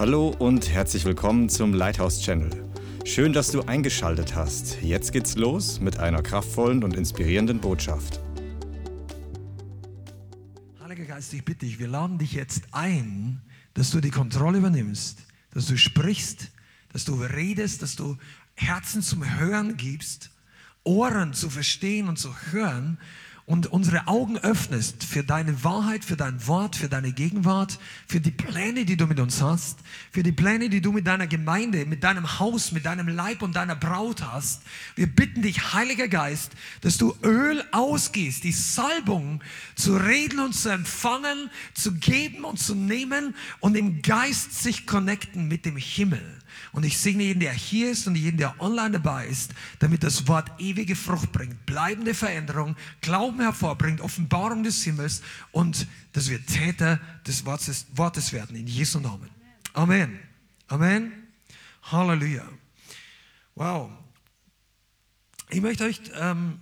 Hallo und herzlich willkommen zum Lighthouse Channel. Schön, dass du eingeschaltet hast. Jetzt geht's los mit einer kraftvollen und inspirierenden Botschaft. Heiliger Geist, ich bitte dich, wir laden dich jetzt ein, dass du die Kontrolle übernimmst, dass du sprichst, dass du redest, dass du Herzen zum Hören gibst, Ohren zu verstehen und zu hören und unsere Augen öffnest für deine Wahrheit, für dein Wort, für deine Gegenwart, für die Pläne, die du mit uns hast, für die Pläne, die du mit deiner Gemeinde, mit deinem Haus, mit deinem Leib und deiner Braut hast. Wir bitten dich, Heiliger Geist, dass du Öl ausgehst, die Salbung zu reden und zu empfangen, zu geben und zu nehmen und im Geist sich connecten mit dem Himmel. Und ich segne jeden, der hier ist und jeden, der online dabei ist, damit das Wort ewige Frucht bringt, bleibende Veränderung, Glauben hervorbringt, Offenbarung des Himmels und dass wir Täter des Wortes, Wortes werden, in Jesu Namen. Amen. Amen. Halleluja. Wow. Ich möchte euch ähm,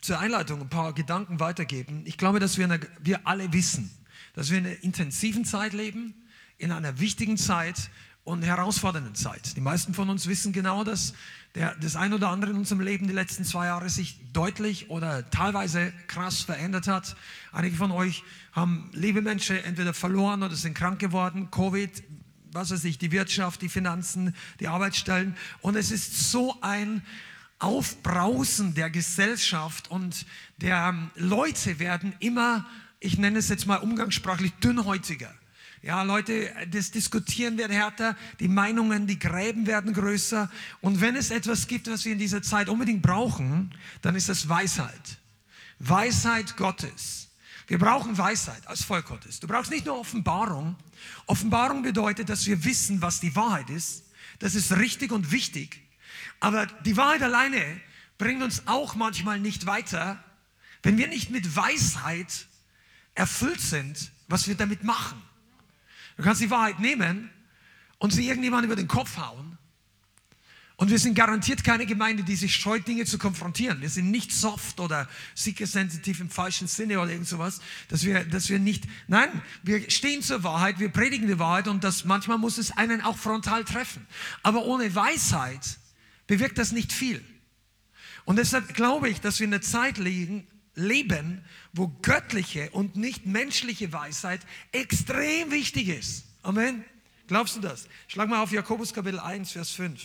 zur Einleitung ein paar Gedanken weitergeben. Ich glaube, dass wir, eine, wir alle wissen, dass wir in einer intensiven Zeit leben, in einer wichtigen Zeit und herausfordernden Zeit. Die meisten von uns wissen genau, dass der, das ein oder andere in unserem Leben die letzten zwei Jahre sich deutlich oder teilweise krass verändert hat. Einige von euch haben liebe Menschen entweder verloren oder sind krank geworden, Covid, was weiß ich, die Wirtschaft, die Finanzen, die Arbeitsstellen. Und es ist so ein Aufbrausen der Gesellschaft und der ähm, Leute werden immer, ich nenne es jetzt mal umgangssprachlich, dünnhäutiger. Ja, Leute, das Diskutieren wird härter, die Meinungen, die Gräben werden größer. Und wenn es etwas gibt, was wir in dieser Zeit unbedingt brauchen, dann ist das Weisheit. Weisheit Gottes. Wir brauchen Weisheit als Volk Gottes. Du brauchst nicht nur Offenbarung. Offenbarung bedeutet, dass wir wissen, was die Wahrheit ist. Das ist richtig und wichtig. Aber die Wahrheit alleine bringt uns auch manchmal nicht weiter, wenn wir nicht mit Weisheit erfüllt sind, was wir damit machen. Du kannst die Wahrheit nehmen und sie irgendjemand über den Kopf hauen. Und wir sind garantiert keine Gemeinde, die sich scheut, Dinge zu konfrontieren. Wir sind nicht soft oder seeker-sensitiv im falschen Sinne oder irgend sowas, dass wir, dass wir nicht, nein, wir stehen zur Wahrheit, wir predigen die Wahrheit und das, manchmal muss es einen auch frontal treffen. Aber ohne Weisheit bewirkt das nicht viel. Und deshalb glaube ich, dass wir in einer Zeit liegen, leben, wo göttliche und nicht menschliche Weisheit extrem wichtig ist. Amen. Glaubst du das? Schlag mal auf Jakobus Kapitel 1, Vers 5.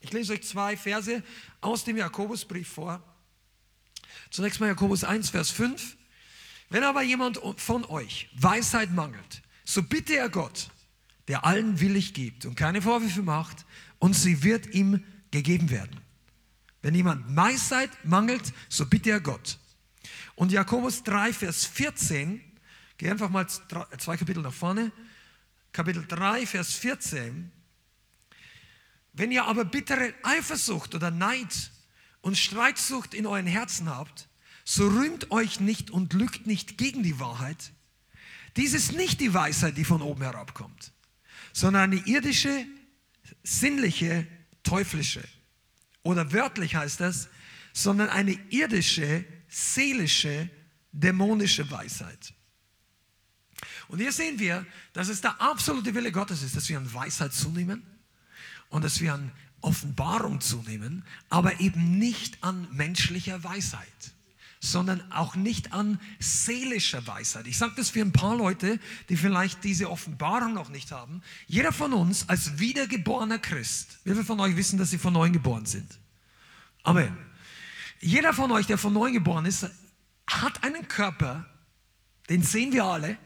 Ich lese euch zwei Verse aus dem Jakobusbrief vor. Zunächst mal Jakobus 1, Vers 5. Wenn aber jemand von euch Weisheit mangelt, so bitte er Gott, der allen willig gibt und keine Vorwürfe macht, und sie wird ihm gegeben werden. Wenn jemand Weisheit mangelt, so bitte er Gott. Und Jakobus 3, Vers 14, geh einfach mal zwei Kapitel nach vorne. Kapitel 3, Vers 14. Wenn ihr aber bittere Eifersucht oder Neid und Streitsucht in euren Herzen habt, so rühmt euch nicht und lügt nicht gegen die Wahrheit. Dies ist nicht die Weisheit, die von oben herabkommt, sondern eine irdische, sinnliche, teuflische oder wörtlich heißt das, sondern eine irdische, seelische, dämonische Weisheit. Und hier sehen wir, dass es der absolute Wille Gottes ist, dass wir an Weisheit zunehmen und dass wir an Offenbarung zunehmen, aber eben nicht an menschlicher Weisheit sondern auch nicht an seelischer Weisheit. Ich sage das für ein paar Leute, die vielleicht diese Offenbarung noch nicht haben. Jeder von uns als wiedergeborener Christ, wie viele von euch wissen, dass sie von neuem geboren sind? Amen. Jeder von euch, der von neuem geboren ist, hat einen Körper, den sehen wir alle,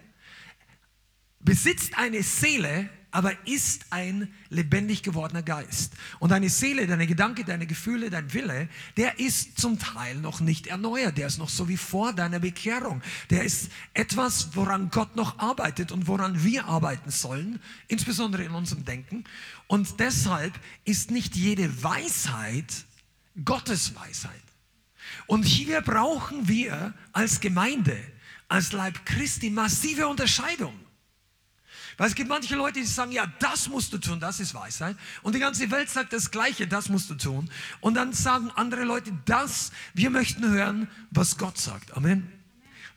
besitzt eine Seele, aber ist ein lebendig gewordener Geist. Und deine Seele, deine Gedanken, deine Gefühle, dein Wille, der ist zum Teil noch nicht erneuert. Der ist noch so wie vor deiner Bekehrung. Der ist etwas, woran Gott noch arbeitet und woran wir arbeiten sollen, insbesondere in unserem Denken. Und deshalb ist nicht jede Weisheit Gottes Weisheit. Und hier brauchen wir als Gemeinde, als Leib Christi massive Unterscheidung. Weil es gibt manche Leute, die sagen, ja, das musst du tun, das ist Weisheit. Und die ganze Welt sagt das Gleiche, das musst du tun. Und dann sagen andere Leute, das, wir möchten hören, was Gott sagt. Amen.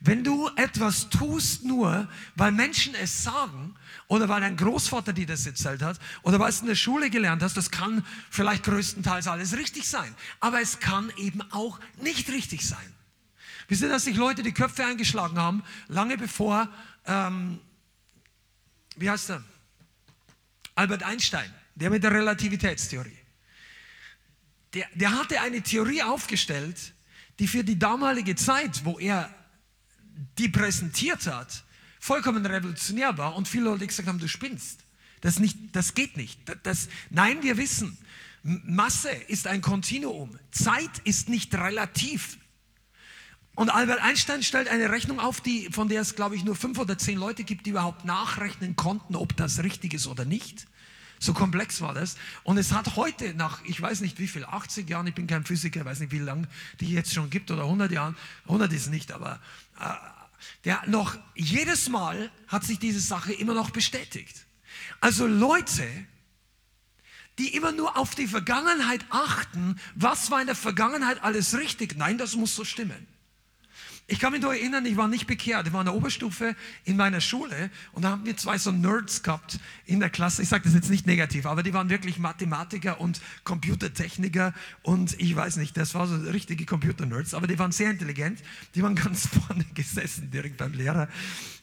Wenn du etwas tust nur, weil Menschen es sagen oder weil dein Großvater dir das erzählt hat oder weil es in der Schule gelernt hast, das kann vielleicht größtenteils alles richtig sein. Aber es kann eben auch nicht richtig sein. Wisst ihr, dass sich Leute die Köpfe eingeschlagen haben, lange bevor, ähm, wie heißt er? Albert Einstein, der mit der Relativitätstheorie. Der, der hatte eine Theorie aufgestellt, die für die damalige Zeit, wo er die präsentiert hat, vollkommen revolutionär war und viele Leute gesagt haben, du spinnst. Das, nicht, das geht nicht. Das, das, nein, wir wissen, Masse ist ein Kontinuum. Zeit ist nicht relativ. Und Albert Einstein stellt eine Rechnung auf, die, von der es, glaube ich, nur fünf oder zehn Leute gibt, die überhaupt nachrechnen konnten, ob das richtig ist oder nicht. So komplex war das. Und es hat heute nach, ich weiß nicht wie viel, 80 Jahren, ich bin kein Physiker, weiß nicht wie lange die jetzt schon gibt oder 100 Jahren, 100 ist nicht, aber äh, der noch jedes Mal hat sich diese Sache immer noch bestätigt. Also Leute, die immer nur auf die Vergangenheit achten, was war in der Vergangenheit alles richtig? Nein, das muss so stimmen. Ich kann mich nur erinnern, ich war nicht bekehrt. Ich war in der Oberstufe in meiner Schule und da haben wir zwei so Nerds gehabt in der Klasse. Ich sage das jetzt nicht negativ, aber die waren wirklich Mathematiker und Computertechniker und ich weiß nicht, das waren so richtige Computer-Nerds, aber die waren sehr intelligent. Die waren ganz vorne gesessen, direkt beim Lehrer.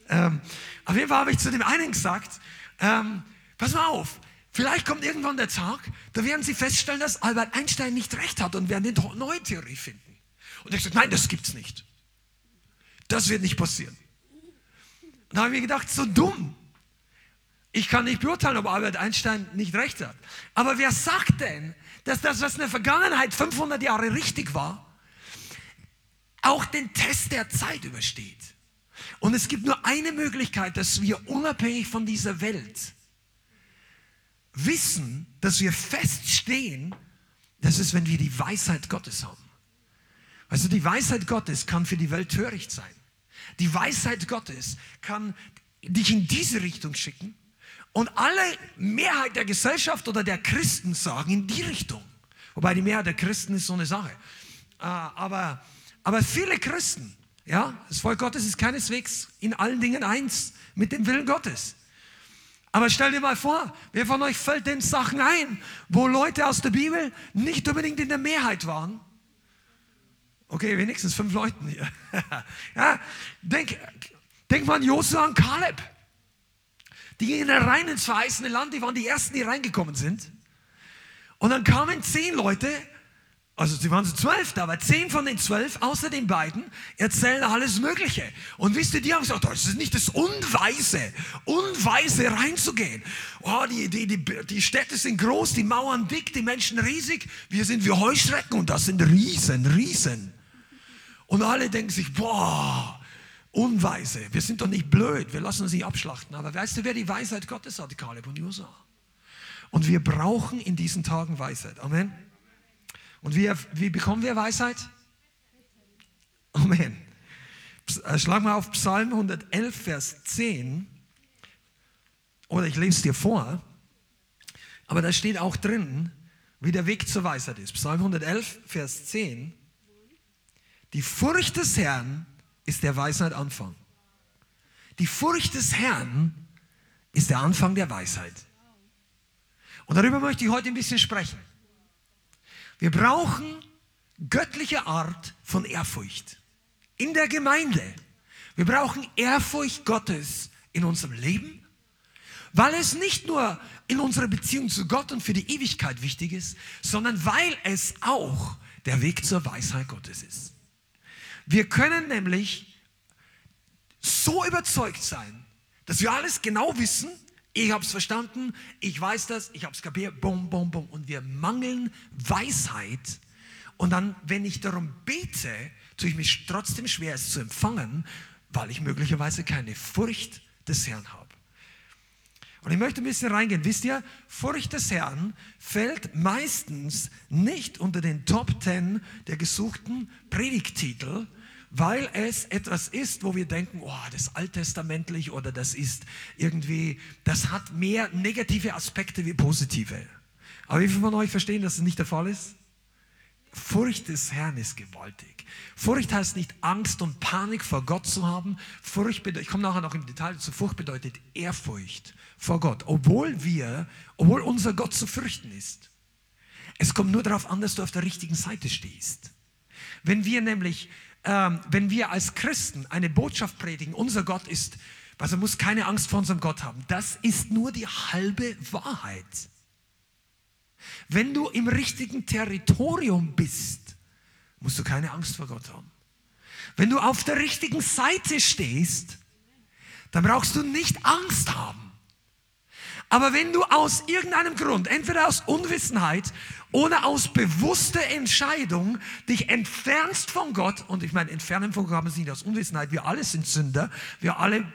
Ähm, auf jeden Fall habe ich zu dem einen gesagt, ähm, pass mal auf, Vielleicht kommt irgendwann der Tag, da werden Sie feststellen, dass Albert Einstein nicht recht hat und werden eine neue Theorie finden. Und ich sagte, nein, das gibt's nicht. Das wird nicht passieren. Da habe ich mir gedacht, so dumm. Ich kann nicht beurteilen, ob Albert Einstein nicht recht hat. Aber wer sagt denn, dass das, was in der Vergangenheit 500 Jahre richtig war, auch den Test der Zeit übersteht? Und es gibt nur eine Möglichkeit, dass wir unabhängig von dieser Welt wissen, dass wir feststehen, das ist, wenn wir die Weisheit Gottes haben. Also die Weisheit Gottes kann für die Welt töricht sein. Die Weisheit Gottes kann dich in diese Richtung schicken und alle Mehrheit der Gesellschaft oder der Christen sagen in die Richtung. Wobei die Mehrheit der Christen ist so eine Sache. Äh, aber, aber viele Christen, ja, das Volk Gottes ist keineswegs in allen Dingen eins mit dem Willen Gottes. Aber stell dir mal vor, wer von euch fällt den Sachen ein, wo Leute aus der Bibel nicht unbedingt in der Mehrheit waren, Okay, wenigstens fünf Leuten hier. ja, denk, denk mal an Josua und Kaleb. Die gingen rein ins verheißene Land, die waren die ersten, die reingekommen sind. Und dann kamen zehn Leute, also sie waren so zwölf, aber zehn von den zwölf, außer den beiden, erzählen alles Mögliche. Und wisst ihr, die haben gesagt, das ist nicht das Unweise, Unweise reinzugehen. Oh, die, die, die, die Städte sind groß, die Mauern dick, die Menschen riesig. Wir sind wie Heuschrecken und das sind Riesen, Riesen. Und alle denken sich, boah, unweise. Wir sind doch nicht blöd, wir lassen uns nicht abschlachten. Aber weißt du, wer die Weisheit Gottes hat? Kaleb und Josa. Und wir brauchen in diesen Tagen Weisheit. Amen. Und wie, wie bekommen wir Weisheit? Amen. Äh, schlag mal auf Psalm 111, Vers 10. Oder ich lese es dir vor. Aber da steht auch drin, wie der Weg zur Weisheit ist. Psalm 111, Vers 10. Die Furcht des Herrn ist der Weisheit Anfang. Die Furcht des Herrn ist der Anfang der Weisheit. Und darüber möchte ich heute ein bisschen sprechen. Wir brauchen göttliche Art von Ehrfurcht in der Gemeinde. Wir brauchen Ehrfurcht Gottes in unserem Leben, weil es nicht nur in unserer Beziehung zu Gott und für die Ewigkeit wichtig ist, sondern weil es auch der Weg zur Weisheit Gottes ist. Wir können nämlich so überzeugt sein, dass wir alles genau wissen. Ich habe es verstanden, ich weiß das, ich habe es kapiert, bum, bum, bum. Und wir mangeln Weisheit. Und dann, wenn ich darum bete, tue ich mich trotzdem schwer, es zu empfangen, weil ich möglicherweise keine Furcht des Herrn habe. Und ich möchte ein bisschen reingehen. Wisst ihr, Furcht des Herrn fällt meistens nicht unter den Top Ten der gesuchten Predigtitel, weil es etwas ist, wo wir denken, oh, das ist alttestamentlich oder das ist irgendwie, das hat mehr negative Aspekte wie positive. Aber wie viele von euch verstehen, dass es nicht der Fall ist? Furcht des Herrn ist gewaltig. Furcht heißt nicht Angst und Panik vor Gott zu haben. Furcht bedeutet, ich komme nachher noch im Detail zu, Furcht bedeutet Ehrfurcht vor Gott, obwohl wir, obwohl unser Gott zu fürchten ist. Es kommt nur darauf an, dass du auf der richtigen Seite stehst. Wenn wir nämlich, ähm, wenn wir als Christen eine Botschaft predigen, unser Gott ist, also muss keine Angst vor unserem Gott haben, das ist nur die halbe Wahrheit. Wenn du im richtigen Territorium bist, musst du keine Angst vor Gott haben. Wenn du auf der richtigen Seite stehst, dann brauchst du nicht Angst haben. Aber wenn du aus irgendeinem Grund, entweder aus Unwissenheit oder aus bewusster Entscheidung, dich entfernst von Gott, und ich meine, entfernen von Gott haben sie nicht aus Unwissenheit, wir alle sind Sünder, wir alle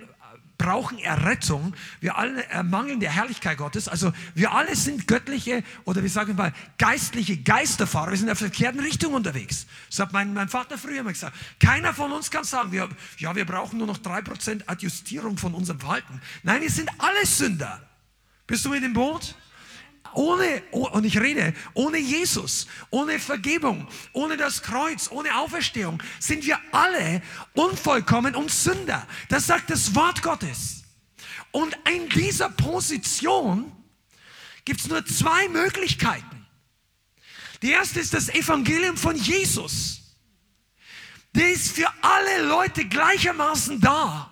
brauchen Errettung. Wir alle ermangeln der Herrlichkeit Gottes. Also wir alle sind göttliche oder wir sagen mal geistliche Geisterfahrer. Wir sind in der verkehrten Richtung unterwegs. Das hat mein, mein Vater früher immer gesagt. Keiner von uns kann sagen, wir, ja, wir brauchen nur noch drei Prozent Adjustierung von unserem Verhalten. Nein, wir sind alle Sünder. Bist du mit dem Boot? Ohne, und ich rede, ohne Jesus, ohne Vergebung, ohne das Kreuz, ohne Auferstehung sind wir alle unvollkommen und Sünder. Das sagt das Wort Gottes. Und in dieser Position gibt es nur zwei Möglichkeiten. Die erste ist das Evangelium von Jesus. Der ist für alle Leute gleichermaßen da.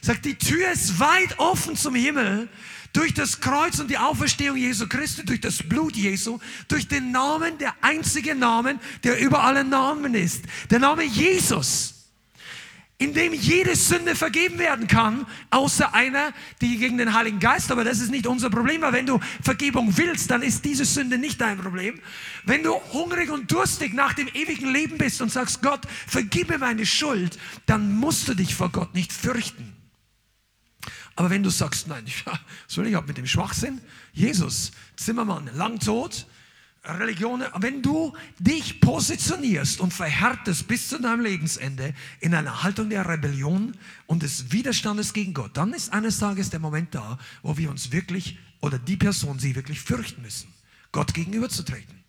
Sagt, die Tür ist weit offen zum Himmel durch das Kreuz und die Auferstehung Jesu Christi, durch das Blut Jesu, durch den Namen, der einzige Namen, der über alle Namen ist. Der Name Jesus in dem jede Sünde vergeben werden kann, außer einer, die gegen den Heiligen Geist, aber das ist nicht unser Problem, weil wenn du Vergebung willst, dann ist diese Sünde nicht dein Problem. Wenn du hungrig und durstig nach dem ewigen Leben bist und sagst, Gott, vergib mir meine Schuld, dann musst du dich vor Gott nicht fürchten. Aber wenn du sagst, nein, was will ich auch mit dem Schwachsinn? Jesus, Zimmermann, lang tot, Religionen, wenn du dich positionierst und verhärtest bis zu deinem Lebensende in einer Haltung der Rebellion und des Widerstandes gegen Gott, dann ist eines Tages der Moment da, wo wir uns wirklich oder die Person sie wirklich fürchten müssen, Gott gegenüberzutreten.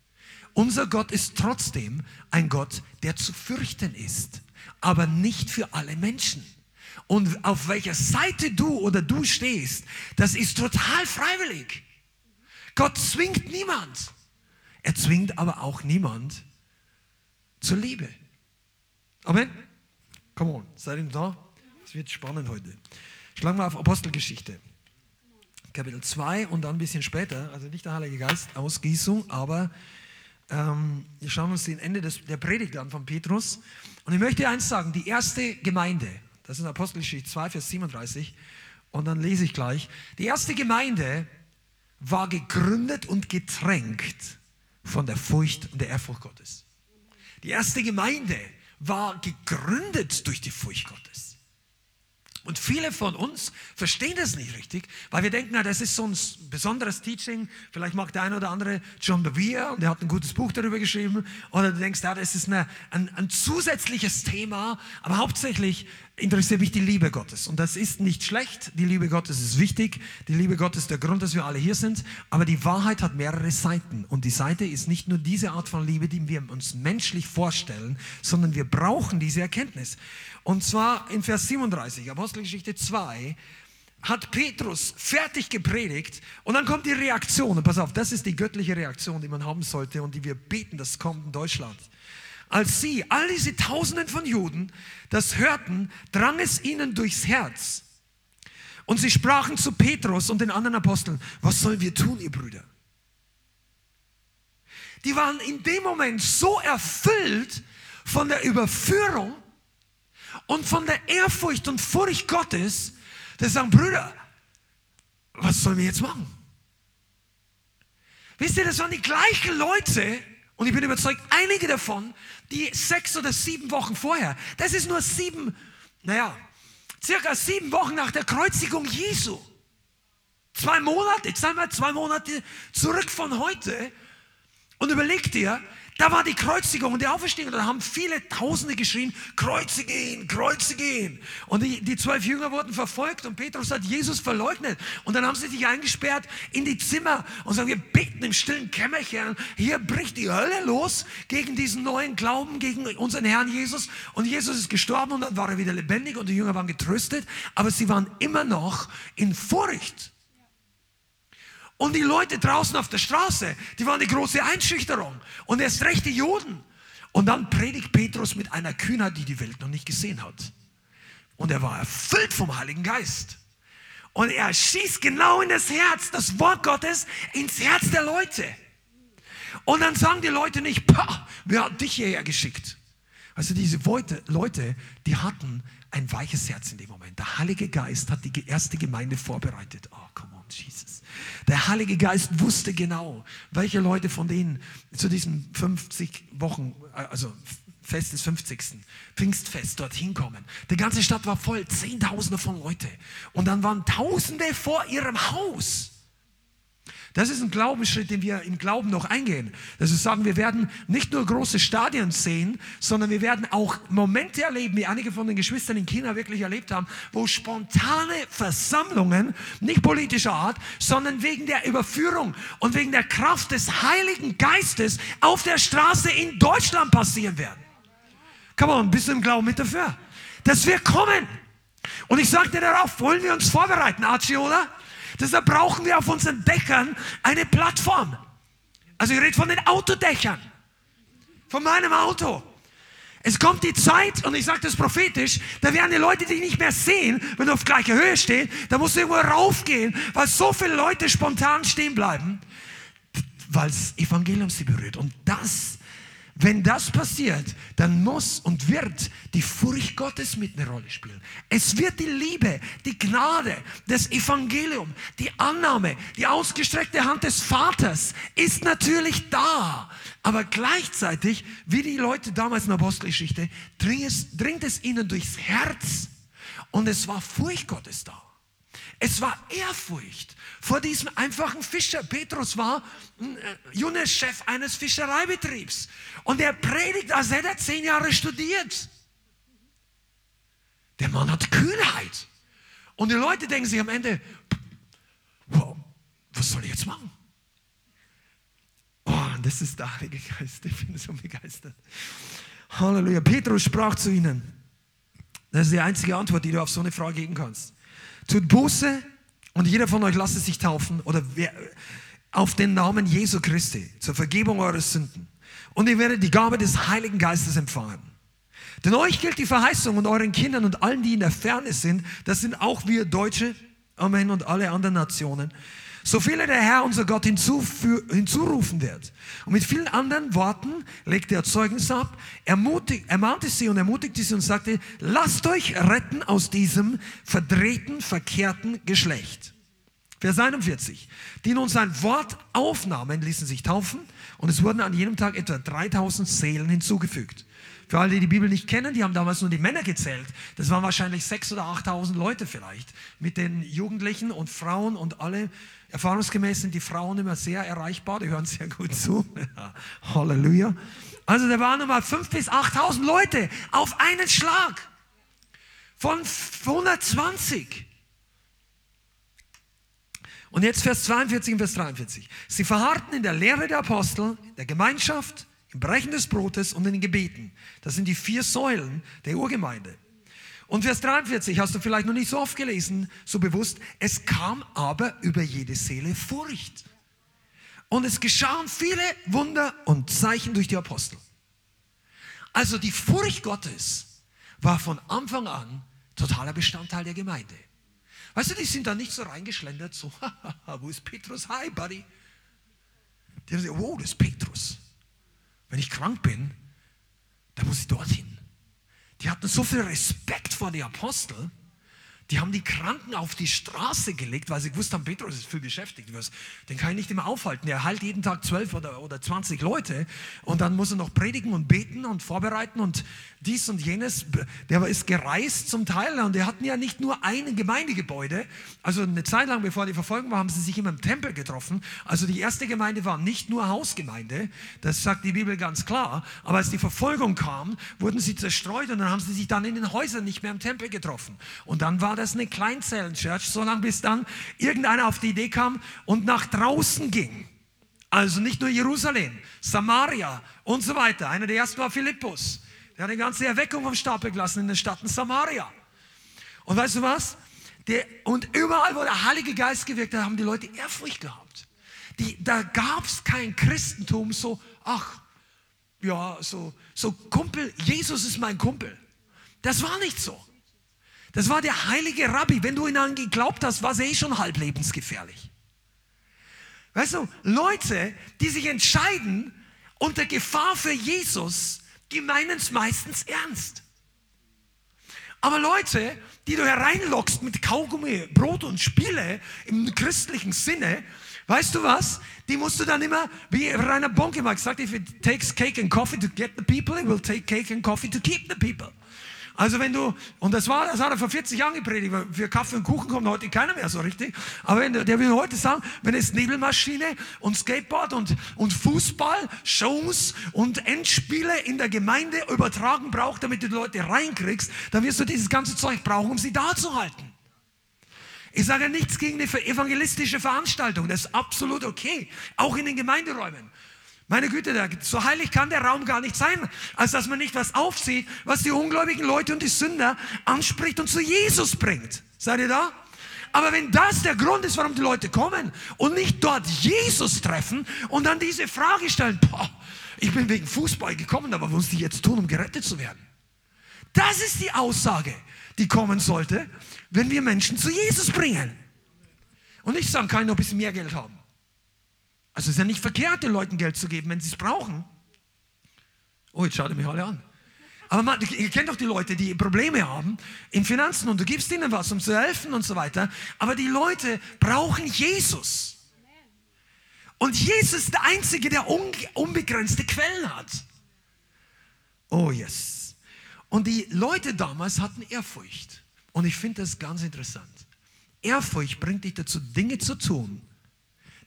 Unser Gott ist trotzdem ein Gott, der zu fürchten ist, aber nicht für alle Menschen und auf welcher Seite du oder du stehst, das ist total freiwillig. Gott zwingt niemand. Er zwingt aber auch niemand zur Liebe. Amen. Come on, seid ihr da? Es wird spannend heute. Schlagen wir auf Apostelgeschichte. Kapitel 2 und dann ein bisschen später, also nicht der Heilige Geist, Ausgießung, aber ähm, wir schauen uns den Ende des, der Predigt an von Petrus. Und ich möchte eins sagen, die erste Gemeinde, das ist Apostelgeschichte 2, Vers 37. Und dann lese ich gleich. Die erste Gemeinde war gegründet und getränkt von der Furcht und der Ehrfurcht Gottes. Die erste Gemeinde war gegründet durch die Furcht Gottes. Und viele von uns verstehen das nicht richtig, weil wir denken, na, das ist so ein besonderes Teaching. Vielleicht mag der eine oder andere John Bevere und der hat ein gutes Buch darüber geschrieben. Oder du denkst, ja, das ist eine, ein, ein zusätzliches Thema. Aber hauptsächlich interessiert mich die Liebe Gottes. Und das ist nicht schlecht. Die Liebe Gottes ist wichtig. Die Liebe Gottes ist der Grund, dass wir alle hier sind. Aber die Wahrheit hat mehrere Seiten. Und die Seite ist nicht nur diese Art von Liebe, die wir uns menschlich vorstellen, sondern wir brauchen diese Erkenntnis. Und zwar in Vers 37, Apostelgeschichte 2, hat Petrus fertig gepredigt und dann kommt die Reaktion. Und pass auf, das ist die göttliche Reaktion, die man haben sollte und die wir beten, das kommt in Deutschland. Als sie, all diese Tausenden von Juden, das hörten, drang es ihnen durchs Herz. Und sie sprachen zu Petrus und den anderen Aposteln, was sollen wir tun, ihr Brüder? Die waren in dem Moment so erfüllt von der Überführung und von der Ehrfurcht und Furcht Gottes, dass sie sagen, Brüder, was sollen wir jetzt machen? Wisst ihr, das waren die gleichen Leute, und ich bin überzeugt, einige davon, die sechs oder sieben Wochen vorher, das ist nur sieben, naja, circa sieben Wochen nach der Kreuzigung Jesu. Zwei Monate, ich sage mal zwei Monate zurück von heute. Und überleg dir, Da war die Kreuzigung und die Auferstehung. Da haben viele Tausende geschrien, kreuzige ihn, kreuzige ihn. Und die, die zwölf Jünger wurden verfolgt und Petrus hat Jesus verleugnet. Und dann haben sie sich eingesperrt in die Zimmer und sagen, wir beten im stillen Kämmerchen. Hier bricht die Hölle los gegen diesen neuen Glauben, gegen unseren Herrn Jesus. Und Jesus ist gestorben und dann war er wieder lebendig und die Jünger waren getröstet. Aber sie waren immer noch in Furcht. Und die Leute draußen auf der Straße, die waren die große Einschüchterung. Und erst recht die Juden. Und dann predigt Petrus mit einer Kühnheit, die die Welt noch nicht gesehen hat. Und er war erfüllt vom Heiligen Geist. Und er schießt genau in das Herz, das Wort Gottes, ins Herz der Leute. Und dann sagen die Leute nicht, Pah, wer hat dich hierher geschickt? Also diese Leute, die hatten ein weiches Herz in dem Moment. Der Heilige Geist hat die erste Gemeinde vorbereitet. Oh, come on, Jesus. Der Heilige Geist wusste genau, welche Leute von denen zu diesem 50 Wochen, also Fest des 50. Pfingstfest dorthin kommen. Die ganze Stadt war voll, Zehntausende von Leute. Und dann waren Tausende vor ihrem Haus. Das ist ein Glaubensschritt, den wir im Glauben noch eingehen. Das ist sagen, wir werden nicht nur große Stadien sehen, sondern wir werden auch Momente erleben, wie einige von den Geschwistern in China wirklich erlebt haben, wo spontane Versammlungen, nicht politischer Art, sondern wegen der Überführung und wegen der Kraft des Heiligen Geistes auf der Straße in Deutschland passieren werden. Come on, bist du im Glauben mit dafür? Dass wir kommen. Und ich sagte darauf, wollen wir uns vorbereiten, Archie, oder? Deshalb brauchen wir auf unseren Dächern eine Plattform. Also ich rede von den Autodächern. Von meinem Auto. Es kommt die Zeit, und ich sage das prophetisch, da werden die Leute dich nicht mehr sehen, wenn du auf gleicher Höhe stehst. Da musst du irgendwo raufgehen, weil so viele Leute spontan stehen bleiben, weil das Evangelium sie berührt. Und das wenn das passiert, dann muss und wird die Furcht Gottes mit eine Rolle spielen. Es wird die Liebe, die Gnade, das Evangelium, die Annahme, die ausgestreckte Hand des Vaters ist natürlich da. Aber gleichzeitig, wie die Leute damals in der Apostelgeschichte, dringt es, dringt es ihnen durchs Herz und es war Furcht Gottes da. Es war Ehrfurcht vor diesem einfachen Fischer. Petrus war ein äh, junger Chef eines Fischereibetriebs. Und er predigt, als hätte er zehn Jahre studiert. Der Mann hat Kühnheit. Und die Leute denken sich am Ende, wow, was soll ich jetzt machen? Oh, das ist der Heilige Geist. Ich bin so begeistert. Halleluja. Petrus sprach zu ihnen. Das ist die einzige Antwort, die du auf so eine Frage geben kannst. Tut Buße und jeder von euch lasse sich taufen oder wer, auf den Namen Jesu Christi zur Vergebung eurer Sünden. Und ihr werdet die Gabe des Heiligen Geistes empfangen. Denn euch gilt die Verheißung und euren Kindern und allen, die in der Ferne sind, das sind auch wir Deutsche, Amen, und alle anderen Nationen, so viele der Herr, unser Gott, hinzurufen wird. Und mit vielen anderen Worten legte er Zeugnis ab, ermutigt, ermahnte sie und ermutigte sie und sagte, lasst euch retten aus diesem verdrehten, verkehrten Geschlecht. Vers 41. Die nun sein Wort aufnahmen, ließen sich taufen und es wurden an jedem Tag etwa 3000 Seelen hinzugefügt. Für alle, die die Bibel nicht kennen, die haben damals nur die Männer gezählt. Das waren wahrscheinlich 6.000 oder 8.000 Leute vielleicht. Mit den Jugendlichen und Frauen und alle. Erfahrungsgemäß sind die Frauen immer sehr erreichbar, die hören sehr gut zu. Halleluja. Also da waren nochmal 5.000 bis 8.000 Leute auf einen Schlag. Von 120. Und jetzt Vers 42 und Vers 43. Sie verharrten in der Lehre der Apostel, der Gemeinschaft, im Brechen des Brotes und in den Gebeten. Das sind die vier Säulen der Urgemeinde. Und Vers 43 hast du vielleicht noch nicht so oft gelesen, so bewusst. Es kam aber über jede Seele Furcht. Und es geschahen viele Wunder und Zeichen durch die Apostel. Also die Furcht Gottes war von Anfang an totaler Bestandteil der Gemeinde. Weißt du, die sind da nicht so reingeschlendert, so, wo ist Petrus? Hi, Buddy. Die haben gesagt, wow, das ist Petrus. Wenn ich krank bin, dann muss ich dorthin. Die hatten so viel Respekt vor den Aposteln, Die haben die Kranken auf die Straße gelegt, weil sie gewusst haben, Petrus ist viel beschäftigt. Den kann ich nicht immer aufhalten. Er heilt jeden Tag zwölf oder, oder 20 Leute und dann muss er noch predigen und beten und vorbereiten und dies und jenes. Der ist gereist zum Teil und die hatten ja nicht nur ein Gemeindegebäude. Also eine Zeit lang, bevor die Verfolgung war, haben sie sich immer im Tempel getroffen. Also die erste Gemeinde war nicht nur Hausgemeinde, das sagt die Bibel ganz klar. Aber als die Verfolgung kam, wurden sie zerstreut und dann haben sie sich dann in den Häusern nicht mehr im Tempel getroffen. Und dann war das eine Kleinzellen-Church, solange bis dann irgendeiner auf die Idee kam und nach draußen ging. Also nicht nur Jerusalem, Samaria und so weiter. Einer der ersten war Philippus. Der hat die ganze Erweckung vom Stapel gelassen in den Städten Samaria. Und weißt du was? Der, und überall, wo der Heilige Geist gewirkt hat, haben die Leute Ehrfurcht gehabt. Die, da gab es kein Christentum so, ach, ja, so, so Kumpel, Jesus ist mein Kumpel. Das war nicht so. Das war der heilige Rabbi. Wenn du ihn an geglaubt hast, war es eh schon halb lebensgefährlich. Weißt du, Leute, die sich entscheiden unter Gefahr für Jesus, die meinen es meistens ernst. Aber Leute, die du hereinlockst mit Kaugummi, Brot und Spiele im christlichen Sinne, weißt du was? Die musst du dann immer, wie Rainer Bonke mal gesagt, if it takes cake and coffee to get the people, it will take cake and coffee to keep the people. Also wenn du, und das war, das hat er vor 40 Jahren gepredigt, für Kaffee und Kuchen kommt heute keiner mehr so richtig. Aber wenn, der will heute sagen, wenn es Nebelmaschine und Skateboard und, und Fußball, Shows und Endspiele in der Gemeinde übertragen braucht, damit du die Leute reinkriegst, dann wirst du dieses ganze Zeug brauchen, um sie da zu halten. Ich sage nichts gegen eine evangelistische Veranstaltung, das ist absolut okay, auch in den Gemeinderäumen. Meine Güte, so heilig kann der Raum gar nicht sein, als dass man nicht was aufsieht, was die ungläubigen Leute und die Sünder anspricht und zu Jesus bringt. Seid ihr da? Aber wenn das der Grund ist, warum die Leute kommen und nicht dort Jesus treffen und dann diese Frage stellen, boah, ich bin wegen Fußball gekommen, aber was muss ich jetzt tun, um gerettet zu werden? Das ist die Aussage, die kommen sollte, wenn wir Menschen zu Jesus bringen. Und nicht sagen, kann ich noch ein bisschen mehr Geld haben. Also es ist ja nicht verkehrt, den Leuten Geld zu geben, wenn sie es brauchen. Oh, jetzt schaut ihr mich alle an. Aber man, ihr kennt doch die Leute, die Probleme haben in Finanzen und du gibst ihnen was, um zu helfen und so weiter. Aber die Leute brauchen Jesus. Und Jesus ist der Einzige, der unbegrenzte Quellen hat. Oh yes. Und die Leute damals hatten Ehrfurcht. Und ich finde das ganz interessant. Ehrfurcht bringt dich dazu, Dinge zu tun,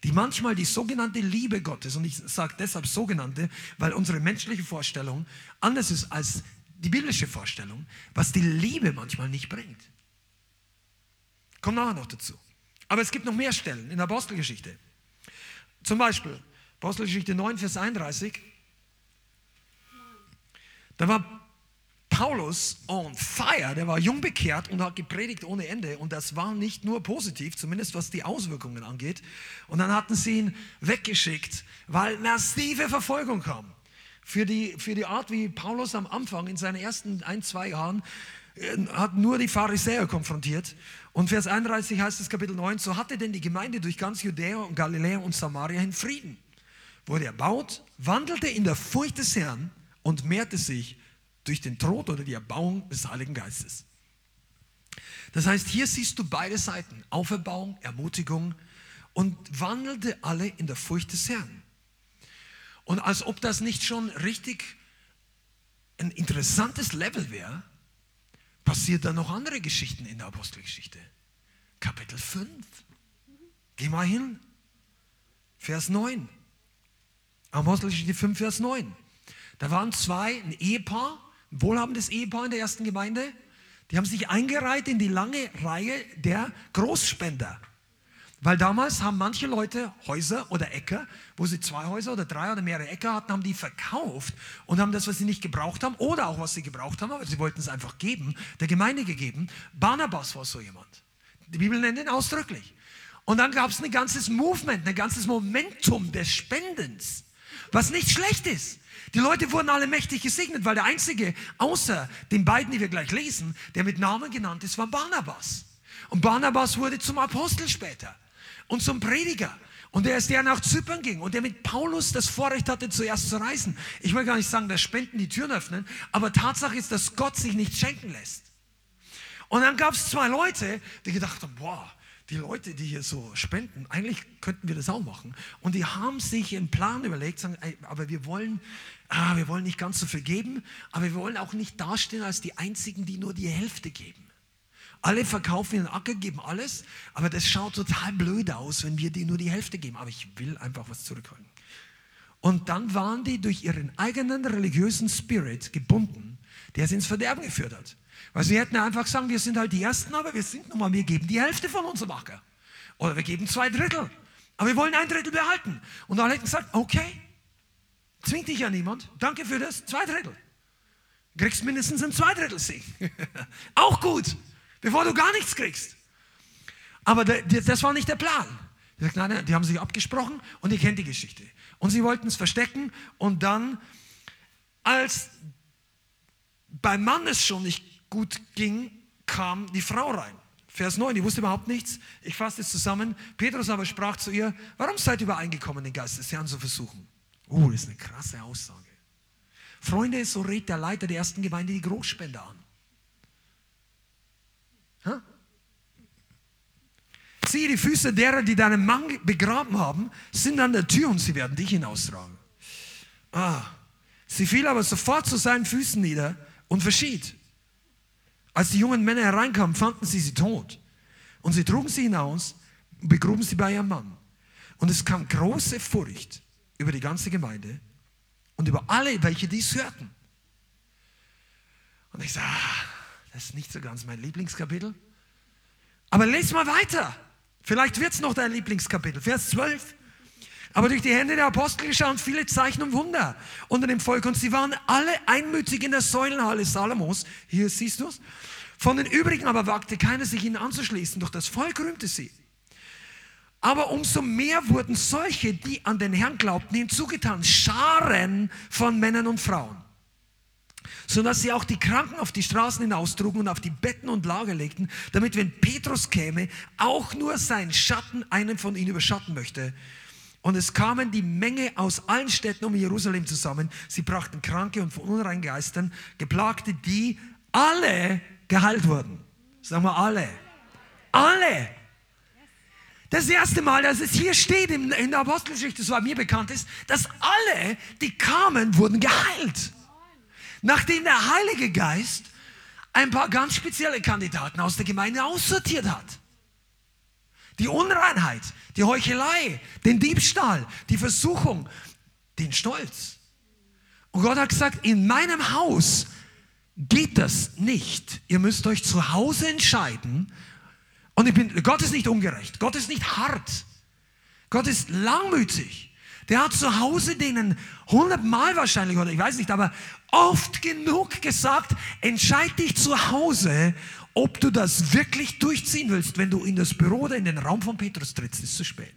die manchmal die sogenannte Liebe Gottes, und ich sage deshalb sogenannte, weil unsere menschliche Vorstellung anders ist als die biblische Vorstellung, was die Liebe manchmal nicht bringt. Kommt nachher noch dazu. Aber es gibt noch mehr Stellen in der Apostelgeschichte. Zum Beispiel Apostelgeschichte 9, Vers 31. Da war Paulus on fire, der war jung bekehrt und hat gepredigt ohne Ende. Und das war nicht nur positiv, zumindest was die Auswirkungen angeht. Und dann hatten sie ihn weggeschickt, weil massive Verfolgung kam. Für die, für die Art, wie Paulus am Anfang in seinen ersten ein, zwei Jahren äh, hat nur die Pharisäer konfrontiert. Und Vers 31 heißt es Kapitel 9, so hatte denn die Gemeinde durch ganz Judäa und Galiläa und Samaria in Frieden. Wurde erbaut, wandelte in der Furcht des Herrn und mehrte sich durch den Tod oder die Erbauung des Heiligen Geistes. Das heißt, hier siehst du beide Seiten, Auferbauung, Ermutigung und wandelte alle in der Furcht des Herrn. Und als ob das nicht schon richtig ein interessantes Level wäre, passiert da noch andere Geschichten in der Apostelgeschichte. Kapitel 5. Geh mal hin. Vers 9. Apostelgeschichte 5, Vers 9. Da waren zwei, ein Ehepaar, wohlhabendes Ehepaar in der ersten Gemeinde. Die haben sich eingereiht in die lange Reihe der Großspender. Weil damals haben manche Leute Häuser oder Äcker, wo sie zwei Häuser oder drei oder mehrere Äcker hatten, haben die verkauft und haben das, was sie nicht gebraucht haben oder auch was sie gebraucht haben, aber sie wollten es einfach geben, der Gemeinde gegeben. Barnabas war so jemand. Die Bibel nennt ihn ausdrücklich. Und dann gab es ein ganzes Movement, ein ganzes Momentum des Spendens, was nicht schlecht ist. Die Leute wurden alle mächtig gesegnet, weil der einzige, außer den beiden, die wir gleich lesen, der mit Namen genannt ist, war Barnabas. Und Barnabas wurde zum Apostel später und zum Prediger. Und er ist der nach Zypern ging und der mit Paulus das Vorrecht hatte, zuerst zu reisen. Ich will gar nicht sagen, dass Spenden die Türen öffnen, aber Tatsache ist, dass Gott sich nicht schenken lässt. Und dann gab es zwei Leute, die gedacht haben, boah, die Leute, die hier so spenden, eigentlich könnten wir das auch machen. Und die haben sich einen Plan überlegt, sagen, aber wir wollen, ah, wir wollen nicht ganz so viel geben, aber wir wollen auch nicht dastehen als die Einzigen, die nur die Hälfte geben. Alle verkaufen ihren Acker, geben alles, aber das schaut total blöd aus, wenn wir die nur die Hälfte geben. Aber ich will einfach was zurückholen. Und dann waren die durch ihren eigenen religiösen Spirit gebunden, der sie ins Verderben geführt hat. Weil sie hätten einfach sagen, wir sind halt die Ersten, aber wir sind nochmal, wir geben die Hälfte von unserem Acker. Oder wir geben zwei Drittel. Aber wir wollen ein Drittel behalten. Und alle hätten gesagt, okay, zwingt dich ja niemand. Danke für das, zwei Drittel. Kriegst mindestens ein Zweidrittel-Sieg. Auch gut, bevor du gar nichts kriegst. Aber das war nicht der Plan. Die haben sich abgesprochen und ihr kennt die Geschichte. Und sie wollten es verstecken und dann, als beim Mann es schon nicht gut ging, kam die Frau rein. Vers 9, die wusste überhaupt nichts. Ich fasse es zusammen. Petrus aber sprach zu ihr, warum seid ihr übereingekommen, den Geist des Herrn zu versuchen? Oh, das ist eine krasse Aussage. Freunde, so rät der Leiter der ersten Gemeinde die Großspender an. Ha? Siehe, die Füße derer, die deinen Mann begraben haben, sind an der Tür und sie werden dich hinaustragen. Ah, sie fiel aber sofort zu seinen Füßen nieder und verschied. Als die jungen Männer hereinkamen, fanden sie sie tot. Und sie trugen sie hinaus und begruben sie bei ihrem Mann. Und es kam große Furcht über die ganze Gemeinde und über alle, welche dies hörten. Und ich sage, ah, das ist nicht so ganz mein Lieblingskapitel. Aber lese mal weiter. Vielleicht wird es noch dein Lieblingskapitel. Vers 12. Aber durch die Hände der Apostel geschahen viele Zeichen und Wunder unter dem Volk. Und sie waren alle einmütig in der Säulenhalle Salomos. Hier siehst du es. Von den übrigen aber wagte keiner, sich ihnen anzuschließen. Doch das Volk rühmte sie. Aber umso mehr wurden solche, die an den Herrn glaubten, hinzugetan. Scharen von Männern und Frauen. Sodass sie auch die Kranken auf die Straßen hinaustrugen und auf die Betten und Lager legten, damit, wenn Petrus käme, auch nur sein Schatten einen von ihnen überschatten möchte. Und es kamen die Menge aus allen Städten um Jerusalem zusammen. Sie brachten Kranke und von unreinen Geistern, Geplagte, die alle geheilt wurden. Sagen wir alle. Alle. Das erste Mal, dass es hier steht in der Apostelgeschichte, so mir bekannt ist, dass alle, die kamen, wurden geheilt. Nachdem der Heilige Geist ein paar ganz spezielle Kandidaten aus der Gemeinde aussortiert hat die Unreinheit, die Heuchelei, den Diebstahl, die Versuchung, den Stolz. Und Gott hat gesagt, in meinem Haus geht das nicht. Ihr müsst euch zu Hause entscheiden. Und ich bin, Gott ist nicht ungerecht. Gott ist nicht hart. Gott ist langmütig. Der hat zu Hause denen hundertmal wahrscheinlich, oder ich weiß nicht, aber oft genug gesagt, entscheid dich zu Hause ob du das wirklich durchziehen willst, wenn du in das Büro oder in den Raum von Petrus trittst, ist zu spät.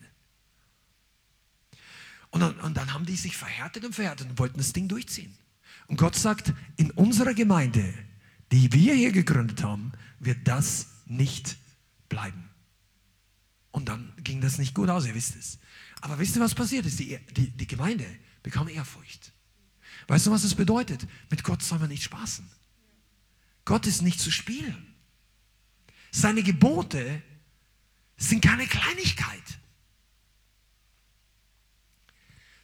Und dann, und dann haben die sich verhärtet und verhärtet und wollten das Ding durchziehen. Und Gott sagt, in unserer Gemeinde, die wir hier gegründet haben, wird das nicht bleiben. Und dann ging das nicht gut aus, ihr wisst es. Aber wisst ihr, was passiert ist? Die, die, die Gemeinde bekam Ehrfurcht. Weißt du, was das bedeutet? Mit Gott soll man nicht spaßen. Gott ist nicht zu spielen. Seine Gebote sind keine Kleinigkeit.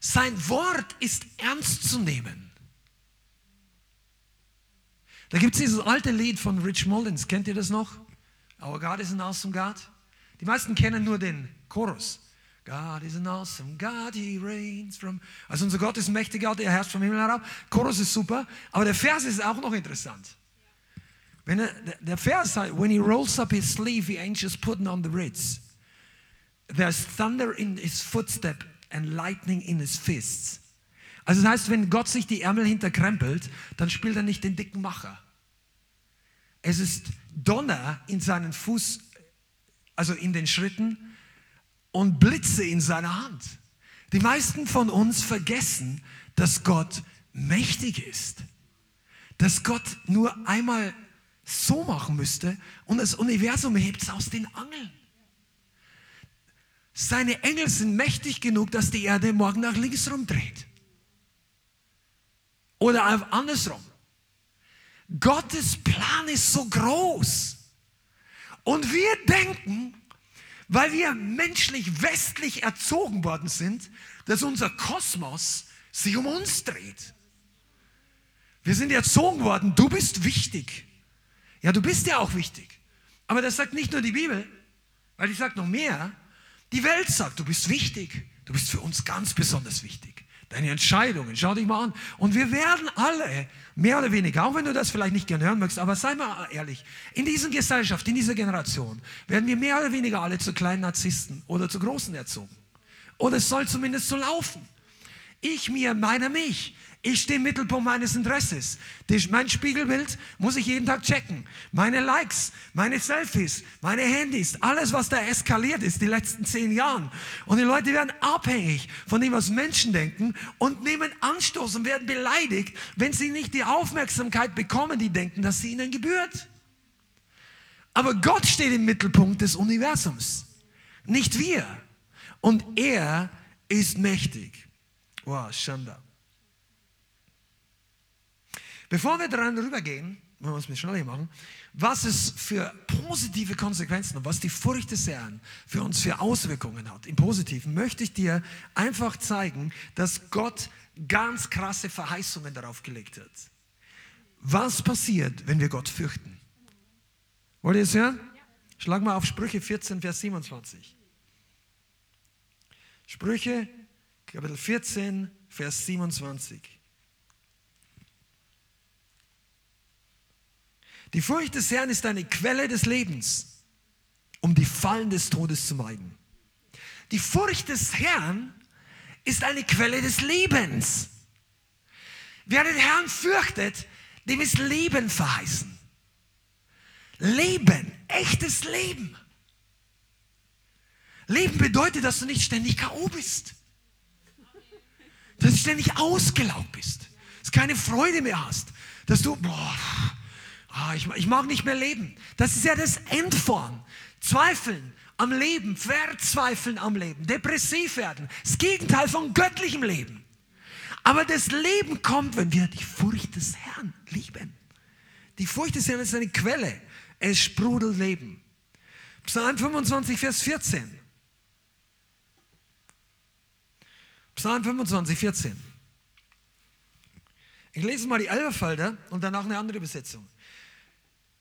Sein Wort ist ernst zu nehmen. Da gibt es dieses alte Lied von Rich Mullins. Kennt ihr das noch? Our God is an awesome God. Die meisten kennen nur den Chorus. God is an awesome God, he reigns from. Also unser Gott ist ein mächtiger Gott, er herrscht vom Himmel herab. Chorus ist super, aber der Vers ist auch noch interessant. Wenn er, der Vers sagt, when he rolls up his sleeve, the angels putting on the ritz. There's thunder in his footstep and lightning in his fists. Also das heißt, wenn Gott sich die Ärmel hinterkrempelt, dann spielt er nicht den dicken Macher. Es ist Donner in seinen Fuß, also in den Schritten und Blitze in seiner Hand. Die meisten von uns vergessen, dass Gott mächtig ist. Dass Gott nur einmal so machen müsste und das Universum hebt es aus den Angeln. Seine Engel sind mächtig genug, dass die Erde morgen nach links rumdreht. Oder andersrum. Gottes Plan ist so groß. Und wir denken, weil wir menschlich westlich erzogen worden sind, dass unser Kosmos sich um uns dreht. Wir sind erzogen worden, du bist wichtig. Ja, du bist ja auch wichtig. Aber das sagt nicht nur die Bibel, weil die sagt noch mehr. Die Welt sagt, du bist wichtig. Du bist für uns ganz besonders wichtig. Deine Entscheidungen, schau dich mal an. Und wir werden alle, mehr oder weniger, auch wenn du das vielleicht nicht gerne hören möchtest, aber sei mal ehrlich, in dieser Gesellschaft, in dieser Generation, werden wir mehr oder weniger alle zu kleinen Narzissten oder zu großen erzogen. Oder es soll zumindest so laufen. Ich mir, meiner mich. Ich stehe im Mittelpunkt meines Interesses. Mein Spiegelbild muss ich jeden Tag checken. Meine Likes, meine Selfies, meine Handys, alles, was da eskaliert ist die letzten zehn Jahren. Und die Leute werden abhängig von dem, was Menschen denken und nehmen Anstoß und werden beleidigt, wenn sie nicht die Aufmerksamkeit bekommen, die denken, dass sie ihnen gebührt. Aber Gott steht im Mittelpunkt des Universums, nicht wir. Und er ist mächtig. Wow, Schande. Bevor wir daran rübergehen, wenn wir es mit schnell machen, was es für positive Konsequenzen und was die Furcht des Herrn für uns für Auswirkungen hat, im Positiven, möchte ich dir einfach zeigen, dass Gott ganz krasse Verheißungen darauf gelegt hat. Was passiert, wenn wir Gott fürchten? Wollt ihr es hören? Schlag mal auf Sprüche 14, Vers 27. Sprüche, Kapitel 14, Vers 27. Die Furcht des Herrn ist eine Quelle des Lebens, um die Fallen des Todes zu meiden. Die Furcht des Herrn ist eine Quelle des Lebens. Wer den Herrn fürchtet, dem ist Leben verheißen. Leben, echtes Leben. Leben bedeutet, dass du nicht ständig K.O. bist. Dass du ständig ausgelaugt bist. Dass du keine Freude mehr hast. Dass du, boah, Ah, ich, ich mag nicht mehr leben. Das ist ja das Endform. Zweifeln am Leben, verzweifeln am Leben, depressiv werden. Das Gegenteil von göttlichem Leben. Aber das Leben kommt, wenn wir die Furcht des Herrn lieben. Die Furcht des Herrn ist eine Quelle. Es sprudelt Leben. Psalm 25, Vers 14. Psalm 25, 14. Ich lese mal die Elberfelder und danach eine andere Übersetzung.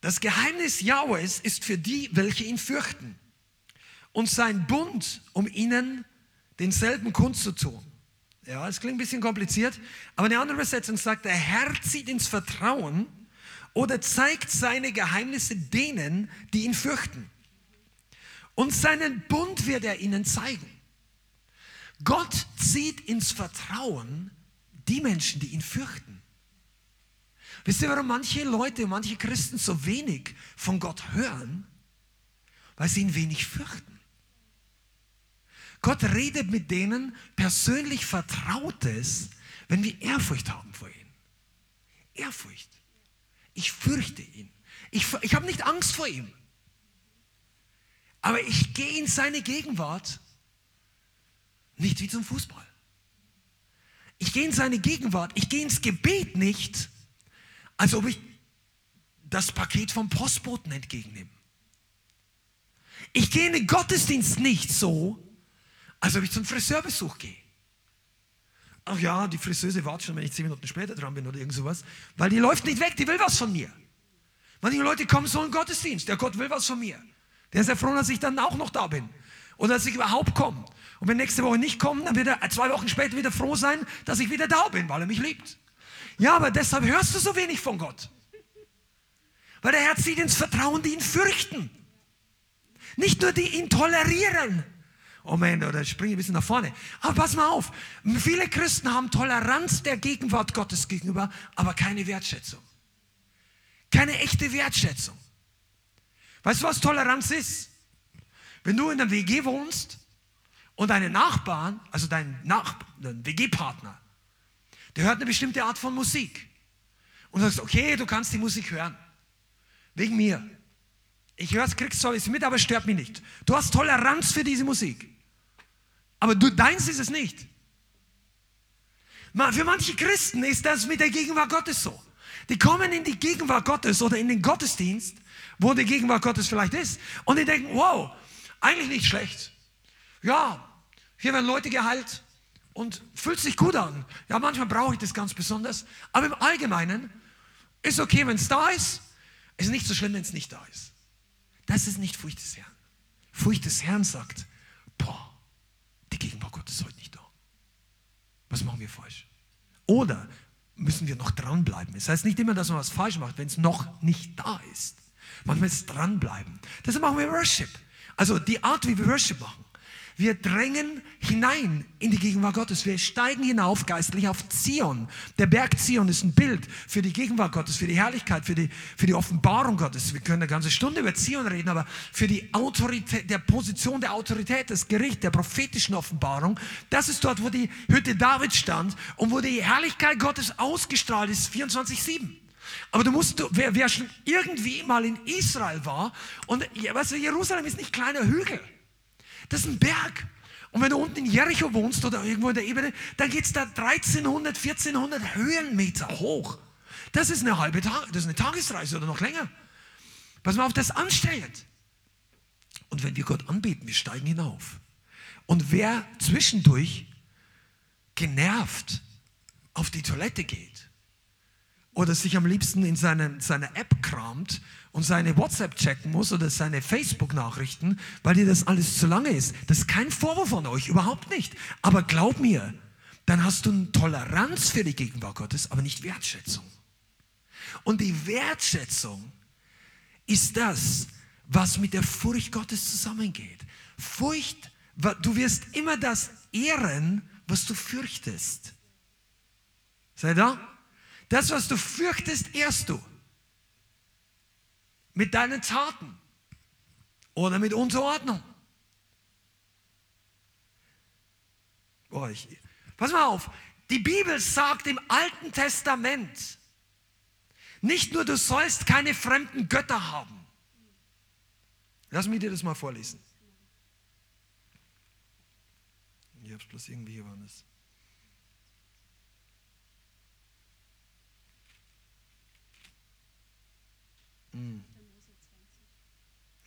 Das Geheimnis Jahwes ist für die, welche ihn fürchten. Und sein Bund, um ihnen denselben Kunst zu tun. Ja, es klingt ein bisschen kompliziert, aber eine andere Übersetzung sagt, der Herr zieht ins Vertrauen oder zeigt seine Geheimnisse denen, die ihn fürchten. Und seinen Bund wird er ihnen zeigen. Gott zieht ins Vertrauen die Menschen, die ihn fürchten. Wisst ihr, warum manche Leute, manche Christen so wenig von Gott hören? Weil sie ihn wenig fürchten. Gott redet mit denen persönlich Vertrautes, wenn wir Ehrfurcht haben vor ihm. Ehrfurcht. Ich fürchte ihn. Ich, ich habe nicht Angst vor ihm. Aber ich gehe in seine Gegenwart nicht wie zum Fußball. Ich gehe in seine Gegenwart. Ich gehe ins Gebet nicht, als ob ich das Paket vom Postboten entgegennehme. Ich gehe in den Gottesdienst nicht so, als ob ich zum Friseurbesuch gehe. Ach ja, die Friseuse wartet schon, wenn ich zehn Minuten später dran bin oder irgend sowas, weil die läuft nicht weg, die will was von mir. Manche Leute kommen so in den Gottesdienst, der Gott will was von mir. Der ist ja froh, dass ich dann auch noch da bin oder dass ich überhaupt komme. Und wenn nächste Woche nicht kommt, dann wird er zwei Wochen später wieder froh sein, dass ich wieder da bin, weil er mich liebt. Ja, aber deshalb hörst du so wenig von Gott. Weil der Herr zieht ins Vertrauen, die ihn fürchten. Nicht nur die ihn tolerieren. Oh Mann, oder springe ich ein bisschen nach vorne. Aber pass mal auf. Viele Christen haben Toleranz der Gegenwart Gottes gegenüber, aber keine Wertschätzung. Keine echte Wertschätzung. Weißt du, was Toleranz ist? Wenn du in einer WG wohnst und deine Nachbarn, also dein, Nach WG-Partner, der hört eine bestimmte Art von Musik. Und du sagst, okay, du kannst die Musik hören. Wegen mir. Ich höre es, kriegst zwar mit, aber es stört mich nicht. Du hast Toleranz für diese Musik. Aber du, deins ist es nicht. Für manche Christen ist das mit der Gegenwart Gottes so. Die kommen in die Gegenwart Gottes oder in den Gottesdienst, wo die Gegenwart Gottes vielleicht ist, und die denken, wow, eigentlich nicht schlecht. Ja, hier werden Leute geheilt und fühlt sich gut an. Ja, manchmal brauche ich das ganz besonders, aber im Allgemeinen ist okay, wenn es da ist, ist nicht so schlimm, wenn es nicht da ist. Das ist nicht Furcht des Herrn. Furcht des Herrn sagt, boah, die Gegenwart Gottes ist heute nicht da. Was machen wir falsch? Oder müssen wir noch dranbleiben? Das heißt nicht immer, dass man was falsch macht, wenn es noch nicht da ist. Manchmal ist es dranbleiben. Deshalb machen wir Worship. Also die Art, wie wir Worship machen. Wir drängen hinein in die Gegenwart Gottes. Wir steigen hinauf geistlich auf Zion. Der Berg Zion ist ein Bild für die Gegenwart Gottes, für die Herrlichkeit, für die, für die Offenbarung Gottes. Wir können eine ganze Stunde über Zion reden, aber für die Autorität, der Position der Autorität, des Gerichts, der prophetischen Offenbarung, das ist dort, wo die Hütte David stand und wo die Herrlichkeit Gottes ausgestrahlt ist, 24-7. Aber du musst, wer, wer schon irgendwie mal in Israel war, und weißt du, Jerusalem ist nicht kleiner Hügel. Das ist ein Berg. Und wenn du unten in Jericho wohnst oder irgendwo in der Ebene, dann geht es da 1300, 1400 Höhenmeter hoch. Das ist eine halbe Tag, das ist eine Tagesreise oder noch länger. Pass mal auf, das anstrengend. Und wenn wir Gott anbeten, wir steigen hinauf. Und wer zwischendurch genervt auf die Toilette geht oder sich am liebsten in seine, seine App kramt und seine WhatsApp checken muss oder seine Facebook-Nachrichten, weil dir das alles zu lange ist. Das ist kein Vorwurf von euch, überhaupt nicht. Aber glaub mir, dann hast du eine Toleranz für die Gegenwart Gottes, aber nicht Wertschätzung. Und die Wertschätzung ist das, was mit der Furcht Gottes zusammengeht. Furcht, du wirst immer das ehren, was du fürchtest. Sei da? Das, was du fürchtest, ehrst du mit deinen Taten oder mit Unterordnung. Boah, ich, pass mal auf, die Bibel sagt im Alten Testament nicht nur, du sollst keine fremden Götter haben. Lass mich dir das mal vorlesen. Ich habe es bloß irgendwie hier war das.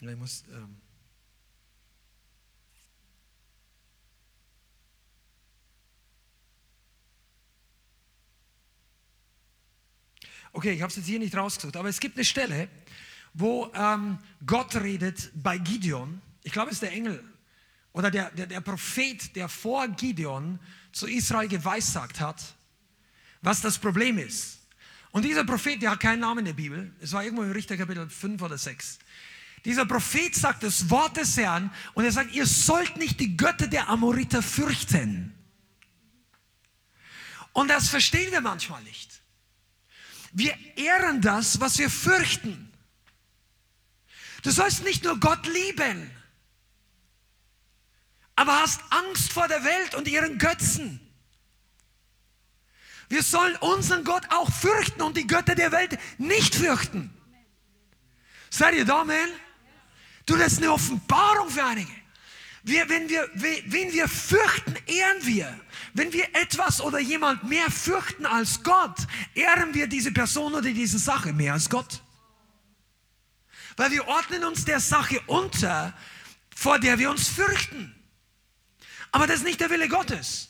Ich muss. Ähm okay, ich habe es jetzt hier nicht rausgesucht, aber es gibt eine Stelle, wo ähm, Gott redet bei Gideon. Ich glaube, es ist der Engel oder der, der, der Prophet, der vor Gideon zu Israel geweissagt hat, was das Problem ist. Und dieser Prophet, der hat keinen Namen in der Bibel, es war irgendwo im Richter Kapitel 5 oder 6. Dieser Prophet sagt das Wort des Herrn und er sagt, ihr sollt nicht die Götter der Amoriter fürchten. Und das verstehen wir manchmal nicht. Wir ehren das, was wir fürchten. Du sollst nicht nur Gott lieben, aber hast Angst vor der Welt und ihren Götzen. Wir sollen unseren Gott auch fürchten und die Götter der Welt nicht fürchten. Seid ihr da, man? Du, das ist eine Offenbarung für einige. Wir, wenn wir, wen wir fürchten, ehren wir. Wenn wir etwas oder jemand mehr fürchten als Gott, ehren wir diese Person oder diese Sache mehr als Gott. Weil wir ordnen uns der Sache unter, vor der wir uns fürchten. Aber das ist nicht der Wille Gottes.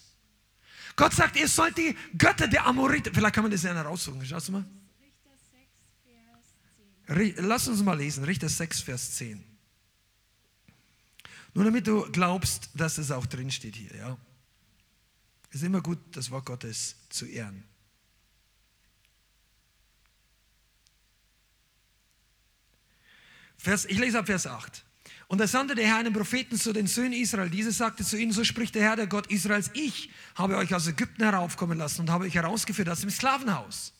Gott sagt, ihr sollt die Götter der Amoriten, vielleicht kann man das ja heraussuchen, schaust du mal. Lass uns mal lesen, Richter 6, Vers 10. Nur damit du glaubst, dass es auch drin steht hier, ja. Es ist immer gut, das Wort Gottes zu ehren. Vers, ich lese ab Vers 8. Und da sandte der Herr einen Propheten zu den Söhnen Israel. Diese sagte zu ihnen, so spricht der Herr, der Gott Israels, ich habe euch aus Ägypten heraufkommen lassen und habe euch herausgeführt aus dem Sklavenhaus.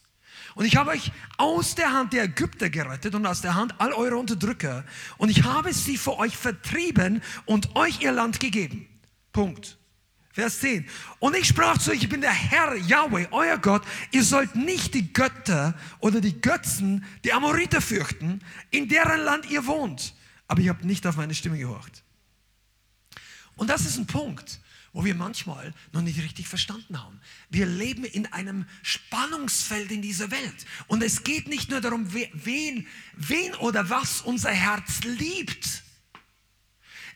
Und ich habe euch aus der Hand der Ägypter gerettet und aus der Hand all eurer Unterdrücker. Und ich habe sie vor euch vertrieben und euch ihr Land gegeben. Punkt. Vers 10. Und ich sprach zu euch, ich bin der Herr Yahweh, euer Gott. Ihr sollt nicht die Götter oder die Götzen, die Amoriter fürchten, in deren Land ihr wohnt aber ich habe nicht auf meine Stimme gehorcht. Und das ist ein Punkt, wo wir manchmal noch nicht richtig verstanden haben. Wir leben in einem Spannungsfeld in dieser Welt. Und es geht nicht nur darum, wen, wen oder was unser Herz liebt.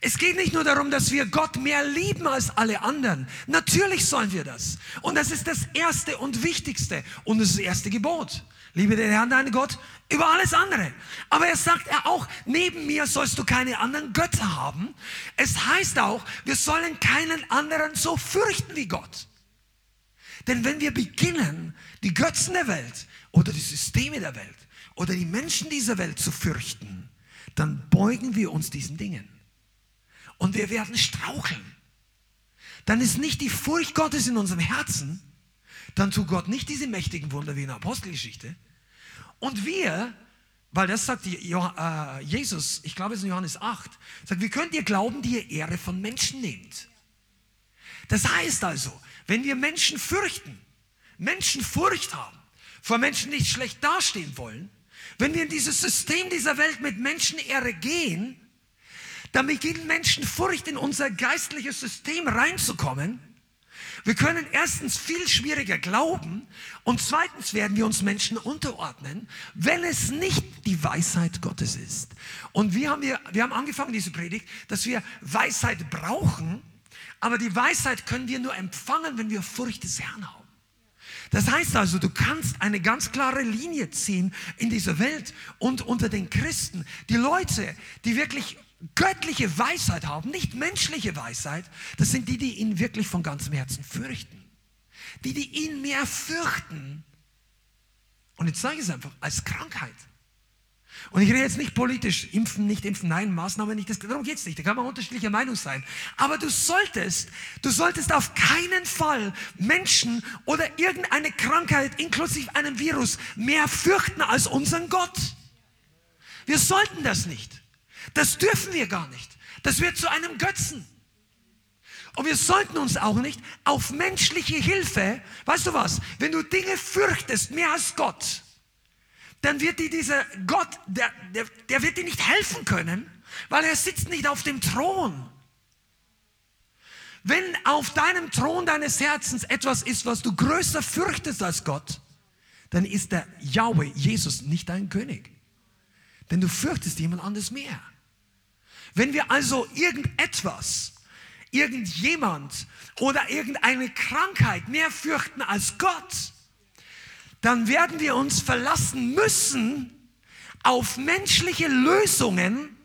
Es geht nicht nur darum, dass wir Gott mehr lieben als alle anderen. Natürlich sollen wir das. Und das ist das Erste und Wichtigste. Und das erste Gebot. Liebe den Herrn, deinen Gott, über alles andere. Aber er sagt er auch, neben mir sollst du keine anderen Götter haben. Es heißt auch, wir sollen keinen anderen so fürchten wie Gott. Denn wenn wir beginnen, die Götzen der Welt oder die Systeme der Welt oder die Menschen dieser Welt zu fürchten, dann beugen wir uns diesen Dingen. Und wir werden straucheln. Dann ist nicht die Furcht Gottes in unserem Herzen, dann tut Gott nicht diese mächtigen Wunder wie in der Apostelgeschichte, und wir, weil das sagt äh, Jesus, ich glaube es ist in Johannes 8, sagt, wie könnt ihr glauben, die ihr Ehre von Menschen nehmt? Das heißt also, wenn wir Menschen fürchten, Menschen Furcht haben, vor Menschen nicht schlecht dastehen wollen, wenn wir in dieses System dieser Welt mit Menschenehre gehen, dann beginnen Menschen Furcht in unser geistliches System reinzukommen wir können erstens viel schwieriger glauben und zweitens werden wir uns Menschen unterordnen, wenn es nicht die Weisheit Gottes ist. Und wir haben, wir, wir haben angefangen, diese Predigt, dass wir Weisheit brauchen, aber die Weisheit können wir nur empfangen, wenn wir Furcht des Herrn haben. Das heißt also, du kannst eine ganz klare Linie ziehen in dieser Welt und unter den Christen. Die Leute, die wirklich göttliche Weisheit haben, nicht menschliche Weisheit, das sind die, die ihn wirklich von ganzem Herzen fürchten. Die, die ihn mehr fürchten. Und jetzt sage ich es einfach, als Krankheit. Und ich rede jetzt nicht politisch, impfen, nicht impfen, nein, Maßnahmen nicht, darum geht es nicht, da kann man unterschiedlicher Meinung sein. Aber du solltest, du solltest auf keinen Fall Menschen oder irgendeine Krankheit inklusive einem Virus mehr fürchten als unseren Gott. Wir sollten das nicht. Das dürfen wir gar nicht. Das wird zu einem Götzen. Und wir sollten uns auch nicht auf menschliche Hilfe, weißt du was, wenn du Dinge fürchtest mehr als Gott, dann wird dir dieser Gott, der, der, der wird dir nicht helfen können, weil er sitzt nicht auf dem Thron. Wenn auf deinem Thron deines Herzens etwas ist, was du größer fürchtest als Gott, dann ist der Yahweh, Jesus, nicht dein König. Denn du fürchtest jemand anderes mehr. Wenn wir also irgendetwas, irgendjemand oder irgendeine Krankheit mehr fürchten als Gott, dann werden wir uns verlassen müssen auf menschliche Lösungen,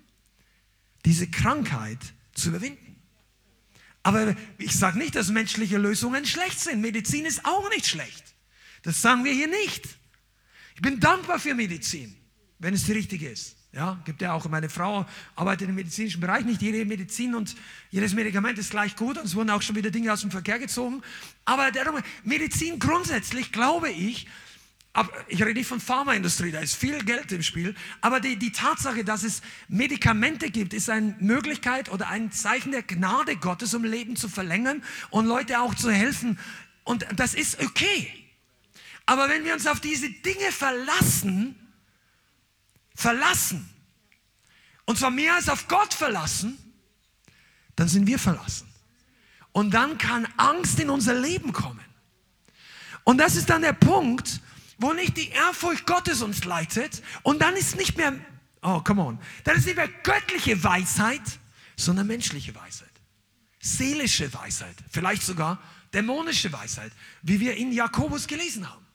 diese Krankheit zu überwinden. Aber ich sage nicht, dass menschliche Lösungen schlecht sind. Medizin ist auch nicht schlecht. Das sagen wir hier nicht. Ich bin dankbar für Medizin, wenn es die richtige ist. Ja, gibt ja auch, meine Frau arbeitet im medizinischen Bereich, nicht jede Medizin und jedes Medikament ist gleich gut und es wurden auch schon wieder Dinge aus dem Verkehr gezogen. Aber darum, Medizin grundsätzlich, glaube ich, ich rede nicht von Pharmaindustrie, da ist viel Geld im Spiel, aber die, die Tatsache, dass es Medikamente gibt, ist eine Möglichkeit oder ein Zeichen der Gnade Gottes, um Leben zu verlängern und Leute auch zu helfen. Und das ist okay. Aber wenn wir uns auf diese Dinge verlassen, verlassen, und zwar mehr als auf Gott verlassen, dann sind wir verlassen. Und dann kann Angst in unser Leben kommen. Und das ist dann der Punkt, wo nicht die Ehrfurcht Gottes uns leitet. Und dann ist nicht mehr, oh, come on, dann ist nicht mehr göttliche Weisheit, sondern menschliche Weisheit. Seelische Weisheit, vielleicht sogar dämonische Weisheit, wie wir in Jakobus gelesen haben.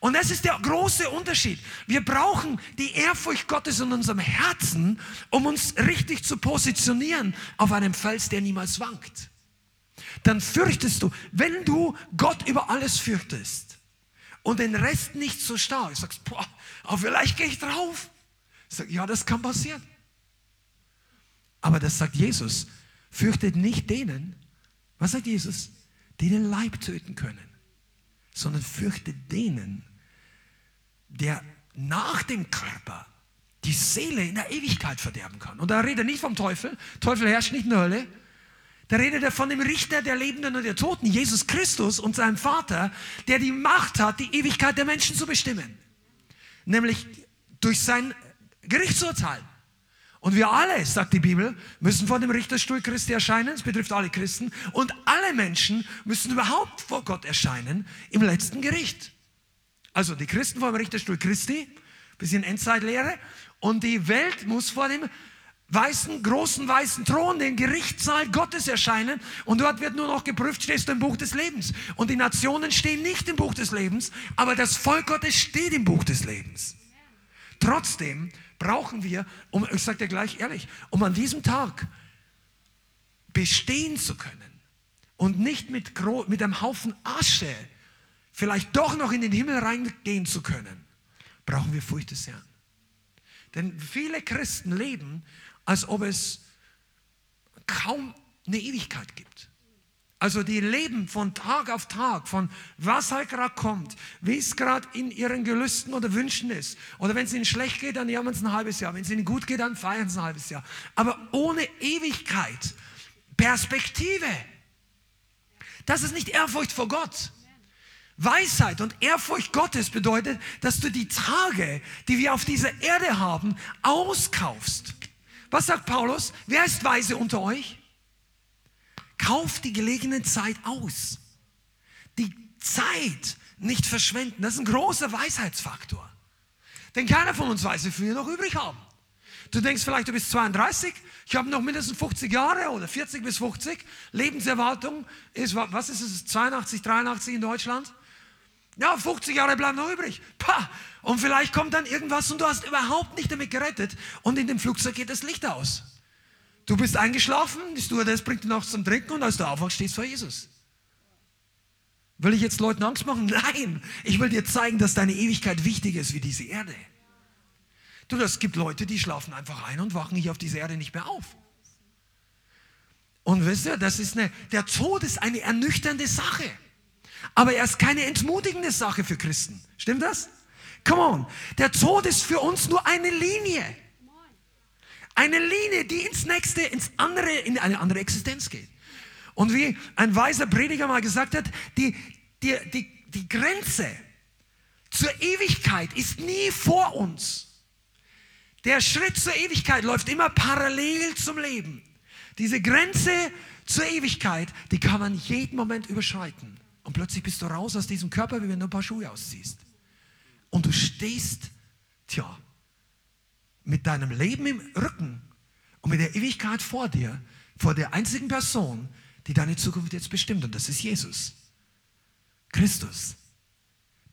Und das ist der große Unterschied. Wir brauchen die Ehrfurcht Gottes in unserem Herzen, um uns richtig zu positionieren auf einem Fels, der niemals wankt. Dann fürchtest du, wenn du Gott über alles fürchtest und den Rest nicht so stark, sagst, boah, aber vielleicht gehe ich drauf. Sag, ja, das kann passieren. Aber das sagt Jesus, fürchtet nicht denen, was sagt Jesus, die den Leib töten können, sondern fürchtet denen, der nach dem Körper die Seele in der Ewigkeit verderben kann. Und da redet er nicht vom Teufel. Teufel herrscht nicht in der Hölle. Da redet er von dem Richter der Lebenden und der Toten, Jesus Christus und seinem Vater, der die Macht hat, die Ewigkeit der Menschen zu bestimmen. Nämlich durch sein Gerichtsurteil. Und wir alle, sagt die Bibel, müssen vor dem Richterstuhl Christi erscheinen. Das betrifft alle Christen. Und alle Menschen müssen überhaupt vor Gott erscheinen im letzten Gericht. Also die Christen vor dem Richterstuhl Christi, bisschen Endzeitlehre. Und die Welt muss vor dem weißen, großen weißen Thron, den Gerichtssaal Gottes erscheinen. Und dort wird nur noch geprüft, stehst du im Buch des Lebens. Und die Nationen stehen nicht im Buch des Lebens, aber das Volk Gottes steht im Buch des Lebens. Trotzdem brauchen wir, um, ich sage dir gleich ehrlich, um an diesem Tag bestehen zu können und nicht mit, mit einem Haufen Asche vielleicht doch noch in den Himmel reingehen zu können, brauchen wir Furcht des Herrn. Denn viele Christen leben, als ob es kaum eine Ewigkeit gibt. Also die leben von Tag auf Tag, von was halt gerade kommt, wie es gerade in ihren Gelüsten oder Wünschen ist. Oder wenn es ihnen schlecht geht, dann jammern sie ein halbes Jahr. Wenn es ihnen gut geht, dann feiern sie ein halbes Jahr. Aber ohne Ewigkeit, Perspektive. Das ist nicht Ehrfurcht vor Gott. Weisheit und Ehrfurcht Gottes bedeutet, dass du die Tage, die wir auf dieser Erde haben, auskaufst. Was sagt Paulus? Wer ist weise unter euch? Kauf die gelegene Zeit aus. Die Zeit nicht verschwenden. Das ist ein großer Weisheitsfaktor. Denn keiner von uns weiß, wie viel wir noch übrig haben. Du denkst vielleicht, du bist 32, ich habe noch mindestens 50 Jahre oder 40 bis 50. Lebenserwartung ist, was ist es, 82, 83 in Deutschland? Ja, 50 Jahre bleiben noch übrig. Pah. Und vielleicht kommt dann irgendwas und du hast überhaupt nicht damit gerettet und in dem Flugzeug geht das Licht aus. Du bist eingeschlafen, die Stewardess bringt dich noch zum Trinken und als du aufwachst, stehst vor Jesus. Will ich jetzt Leuten Angst machen? Nein, ich will dir zeigen, dass deine Ewigkeit wichtiger ist wie diese Erde. Du, es gibt Leute, die schlafen einfach ein und wachen hier auf dieser Erde nicht mehr auf. Und wisst ihr, das ist eine, der Tod ist eine ernüchternde Sache. Aber er ist keine entmutigende Sache für Christen. Stimmt das? Come on. Der Tod ist für uns nur eine Linie. Eine Linie, die ins nächste, ins andere, in eine andere Existenz geht. Und wie ein weiser Prediger mal gesagt hat, die, die, die, die Grenze zur Ewigkeit ist nie vor uns. Der Schritt zur Ewigkeit läuft immer parallel zum Leben. Diese Grenze zur Ewigkeit, die kann man jeden Moment überschreiten. Und plötzlich bist du raus aus diesem Körper, wie wenn du ein paar Schuhe ausziehst. Und du stehst, tja, mit deinem Leben im Rücken und mit der Ewigkeit vor dir, vor der einzigen Person, die deine Zukunft jetzt bestimmt. Und das ist Jesus. Christus,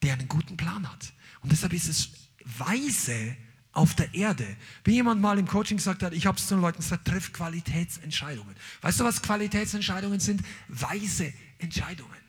der einen guten Plan hat. Und deshalb ist es weise auf der Erde. Wie jemand mal im Coaching gesagt hat, ich habe es zu den Leuten gesagt, triff Qualitätsentscheidungen. Weißt du, was Qualitätsentscheidungen sind? Weise Entscheidungen.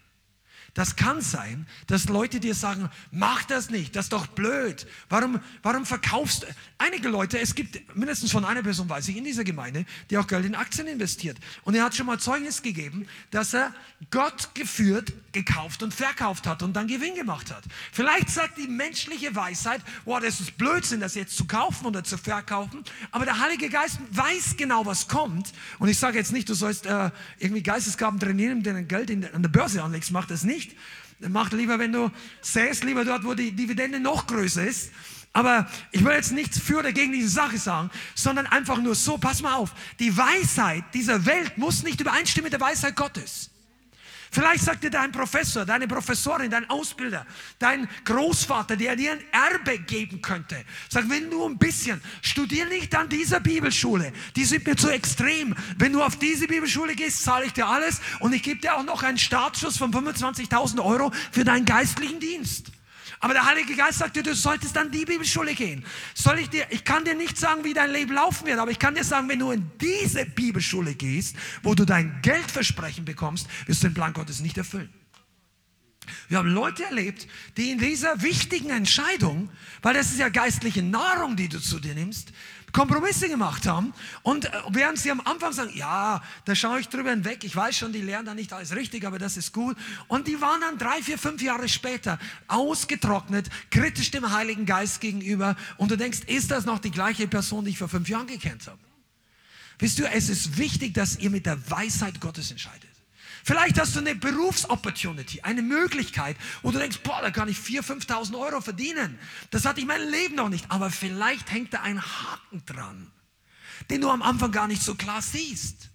Das kann sein, dass Leute dir sagen, mach das nicht, das ist doch blöd. Warum, warum verkaufst du? Einige Leute, es gibt mindestens von einer Person, weiß ich, in dieser Gemeinde, die auch Geld in Aktien investiert. Und er hat schon mal Zeugnis gegeben, dass er Gott geführt, gekauft und verkauft hat und dann Gewinn gemacht hat. Vielleicht sagt die menschliche Weisheit, boah, das ist Blödsinn, das jetzt zu kaufen oder zu verkaufen. Aber der Heilige Geist weiß genau, was kommt. Und ich sage jetzt nicht, du sollst äh, irgendwie Geistesgaben trainieren, indem du Geld in, an der Börse anlegst, mach das nicht nicht. Mach lieber, wenn du säst, lieber dort, wo die Dividende noch größer ist. Aber ich will jetzt nichts für oder gegen diese Sache sagen, sondern einfach nur so, pass mal auf, die Weisheit dieser Welt muss nicht übereinstimmen mit der Weisheit Gottes. Vielleicht sagt dir dein Professor, deine Professorin, dein Ausbilder, dein Großvater, der dir ein Erbe geben könnte. Sag, wenn du ein bisschen, studier nicht an dieser Bibelschule. Die sind mir zu extrem. Wenn du auf diese Bibelschule gehst, zahle ich dir alles und ich gebe dir auch noch einen Startschuss von 25.000 Euro für deinen geistlichen Dienst. Aber der Heilige Geist sagt dir, du solltest an die Bibelschule gehen. Soll ich dir, ich kann dir nicht sagen, wie dein Leben laufen wird, aber ich kann dir sagen, wenn du in diese Bibelschule gehst, wo du dein Geldversprechen bekommst, wirst du den Plan Gottes nicht erfüllen. Wir haben Leute erlebt, die in dieser wichtigen Entscheidung, weil das ist ja geistliche Nahrung, die du zu dir nimmst, Kompromisse gemacht haben. Und äh, während sie am Anfang sagen, ja, da schaue ich drüber hinweg, ich weiß schon, die lernen da nicht alles richtig, aber das ist gut. Und die waren dann drei, vier, fünf Jahre später ausgetrocknet, kritisch dem Heiligen Geist gegenüber. Und du denkst, ist das noch die gleiche Person, die ich vor fünf Jahren gekannt habe? Wisst du, es ist wichtig, dass ihr mit der Weisheit Gottes entscheidet. Vielleicht hast du eine Berufsopportunity, eine Möglichkeit, wo du denkst, boah, da kann ich 4.000, 5.000 Euro verdienen. Das hatte ich mein Leben noch nicht. Aber vielleicht hängt da ein Haken dran. den du am Anfang gar nicht so klar siehst.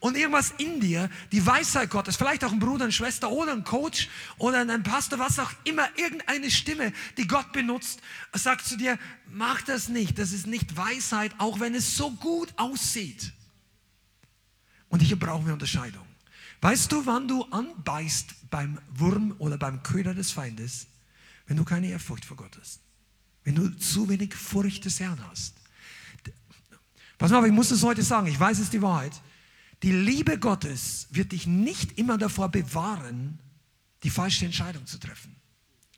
Und irgendwas in dir, die Weisheit Gottes, vielleicht auch ein Bruder, eine Schwester oder ein Coach oder ein Pastor, was auch immer, irgendeine Stimme, die Gott benutzt, sagt zu dir, mach das nicht, das ist nicht Weisheit, auch wenn es so gut aussieht. Und hier brauchen wir Unterscheidung. Weißt du, wann du anbeißt beim Wurm oder beim Köder des Feindes? Wenn du keine Ehrfurcht vor Gott hast. Wenn du zu wenig Furcht des Herrn hast. Pass mal, ich muss es heute sagen, ich weiß es die Wahrheit. Die Liebe Gottes wird dich nicht immer davor bewahren, die falsche Entscheidung zu treffen.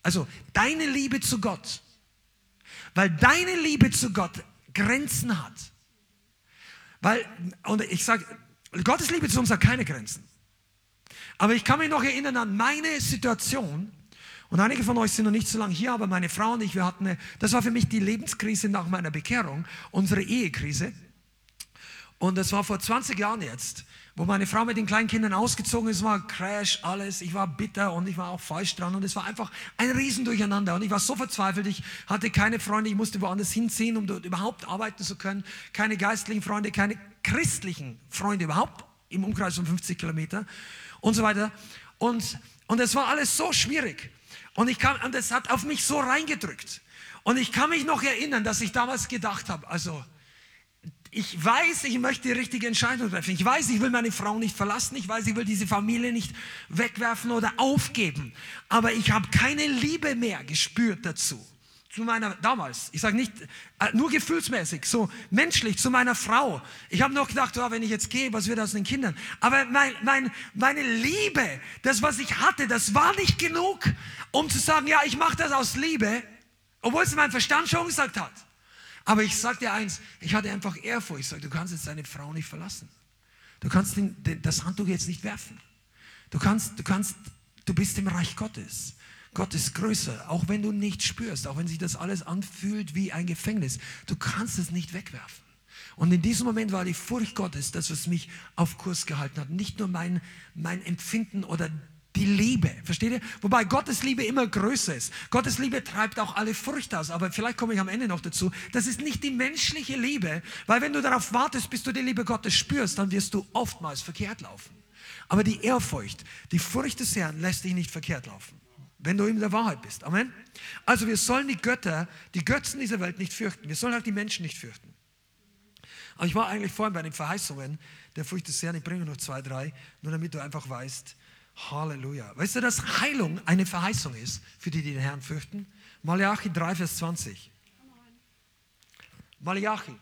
Also deine Liebe zu Gott, weil deine Liebe zu Gott Grenzen hat. Weil, und ich sage, Gottes Liebe zu uns hat keine Grenzen. Aber ich kann mich noch erinnern an meine Situation. Und einige von euch sind noch nicht so lange hier, aber meine Frau und ich, wir hatten eine, das war für mich die Lebenskrise nach meiner Bekehrung, unsere Ehekrise. Und das war vor 20 Jahren jetzt, wo meine Frau mit den kleinen Kindern ausgezogen ist, war Crash, alles. Ich war bitter und ich war auch falsch dran und es war einfach ein Riesendurcheinander. Und ich war so verzweifelt, ich hatte keine Freunde, ich musste woanders hinziehen, um dort überhaupt arbeiten zu können. Keine geistlichen Freunde, keine christlichen Freunde überhaupt im Umkreis von 50 Kilometer und so weiter. Und, und es war alles so schwierig. Und, ich kam, und es hat auf mich so reingedrückt. Und ich kann mich noch erinnern, dass ich damals gedacht habe, also ich weiß, ich möchte die richtige Entscheidung treffen. Ich weiß, ich will meine Frau nicht verlassen. Ich weiß, ich will diese Familie nicht wegwerfen oder aufgeben. Aber ich habe keine Liebe mehr gespürt dazu zu meiner, damals, ich sage nicht, äh, nur gefühlsmäßig, so menschlich, zu meiner Frau. Ich habe noch gedacht, oh, wenn ich jetzt gehe, was wird aus den Kindern? Aber mein, mein, meine Liebe, das, was ich hatte, das war nicht genug, um zu sagen, ja, ich mache das aus Liebe, obwohl es mein Verstand schon gesagt hat. Aber ich sage dir eins, ich hatte einfach Ehrfurcht. Ich sage, du kannst jetzt deine Frau nicht verlassen. Du kannst den, den, das Handtuch jetzt nicht werfen. Du kannst, du kannst, du bist im Reich Gottes. Gott ist größer, auch wenn du nicht spürst, auch wenn sich das alles anfühlt wie ein Gefängnis. Du kannst es nicht wegwerfen. Und in diesem Moment war die Furcht Gottes das, was mich auf Kurs gehalten hat. Nicht nur mein, mein Empfinden oder die Liebe, versteht ihr? Wobei Gottes Liebe immer größer ist. Gottes Liebe treibt auch alle Furcht aus. Aber vielleicht komme ich am Ende noch dazu. Das ist nicht die menschliche Liebe, weil wenn du darauf wartest, bis du die Liebe Gottes spürst, dann wirst du oftmals verkehrt laufen. Aber die Ehrfurcht, die Furcht des Herrn lässt dich nicht verkehrt laufen wenn du in der Wahrheit bist. Amen. Also wir sollen die Götter, die Götzen dieser Welt nicht fürchten. Wir sollen auch die Menschen nicht fürchten. Aber ich war eigentlich vorhin bei den Verheißungen der Furcht des Herrn. Ich bringe noch zwei, drei, nur damit du einfach weißt, Halleluja. Weißt du, dass Heilung eine Verheißung ist für die, die den Herrn fürchten? Malachi 3, Vers 20. Malachi,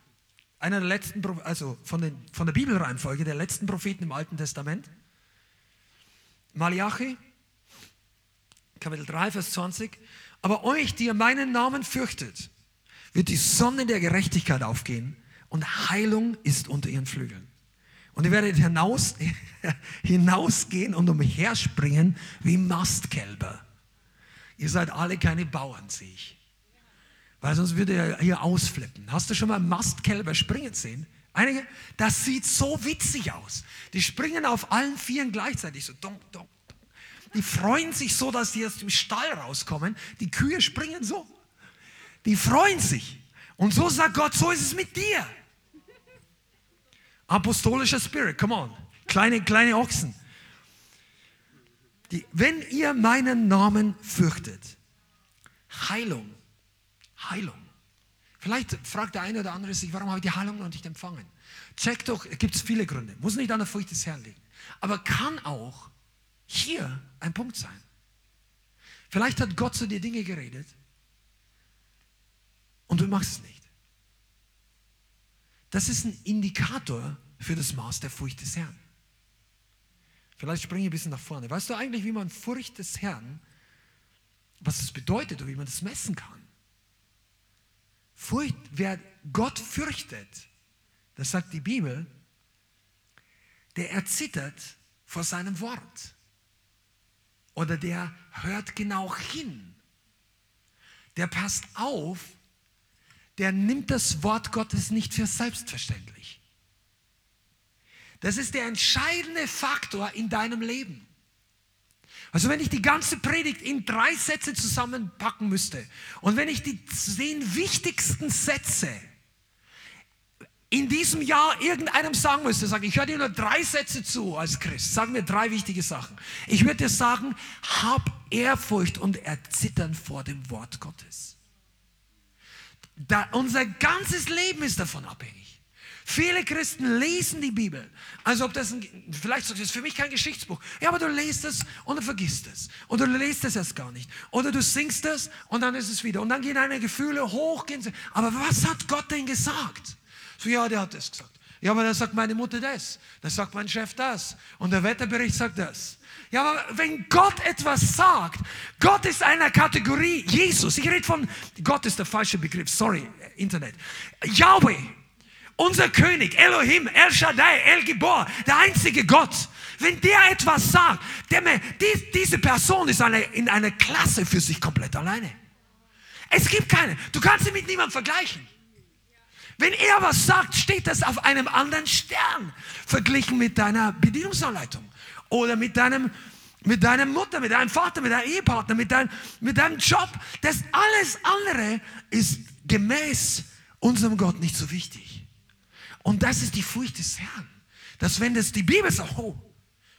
einer der letzten, also von, den, von der Bibelreihenfolge der letzten Propheten im Alten Testament. Malachi Kapitel 3, Vers 20. Aber euch, die ihr meinen Namen fürchtet, wird die Sonne der Gerechtigkeit aufgehen und Heilung ist unter ihren Flügeln. Und ihr werdet hinaus, hinausgehen und umherspringen wie Mastkälber. Ihr seid alle keine Bauern, sehe ich. Weil sonst würde er hier ausflippen. Hast du schon mal Mastkälber springen sehen? Einige, das sieht so witzig aus. Die springen auf allen Vieren gleichzeitig, so donk, donk, die freuen sich so, dass sie aus dem Stall rauskommen. Die Kühe springen so. Die freuen sich. Und so sagt Gott, so ist es mit dir. Apostolischer Spirit, come on. Kleine, kleine Ochsen. Die, wenn ihr meinen Namen fürchtet, Heilung, Heilung. Vielleicht fragt der eine oder andere sich, warum habe ich die Heilung noch nicht empfangen? Check doch, gibt es viele Gründe. Muss nicht an der Furcht des Herrn liegen. Aber kann auch hier ein Punkt sein. Vielleicht hat Gott zu dir Dinge geredet und du machst es nicht. Das ist ein Indikator für das Maß der Furcht des Herrn. Vielleicht springe ich ein bisschen nach vorne. Weißt du eigentlich, wie man Furcht des Herrn, was das bedeutet und wie man das messen kann? Furcht, wer Gott fürchtet, das sagt die Bibel, der erzittert vor seinem Wort. Oder der hört genau hin. Der passt auf. Der nimmt das Wort Gottes nicht für selbstverständlich. Das ist der entscheidende Faktor in deinem Leben. Also wenn ich die ganze Predigt in drei Sätze zusammenpacken müsste und wenn ich die zehn wichtigsten Sätze in diesem Jahr irgendeinem sagen müsste, sage ich höre dir nur drei Sätze zu als Christ, sag mir drei wichtige Sachen. Ich würde dir sagen, hab Ehrfurcht und Erzittern vor dem Wort Gottes. Da, unser ganzes Leben ist davon abhängig. Viele Christen lesen die Bibel. Also ob das ein, vielleicht du, das ist für mich kein Geschichtsbuch. Ja, aber du liest es und du vergisst es. Oder du liest es erst gar nicht. Oder du singst es und dann ist es wieder. Und dann gehen deine Gefühle hoch. Gehen sie. Aber was hat Gott denn gesagt? So, ja, der hat das gesagt. Ja, aber dann sagt meine Mutter das. Dann sagt mein Chef das. Und der Wetterbericht sagt das. Ja, aber wenn Gott etwas sagt, Gott ist einer Kategorie, Jesus, ich rede von, Gott ist der falsche Begriff, sorry, Internet. Yahweh, unser König, Elohim, El Shaddai, El Gibor, der einzige Gott, wenn der etwas sagt, der, die, diese Person ist eine, in einer Klasse für sich komplett alleine. Es gibt keine. Du kannst sie mit niemandem vergleichen. Wenn er was sagt, steht das auf einem anderen Stern, verglichen mit deiner Bedienungsanleitung oder mit deinem mit deiner Mutter, mit deinem Vater, mit deinem Ehepartner, mit, dein, mit deinem Job. Das alles andere ist gemäß unserem Gott nicht so wichtig. Und das ist die Furcht des Herrn. Dass wenn das die Bibel sagt, oh,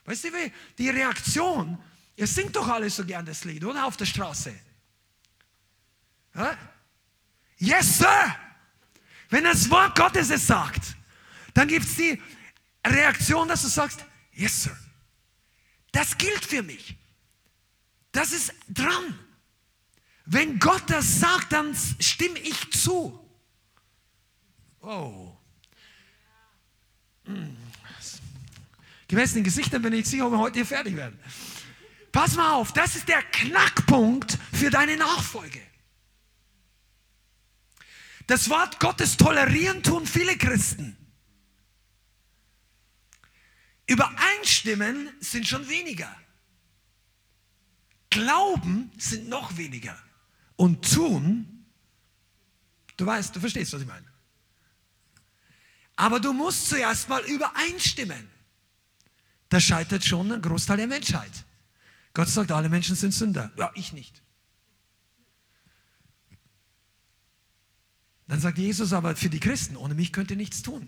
weißt du, die Reaktion, ihr singt doch alle so gern das Lied, oder? Auf der Straße. Ja? Yes, Sir! Wenn das Wort Gottes es sagt, dann gibt es die Reaktion, dass du sagst, yes, Sir. Das gilt für mich. Das ist dran. Wenn Gott das sagt, dann stimme ich zu. Oh. Gemäß den Gesichtern bin ich sicher, ob wir heute hier fertig werden. Pass mal auf, das ist der Knackpunkt für deine Nachfolge. Das Wort Gottes tolerieren tun viele Christen. Übereinstimmen sind schon weniger. Glauben sind noch weniger. Und tun, du weißt, du verstehst, was ich meine. Aber du musst zuerst mal übereinstimmen. Da scheitert schon ein Großteil der Menschheit. Gott sagt, alle Menschen sind Sünder. Ja, ich nicht. Dann sagt Jesus aber für die Christen, ohne mich könnt ihr nichts tun.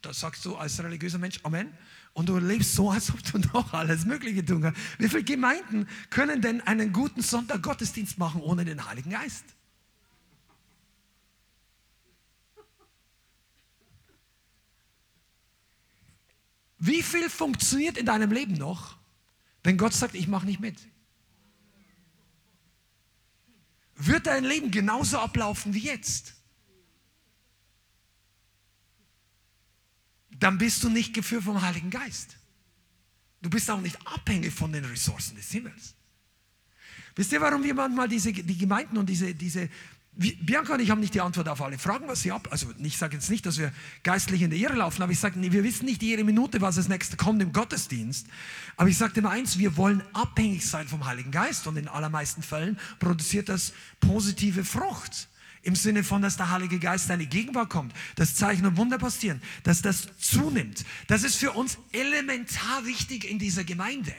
Da sagst du als religiöser Mensch Amen. Und du lebst so, als ob du noch alles Mögliche tun kannst. Wie viele Gemeinden können denn einen guten Sonntag Gottesdienst machen ohne den Heiligen Geist? Wie viel funktioniert in deinem Leben noch, wenn Gott sagt, ich mache nicht mit? Wird dein Leben genauso ablaufen wie jetzt? Dann bist du nicht geführt vom Heiligen Geist. Du bist auch nicht abhängig von den Ressourcen des Himmels. Wisst ihr, warum wir manchmal diese, die Gemeinden und diese, diese Bianca und ich haben nicht die Antwort auf alle Fragen, was sie ab. Also ich sage jetzt nicht, dass wir geistlich in der Irre laufen, aber ich sage, wir wissen nicht jede Minute, was als nächstes kommt im Gottesdienst. Aber ich sage immer eins, wir wollen abhängig sein vom Heiligen Geist und in allermeisten Fällen produziert das positive Frucht. Im Sinne von, dass der Heilige Geist eine Gegenwart kommt, dass Zeichen und Wunder passieren, dass das zunimmt. Das ist für uns elementar wichtig in dieser Gemeinde.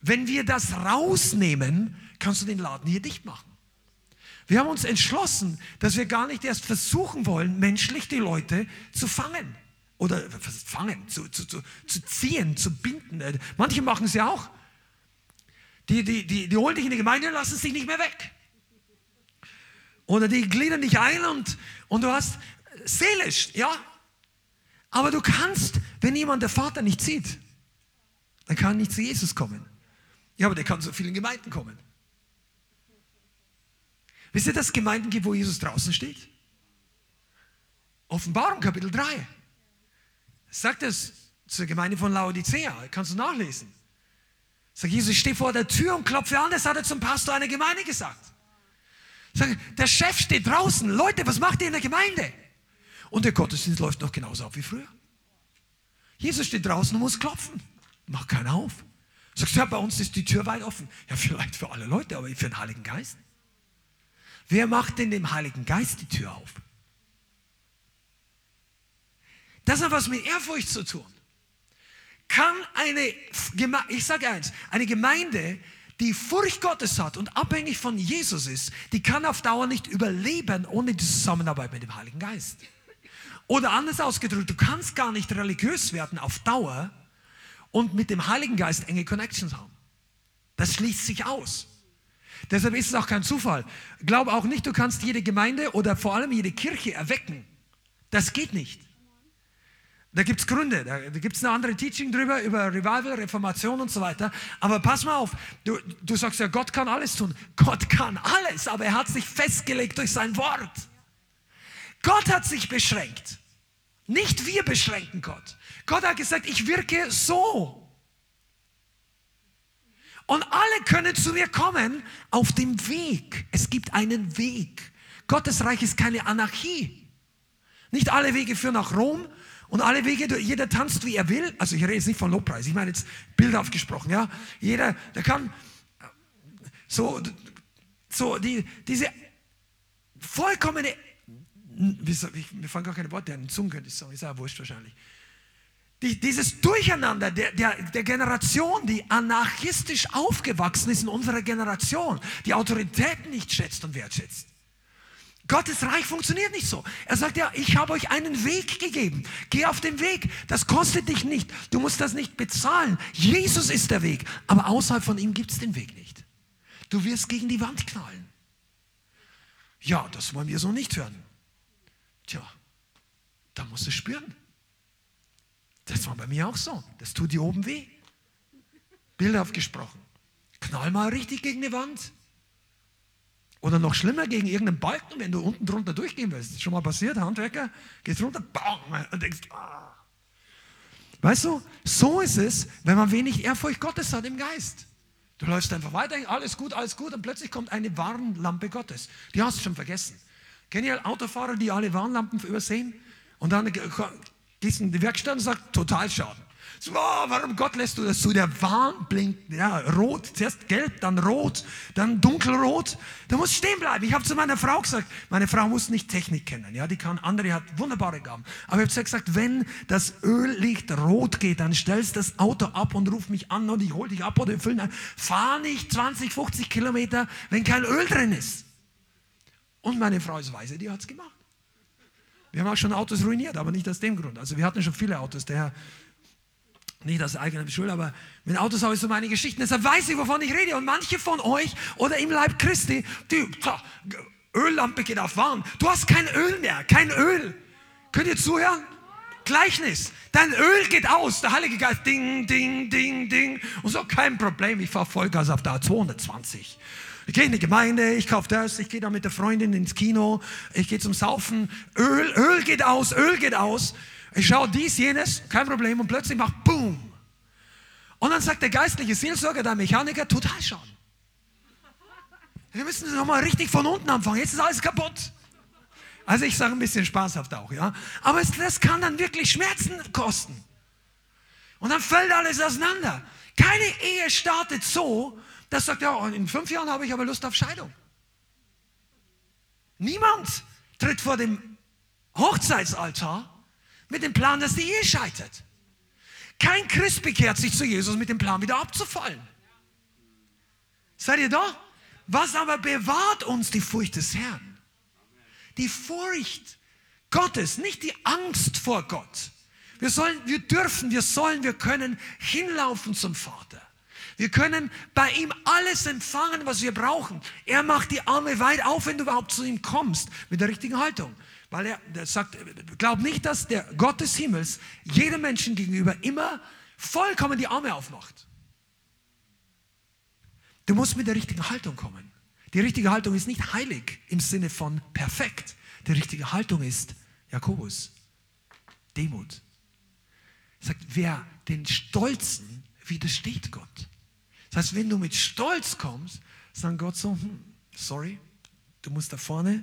Wenn wir das rausnehmen, kannst du den Laden hier dicht machen. Wir haben uns entschlossen, dass wir gar nicht erst versuchen wollen, menschlich die Leute zu fangen. Oder fangen, zu, zu, zu, zu ziehen, zu binden. Äh, manche machen es ja auch. Die, die, die, die holen dich in die Gemeinde und lassen sich nicht mehr weg. Oder die gliedern dich ein und, und du hast seelisch, ja. Aber du kannst, wenn jemand der Vater nicht sieht, dann kann nicht zu Jesus kommen. Ja, aber der kann zu vielen Gemeinden kommen. Wisst ihr, dass es Gemeinden gibt, wo Jesus draußen steht? Offenbarung Kapitel 3. Sagt es zur Gemeinde von Laodicea. Kannst du nachlesen. Sagt Jesus, ich stehe vor der Tür und klopfe an. Das hat er zum Pastor einer Gemeinde gesagt. Sagt, der Chef steht draußen. Leute, was macht ihr in der Gemeinde? Und der Gottesdienst läuft noch genauso ab wie früher. Jesus steht draußen und muss klopfen. Macht keiner auf. Sagst du, ja, bei uns ist die Tür weit offen. Ja, vielleicht für alle Leute, aber für den Heiligen Geist. Wer macht denn dem Heiligen Geist die Tür auf? Das hat was mit Ehrfurcht zu tun. Kann eine, ich sage eins, eine Gemeinde, die Furcht Gottes hat und abhängig von Jesus ist, die kann auf Dauer nicht überleben ohne die Zusammenarbeit mit dem Heiligen Geist. Oder anders ausgedrückt, du kannst gar nicht religiös werden auf Dauer und mit dem Heiligen Geist enge Connections haben. Das schließt sich aus. Deshalb ist es auch kein Zufall. Glaub auch nicht, du kannst jede Gemeinde oder vor allem jede Kirche erwecken. Das geht nicht. Da gibt es Gründe, da, gibt es eine andere Teaching drüber, über Revival, Reformation und so weiter. Aber pass mal auf, du, du sagst ja, Gott kann alles tun. Gott kann alles, aber er hat sich festgelegt durch sein Wort. Gott hat sich beschränkt. Nicht wir beschränken Gott. Gott hat gesagt, ich wirke so. Und alle können zu mir kommen auf dem Weg. Es gibt einen Weg. Gottes Reich ist keine Anarchie. Nicht alle Wege führen nach Rom und alle Wege, jeder tanzt, wie er will. Also ich rede jetzt nicht von Lobpreis, ich meine jetzt bildhaft gesprochen. Ja? Jeder, der kann so, so die, diese vollkommene, mir fallen gar keine Worte an, Zungen könnte ich sagen, ist ja wurscht wahrscheinlich die, dieses Durcheinander der, der, der Generation, die anarchistisch aufgewachsen ist in unserer Generation, die Autoritäten nicht schätzt und wertschätzt. Gottes Reich funktioniert nicht so. Er sagt ja, ich habe euch einen Weg gegeben. Geh auf den Weg. Das kostet dich nicht. Du musst das nicht bezahlen. Jesus ist der Weg. Aber außerhalb von ihm gibt es den Weg nicht. Du wirst gegen die Wand knallen. Ja, das wollen wir so nicht hören. Tja, da musst du spüren. Das war bei mir auch so. Das tut hier oben weh. Bildhaft gesprochen. Knall mal richtig gegen die Wand. Oder noch schlimmer gegen irgendeinen Balken, wenn du unten drunter durchgehen willst. Schon mal passiert, Handwerker, gehst runter, bam, und denkst, ah. Weißt du, so ist es, wenn man wenig Ehrfurcht Gottes hat im Geist. Du läufst einfach weiter, alles gut, alles gut, und plötzlich kommt eine Warnlampe Gottes. Die hast du schon vergessen. Kennen ihr Autofahrer, die alle Warnlampen übersehen? Und dann gehst in die Werkstatt und sagst, Totalschaden. So, warum Gott lässt du das so? Der Warn blinkt, ja, rot, zuerst gelb, dann rot, dann dunkelrot. Da muss stehen bleiben. Ich habe zu meiner Frau gesagt, meine Frau muss nicht Technik kennen, ja, die kann, andere hat wunderbare Gaben. Aber ich habe gesagt, wenn das Öllicht rot geht, dann stellst das Auto ab und ruf mich an und ich hol dich ab oder füllen ein. Fahr nicht 20, 50 Kilometer, wenn kein Öl drin ist. Und meine Frau ist weise, die hat es gemacht. Wir haben auch schon Autos ruiniert, aber nicht aus dem Grund. Also wir hatten schon viele Autos, daher nicht aus eigener Schuld, aber mit Autos habe ich so meine Geschichten. Deshalb weiß ich, wovon ich rede. Und manche von euch oder im Leib Christi, die Öllampe geht auf warm. Du hast kein Öl mehr, kein Öl. Könnt ihr zuhören? Gleichnis. Dein Öl geht aus. Der Heilige Geist, ding, ding, ding, ding. Und so, kein Problem. Ich fahre Vollgas auf der 220. Ich gehe in die Gemeinde, ich kaufe das, ich gehe da mit der Freundin ins Kino, ich gehe zum Saufen. Öl, Öl geht aus, Öl geht aus. Ich schaue dies, jenes, kein Problem. Und plötzlich macht Boom. Und dann sagt der geistliche Seelsorger, der Mechaniker, total schauen. Wir müssen nochmal richtig von unten anfangen. Jetzt ist alles kaputt. Also ich sage ein bisschen spaßhaft auch, ja. Aber es, das kann dann wirklich Schmerzen kosten. Und dann fällt alles auseinander. Keine Ehe startet so, das sagt, ja, in fünf Jahren habe ich aber Lust auf Scheidung. Niemand tritt vor dem Hochzeitsaltar mit dem Plan, dass die Ehe scheitert. Kein Christ bekehrt sich zu Jesus mit dem Plan, wieder abzufallen. Seid ihr da? Was aber bewahrt uns die Furcht des Herrn? Die Furcht Gottes, nicht die Angst vor Gott. Wir sollen, wir dürfen, wir sollen, wir können hinlaufen zum Vater. Wir können bei ihm alles empfangen, was wir brauchen. Er macht die Arme weit auf, wenn du überhaupt zu ihm kommst, mit der richtigen Haltung. Weil er, sagt, glaub nicht, dass der Gott des Himmels jedem Menschen gegenüber immer vollkommen die Arme aufmacht. Du musst mit der richtigen Haltung kommen. Die richtige Haltung ist nicht heilig im Sinne von perfekt. Die richtige Haltung ist Jakobus, Demut. Er sagt, wer den Stolzen widersteht Gott. Das heißt, wenn du mit Stolz kommst, sagt Gott so, hm, sorry, du musst da vorne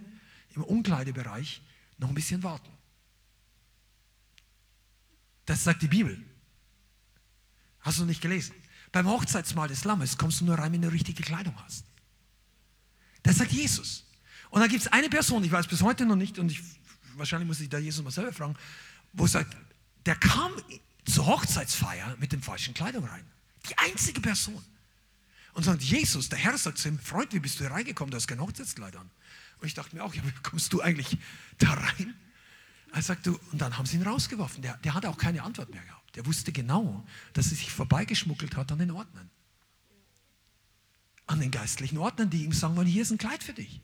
im Umkleidebereich noch ein bisschen warten. Das sagt die Bibel. Hast du nicht gelesen? Beim Hochzeitsmahl des Lammes kommst du nur rein, wenn du richtige Kleidung hast. Das sagt Jesus. Und da gibt es eine Person, ich weiß bis heute noch nicht, und ich, wahrscheinlich muss ich da Jesus mal selber fragen, wo sagt, der kam zur Hochzeitsfeier mit den falschen Kleidung rein. Die einzige Person. und sagt, Jesus, der Herr sagt zu ihm, Freund, wie bist du hier reingekommen? Du hast kein Hochzeitskleid an. Und ich dachte mir auch, ja, wie kommst du eigentlich da rein? Er sagt, du, und dann haben sie ihn rausgeworfen. Der, der hat auch keine Antwort mehr gehabt. Der wusste genau, dass er sich vorbeigeschmuggelt hat an den Ordnern. An den geistlichen Ordnern, die ihm sagen wollen, hier ist ein Kleid für dich.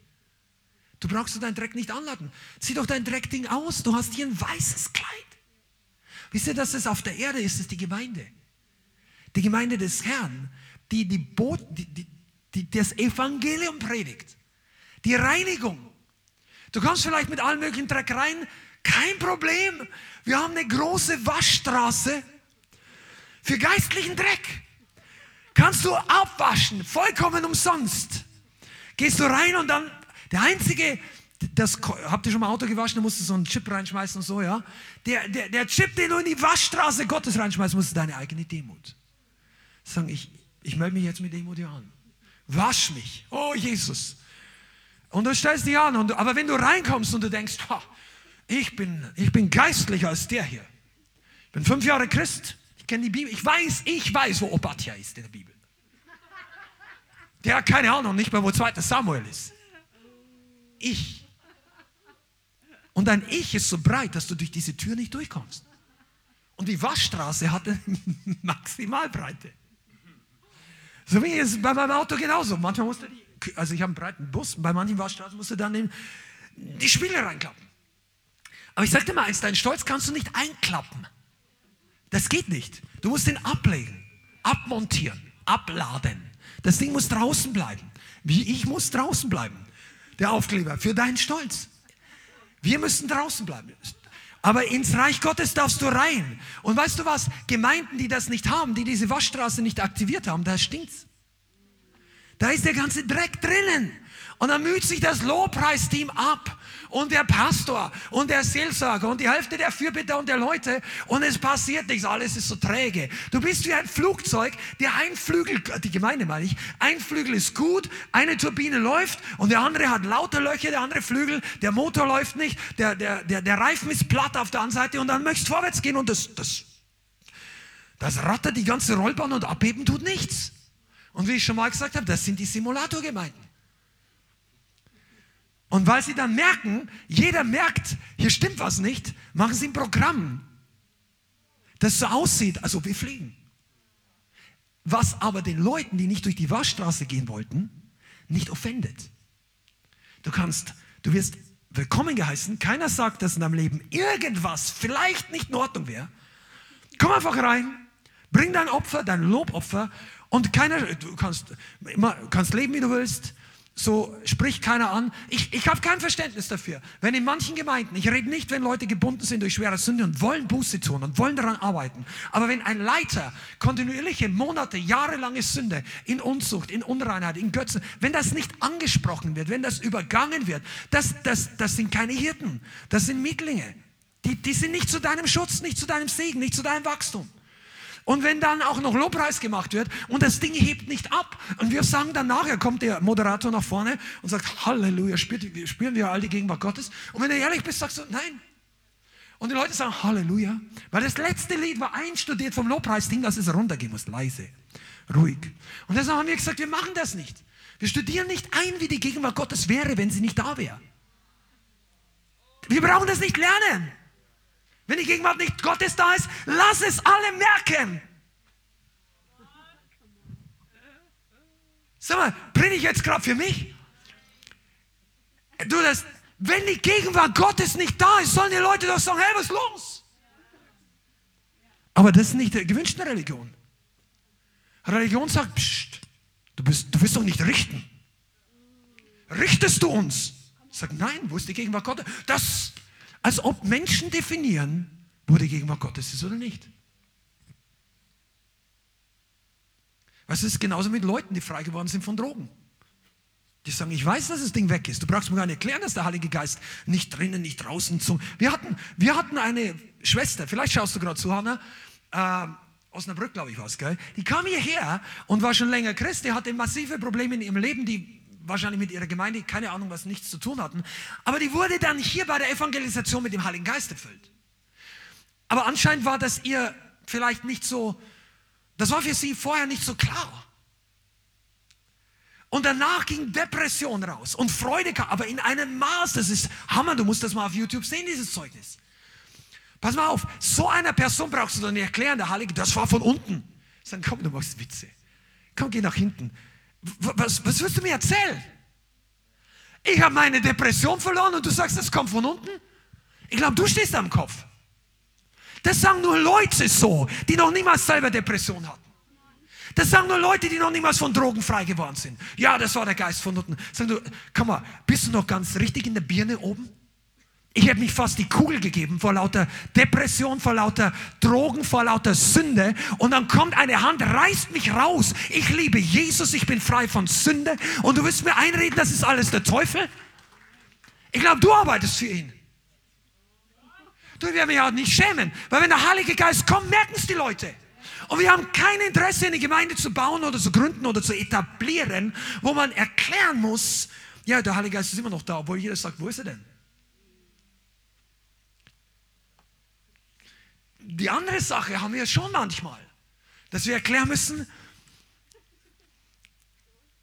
Du brauchst deinen Dreck nicht anladen. Zieh doch dein Dreckding aus. Du hast hier ein weißes Kleid. Wisst ihr, dass es auf der Erde ist, ist die Gemeinde. Die Gemeinde des Herrn, die, die, Bo die, die, die das Evangelium predigt. Die Reinigung. Du kommst vielleicht mit allen möglichen Dreck rein, kein Problem. Wir haben eine große Waschstraße für geistlichen Dreck. Kannst du abwaschen, vollkommen umsonst. Gehst du rein und dann, der einzige, das, habt ihr schon mal Auto gewaschen, da musst du so einen Chip reinschmeißen und so, ja? Der, der, der Chip, den du in die Waschstraße Gottes reinschmeißt, musst du deine eigene Demut. Sagen, ich, ich melde mich jetzt mit Demut hier an. Wasch mich. Oh, Jesus. Und du stellst dich an. Und, aber wenn du reinkommst und du denkst, ha, ich, bin, ich bin geistlicher als der hier. Ich bin fünf Jahre Christ. Ich kenne die Bibel. Ich weiß, ich weiß, wo Obadja ist in der Bibel. Der hat keine Ahnung, nicht mehr, wo 2. Samuel ist. Ich. Und dein Ich ist so breit, dass du durch diese Tür nicht durchkommst. Und die Waschstraße hatte Maximalbreite. So wie es bei meinem Auto genauso. Manchmal musste die, also ich habe einen breiten Bus, bei manchen Waschstraßen musste dann den, die Spiele reinklappen. Aber ich sag dir mal eins, deinen Stolz kannst du nicht einklappen. Das geht nicht. Du musst ihn ablegen, abmontieren, abladen. Das Ding muss draußen bleiben. Wie ich muss draußen bleiben. Der Aufkleber für deinen Stolz. Wir müssen draußen bleiben. Aber ins Reich Gottes darfst du rein. Und weißt du was? Gemeinden, die das nicht haben, die diese Waschstraße nicht aktiviert haben, da stinkt's. Da ist der ganze Dreck drinnen. Und dann müht sich das Lobpreisteam ab und der Pastor und der Seelsorger und die Hälfte der Fürbitter und der Leute und es passiert nichts, alles ist so träge. Du bist wie ein Flugzeug, der ein Flügel, die Gemeinde meine ich, ein Flügel ist gut, eine Turbine läuft und der andere hat lauter Löcher, der andere Flügel, der Motor läuft nicht, der, der, der, der Reifen ist platt auf der anderen Seite und dann möchtest du vorwärts gehen und das, das, das rattert die ganze Rollbahn und abheben tut nichts. Und wie ich schon mal gesagt habe, das sind die Simulatorgemeinden. Und weil sie dann merken, jeder merkt, hier stimmt was nicht, machen sie ein Programm, das so aussieht, als ob wir fliegen. Was aber den Leuten, die nicht durch die Waschstraße gehen wollten, nicht offendet. Du kannst, du wirst willkommen geheißen. Keiner sagt, dass in deinem Leben irgendwas vielleicht nicht in Ordnung wäre. Komm einfach rein, bring dein Opfer, dein Lobopfer und keiner, du kannst, kannst leben, wie du willst so spricht keiner an. Ich, ich habe kein Verständnis dafür. Wenn in manchen Gemeinden, ich rede nicht, wenn Leute gebunden sind durch schwere Sünde und wollen Buße tun und wollen daran arbeiten, aber wenn ein Leiter kontinuierliche Monate, jahrelange Sünde in Unzucht, in Unreinheit, in Götzen, wenn das nicht angesprochen wird, wenn das übergangen wird, das, das, das sind keine Hirten, das sind Mietlinge. Die, die sind nicht zu deinem Schutz, nicht zu deinem Segen, nicht zu deinem Wachstum. Und wenn dann auch noch Lobpreis gemacht wird und das Ding hebt nicht ab und wir sagen dann nachher, kommt der Moderator nach vorne und sagt, Halleluja, spüren wir all die Gegenwart Gottes? Und wenn du ehrlich bist, sagst du, nein. Und die Leute sagen Halleluja, weil das letzte Lied war einstudiert vom Lobpreis-Ding, dass es runtergehen muss, leise, ruhig. Und deshalb haben wir gesagt, wir machen das nicht. Wir studieren nicht ein, wie die Gegenwart Gottes wäre, wenn sie nicht da wäre. Wir brauchen das nicht lernen. Wenn die Gegenwart nicht Gottes da ist, lass es alle merken. Sag mal, bin ich jetzt gerade für mich? Du, das, wenn die Gegenwart Gottes nicht da ist, sollen die Leute doch sagen, hey, was ist los? Aber das ist nicht die gewünschte Religion. Religion sagt, pst, du, bist, du willst doch nicht richten. Richtest du uns? Sag, nein, wo ist die Gegenwart Gottes? Das als ob Menschen definieren, wo die Gegenwart Gottes ist oder nicht. Was ist genauso mit Leuten, die frei geworden sind von Drogen. Die sagen, ich weiß, dass das Ding weg ist. Du brauchst mir gar nicht erklären, dass der Heilige Geist nicht drinnen, nicht draußen zum. Wir hatten, wir hatten eine Schwester, vielleicht schaust du gerade zu, Hanna, äh, Osnabrück, glaube ich, war es, gell? Die kam hierher und war schon länger Christ. Die hatte massive Probleme in ihrem Leben, die wahrscheinlich mit ihrer Gemeinde, keine Ahnung, was nichts zu tun hatten. Aber die wurde dann hier bei der Evangelisation mit dem Heiligen Geist erfüllt. Aber anscheinend war das ihr vielleicht nicht so, das war für sie vorher nicht so klar. Und danach ging Depression raus und Freude kam, aber in einem Maß, das ist Hammer, du musst das mal auf YouTube sehen, dieses Zeugnis. Pass mal auf, so einer Person brauchst du dann nicht erklären, der Heilige, das war von unten. Sagen, komm, du machst Witze. Komm, geh nach hinten. Was, was wirst du mir erzählen? Ich habe meine Depression verloren und du sagst, das kommt von unten? Ich glaube, du stehst am Kopf. Das sagen nur Leute so, die noch niemals selber Depression hatten. Das sagen nur Leute, die noch niemals von Drogen frei geworden sind. Ja, das war der Geist von unten. Sag du, komm mal, bist du noch ganz richtig in der Birne oben? Ich hätte mich fast die Kugel gegeben vor lauter Depression, vor lauter Drogen, vor lauter Sünde. Und dann kommt eine Hand, reißt mich raus. Ich liebe Jesus, ich bin frei von Sünde. Und du willst mir einreden, das ist alles der Teufel? Ich glaube, du arbeitest für ihn. Du wirst mich auch nicht schämen, weil wenn der Heilige Geist kommt, merken es die Leute. Und wir haben kein Interesse, eine Gemeinde zu bauen oder zu gründen oder zu etablieren, wo man erklären muss, ja, der Heilige Geist ist immer noch da, obwohl jeder sagt, wo ist er denn? Die andere Sache haben wir schon manchmal, dass wir erklären müssen,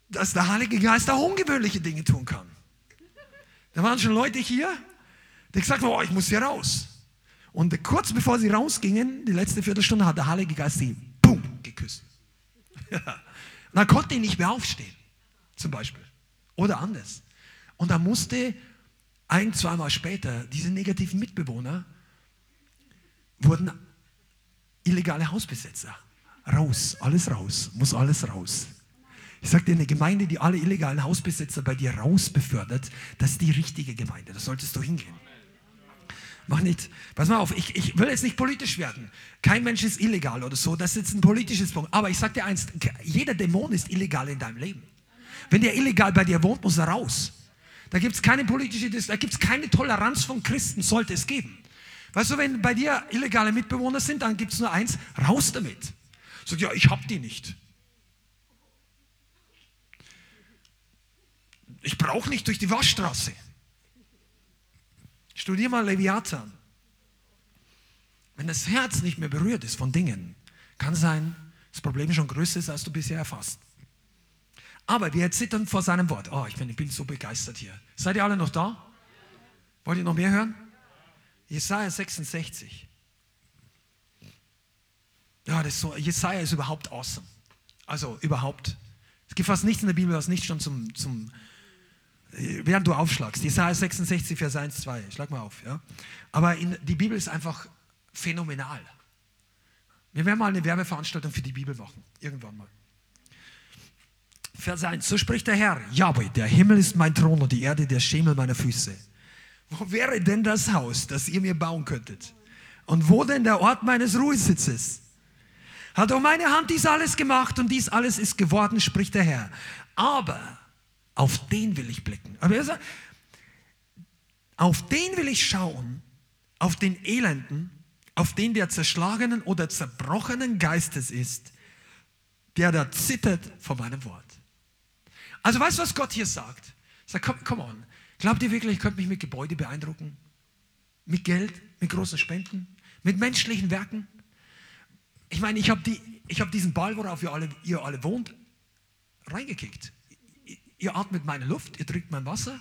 dass der Heilige Geist auch ungewöhnliche Dinge tun kann. Da waren schon Leute hier, die gesagt haben, oh, ich muss hier raus. Und kurz bevor sie rausgingen, die letzte Viertelstunde, hat der Heilige Geist sie, boom, geküsst. Und dann konnte ich nicht mehr aufstehen, zum Beispiel. Oder anders. Und dann musste ein, zweimal später diese negativen Mitbewohner wurden illegale Hausbesetzer. Raus, alles raus, muss alles raus. Ich sage dir, eine Gemeinde, die alle illegalen Hausbesetzer bei dir raus befördert, das ist die richtige Gemeinde. Da solltest du hingehen. Mach nicht, pass mal auf, ich, ich will jetzt nicht politisch werden. Kein Mensch ist illegal oder so, das ist jetzt ein politisches Punkt. Aber ich sage dir eins, jeder Dämon ist illegal in deinem Leben. Wenn der illegal bei dir wohnt, muss er raus. Da gibt es keine politische, da gibt es keine Toleranz von Christen, sollte es geben. Weißt du, wenn bei dir illegale Mitbewohner sind, dann gibt es nur eins, raus damit. Sag ja, ich hab die nicht. Ich brauche nicht durch die Waschstraße. Studier mal Leviathan. Wenn das Herz nicht mehr berührt ist von Dingen, kann sein, das Problem schon größer ist, als du bisher erfasst. Aber wir zittern vor seinem Wort. Oh, ich bin, ich bin so begeistert hier. Seid ihr alle noch da? Wollt ihr noch mehr hören? Jesaja 66. Ja, das ist so, Jesaja ist überhaupt awesome. Also überhaupt. Es gibt fast nichts in der Bibel, was nicht schon zum, zum während du aufschlagst. Jesaja 66, Vers 1, 2. Schlag mal auf. Ja? Aber in, die Bibel ist einfach phänomenal. Wir werden mal eine Werbeveranstaltung für die Bibel machen. Irgendwann mal. Vers 1. So spricht der Herr. Yahweh, der Himmel ist mein Thron und die Erde der Schemel meiner Füße. Wo wäre denn das Haus, das ihr mir bauen könntet? Und wo denn der Ort meines Ruhesitzes? Hat auch meine Hand dies alles gemacht und dies alles ist geworden, spricht der Herr. Aber auf den will ich blicken. Aber er auf den will ich schauen, auf den Elenden, auf den der zerschlagenen oder zerbrochenen Geistes ist, der da zittert vor meinem Wort. Also weißt du, was Gott hier sagt? Sag, komm, komm on. Glaubt ihr wirklich, ich könnte mich mit Gebäude beeindrucken? Mit Geld, mit großen Spenden, mit menschlichen Werken? Ich meine, ich habe die, hab diesen Ball, worauf ihr alle, ihr alle wohnt, reingekickt ihr atmet meine Luft, ihr trinkt mein Wasser.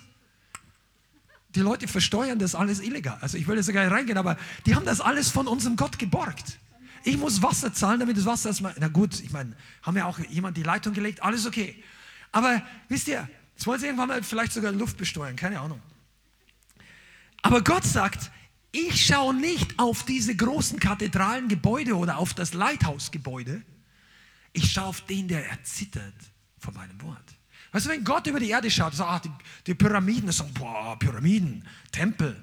Die Leute versteuern das alles illegal. Also ich will jetzt gar nicht reingehen, aber die haben das alles von unserem Gott geborgt. Ich muss Wasser zahlen, damit das Wasser erstmal. Na gut, ich meine, haben ja auch jemand die Leitung gelegt, alles okay. Aber wisst ihr, jetzt wollen sie irgendwann mal vielleicht sogar Luft besteuern, keine Ahnung. Aber Gott sagt, ich schaue nicht auf diese großen kathedralen Gebäude oder auf das Leithausgebäude. Ich schaue auf den, der erzittert von meinem Wort. Weißt du, wenn Gott über die Erde schaut, sagt, ach, die, die Pyramiden, das sagen, boah, Pyramiden, Tempel.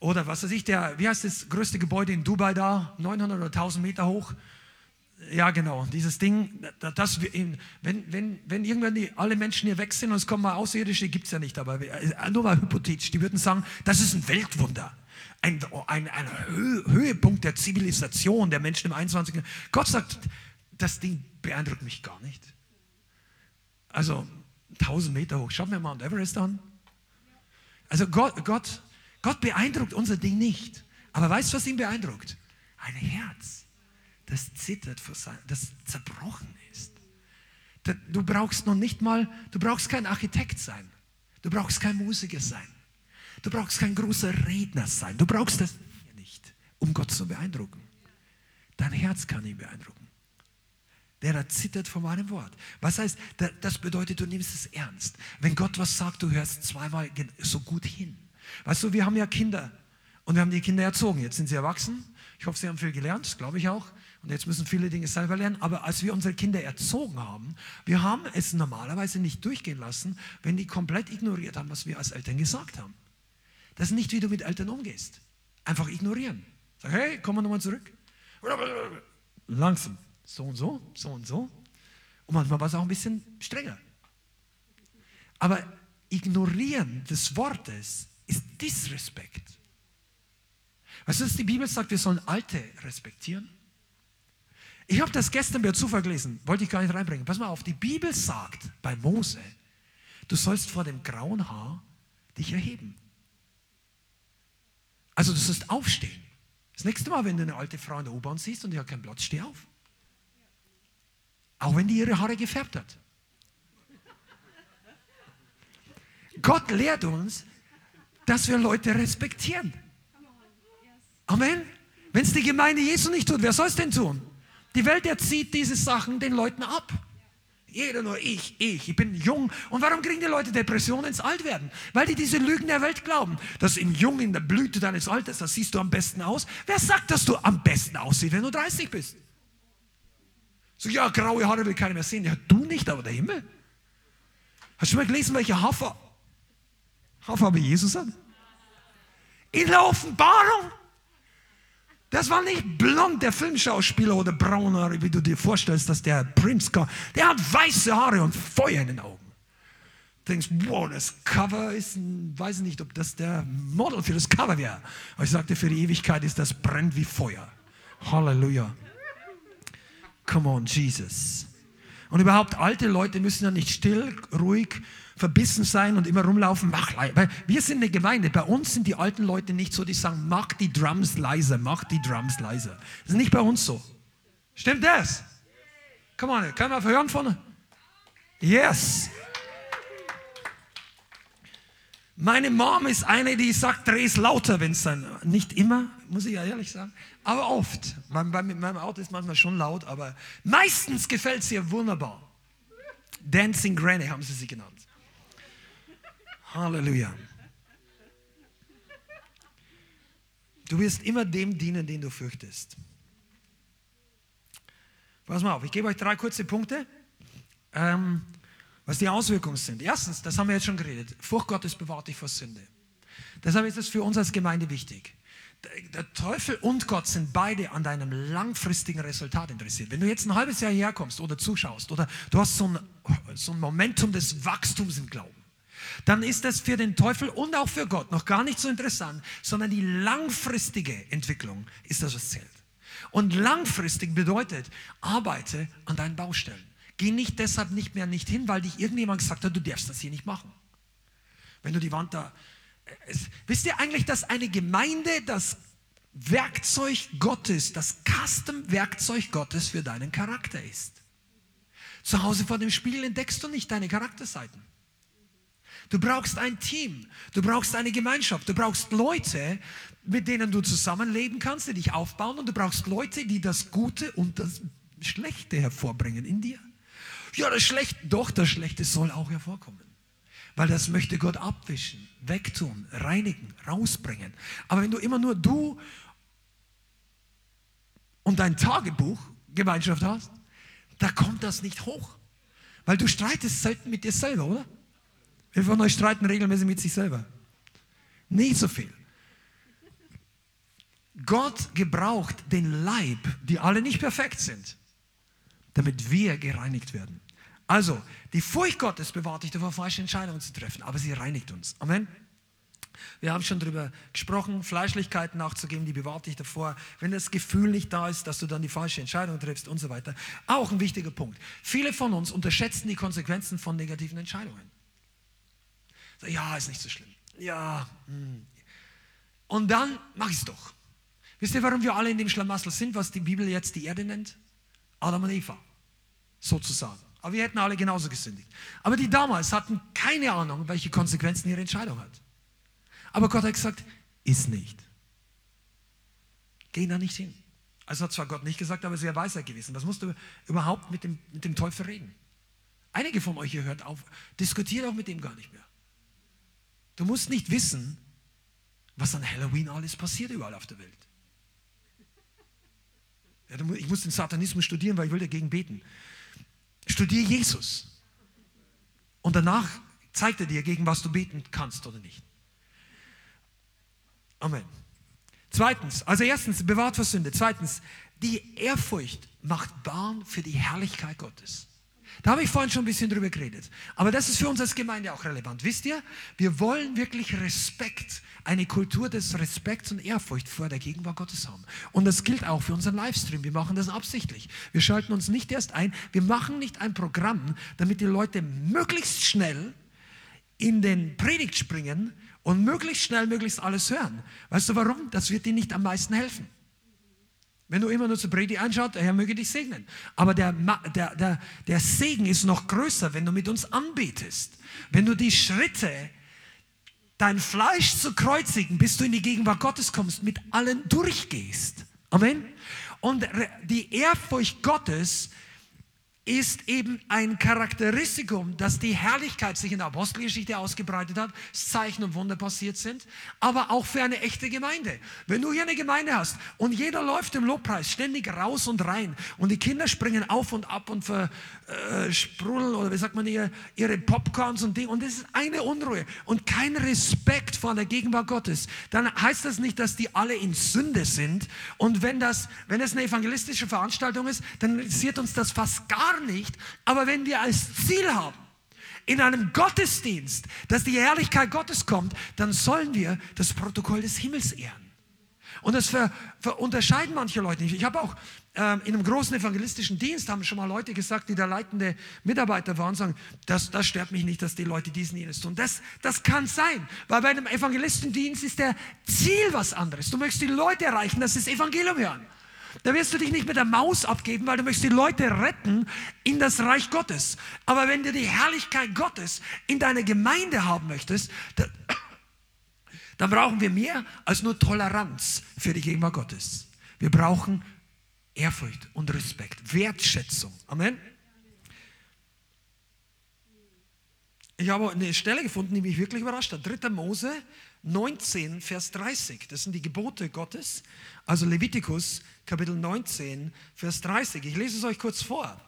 Oder was weiß ich, der, wie heißt das größte Gebäude in Dubai da? 900 oder 1000 Meter hoch. Ja, genau, dieses Ding, das, wenn, wenn, wenn irgendwann die, alle Menschen hier weg sind und es kommen mal Außerirdische, gibt es ja nicht, aber äh, nur mal hypothetisch, die würden sagen, das ist ein Weltwunder. Ein, ein, ein Höhepunkt der Zivilisation der Menschen im 21. Gott sagt, das Ding beeindruckt mich gar nicht. Also 1000 Meter hoch. Schauen wir Mount Everest an. Also Gott, Gott, Gott beeindruckt unser Ding nicht. Aber weißt du, was ihn beeindruckt? Ein Herz, das zittert, für sein, das zerbrochen ist. Du brauchst noch nicht mal, du brauchst kein Architekt sein. Du brauchst kein Musiker sein. Du brauchst kein großer Redner sein. Du brauchst das nicht, um Gott zu beeindrucken. Dein Herz kann ihn beeindrucken. Der da zittert vor meinem Wort. Was heißt, das bedeutet, du nimmst es ernst. Wenn Gott was sagt, du hörst zweimal so gut hin. Weißt du, wir haben ja Kinder und wir haben die Kinder erzogen. Jetzt sind sie erwachsen. Ich hoffe, sie haben viel gelernt, das glaube ich auch. Und jetzt müssen viele Dinge selber lernen. Aber als wir unsere Kinder erzogen haben, wir haben es normalerweise nicht durchgehen lassen, wenn die komplett ignoriert haben, was wir als Eltern gesagt haben. Das ist nicht, wie du mit Eltern umgehst. Einfach ignorieren. Sag, hey, komm mal nochmal zurück. Langsam. So und so, so und so. Und manchmal war es auch ein bisschen strenger. Aber ignorieren des Wortes ist Disrespekt. Weißt du, dass die Bibel sagt, wir sollen Alte respektieren? Ich habe das gestern per Zufall gelesen, wollte ich gar nicht reinbringen. Pass mal auf, die Bibel sagt bei Mose, du sollst vor dem grauen Haar dich erheben. Also du sollst aufstehen. Das nächste Mal, wenn du eine alte Frau in der U-Bahn siehst und die hat keinen Platz, steh auf. Auch wenn die ihre Haare gefärbt hat. Gott lehrt uns, dass wir Leute respektieren. Amen. Wenn es die Gemeinde Jesu nicht tut, wer soll es denn tun? Die Welt erzieht diese Sachen den Leuten ab. Jeder nur ich, ich, ich bin jung. Und warum kriegen die Leute Depressionen ins Altwerden? Weil die diese Lügen der Welt glauben. Dass im Jung, in der Blüte deines Alters, das siehst du am besten aus. Wer sagt, dass du am besten aussiehst, wenn du 30 bist? So, ja, graue Haare will keiner mehr sehen. Ja, du nicht, aber der Himmel. Hast du mal gelesen, welche Hafer, Haarfarbe Jesus hat? In der Offenbarung. Das war nicht blond, der Filmschauspieler oder braune Haare, wie du dir vorstellst, dass der Prinz kam. Der hat weiße Haare und Feuer in den Augen. Du denkst, wow, das Cover ist, ein, weiß nicht, ob das der Model für das Cover wäre. Aber ich sagte, für die Ewigkeit ist das brennt wie Feuer. Halleluja. Come on, Jesus. Und überhaupt, alte Leute müssen ja nicht still, ruhig, verbissen sein und immer rumlaufen, mach leise. Weil wir sind eine Gemeinde, bei uns sind die alten Leute nicht so, die sagen, mach die Drums leiser, mach die Drums leiser. Das ist nicht bei uns so. Stimmt das? Come on, kann man hören von? Yes. Meine Mom ist eine, die sagt, dreh es lauter, wenn es dann, nicht immer, muss ich ja ehrlich sagen, aber oft. Mit meinem Auto ist manchmal schon laut, aber meistens gefällt es ihr wunderbar. Dancing Granny haben sie sie genannt. Halleluja. Du wirst immer dem dienen, den du fürchtest. Pass mal auf, ich gebe euch drei kurze Punkte, ähm, was die Auswirkungen sind. Erstens, das haben wir jetzt schon geredet, Furcht Gottes bewahrt dich vor Sünde. Deshalb ist es für uns als Gemeinde wichtig. Der Teufel und Gott sind beide an deinem langfristigen Resultat interessiert. Wenn du jetzt ein halbes Jahr herkommst oder zuschaust oder du hast so ein, so ein Momentum des Wachstums im Glauben, dann ist das für den Teufel und auch für Gott noch gar nicht so interessant, sondern die langfristige Entwicklung ist das, was zählt. Und langfristig bedeutet, arbeite an deinen Baustellen. Geh nicht deshalb nicht mehr nicht hin, weil dich irgendjemand gesagt hat, du darfst das hier nicht machen. Wenn du die Wand da. Es, wisst ihr eigentlich, dass eine Gemeinde das Werkzeug Gottes, das Custom-Werkzeug Gottes für deinen Charakter ist? Zu Hause vor dem Spiegel entdeckst du nicht deine Charakterseiten. Du brauchst ein Team, du brauchst eine Gemeinschaft, du brauchst Leute, mit denen du zusammenleben kannst, die dich aufbauen und du brauchst Leute, die das Gute und das Schlechte hervorbringen in dir. Ja, das Schlechte, doch, das Schlechte soll auch hervorkommen. Weil das möchte Gott abwischen, wegtun, reinigen, rausbringen. Aber wenn du immer nur du und dein Tagebuch Gemeinschaft hast, da kommt das nicht hoch. Weil du streitest selten mit dir selber, oder? Wer von euch streiten regelmäßig mit sich selber? Nicht so viel. Gott gebraucht den Leib, die alle nicht perfekt sind, damit wir gereinigt werden. Also, die Furcht Gottes bewahrt dich davor, falsche Entscheidungen zu treffen, aber sie reinigt uns. Amen. Wir haben schon darüber gesprochen, Fleischlichkeiten nachzugeben, die bewahrt dich davor, wenn das Gefühl nicht da ist, dass du dann die falsche Entscheidung triffst und so weiter. Auch ein wichtiger Punkt. Viele von uns unterschätzen die Konsequenzen von negativen Entscheidungen. So, ja, ist nicht so schlimm. Ja. Hm. Und dann mach ich es doch. Wisst ihr, warum wir alle in dem Schlamassel sind, was die Bibel jetzt die Erde nennt? Adam und Eva. Sozusagen. Aber wir hätten alle genauso gesündigt. Aber die damals hatten keine Ahnung, welche Konsequenzen ihre Entscheidung hat. Aber Gott hat gesagt, ist nicht. Geh da nicht hin. Also hat zwar Gott nicht gesagt, aber sehr weisheit gewesen. Was musst du überhaupt mit dem, mit dem Teufel reden? Einige von euch hier hört auf, diskutiert auch mit dem gar nicht mehr. Du musst nicht wissen, was an Halloween alles passiert überall auf der Welt. Ich muss den Satanismus studieren, weil ich will dagegen beten. Studier Jesus. Und danach zeigt er dir, gegen was du beten kannst oder nicht. Amen. Zweitens, also erstens, bewahrt vor Sünde. Zweitens, die Ehrfurcht macht Bahn für die Herrlichkeit Gottes. Da habe ich vorhin schon ein bisschen drüber geredet. Aber das ist für uns als Gemeinde auch relevant. Wisst ihr, wir wollen wirklich Respekt, eine Kultur des Respekts und Ehrfurcht vor der Gegenwart Gottes haben. Und das gilt auch für unseren Livestream. Wir machen das absichtlich. Wir schalten uns nicht erst ein. Wir machen nicht ein Programm, damit die Leute möglichst schnell in den Predigt springen und möglichst schnell möglichst alles hören. Weißt du warum? Das wird dir nicht am meisten helfen. Wenn du immer nur zu Brady anschaut, der Herr möge dich segnen. Aber der, der, der, der Segen ist noch größer, wenn du mit uns anbetest. Wenn du die Schritte, dein Fleisch zu kreuzigen, bis du in die Gegenwart Gottes kommst, mit allen durchgehst. Amen. Und die Ehrfurcht Gottes ist eben ein Charakteristikum, dass die Herrlichkeit sich in der Apostelgeschichte ausgebreitet hat, Zeichen und Wunder passiert sind, aber auch für eine echte Gemeinde. Wenn du hier eine Gemeinde hast und jeder läuft im Lobpreis ständig raus und rein und die Kinder springen auf und ab und versprudeln oder wie sagt man hier, ihre Popcorns und Dinge und es ist eine Unruhe und kein Respekt vor der Gegenwart Gottes, dann heißt das nicht, dass die alle in Sünde sind und wenn das, wenn es eine evangelistische Veranstaltung ist, dann interessiert uns das fast gar nicht. Aber wenn wir als Ziel haben, in einem Gottesdienst, dass die Herrlichkeit Gottes kommt, dann sollen wir das Protokoll des Himmels ehren. Und das ver, ver unterscheiden manche Leute nicht. Ich habe auch ähm, in einem großen evangelistischen Dienst haben schon mal Leute gesagt, die da leitende Mitarbeiter waren, sagen, das, das stört mich nicht, dass die Leute diesen jenes tun. Das, das kann sein, weil bei einem Evangelistendienst ist der Ziel was anderes. Du möchtest die Leute erreichen, dass sie das Evangelium hören. Da wirst du dich nicht mit der Maus abgeben, weil du möchtest die Leute retten in das Reich Gottes. Aber wenn du die Herrlichkeit Gottes in deine Gemeinde haben möchtest, dann, dann brauchen wir mehr als nur Toleranz für die Gegenwart Gottes. Wir brauchen Ehrfurcht und Respekt, Wertschätzung. Amen. Ich habe eine Stelle gefunden, die mich wirklich überrascht hat. 3. Mose 19, Vers 30. Das sind die Gebote Gottes. Also Levitikus Kapitel 19, Vers 30. Ich lese es euch kurz vor.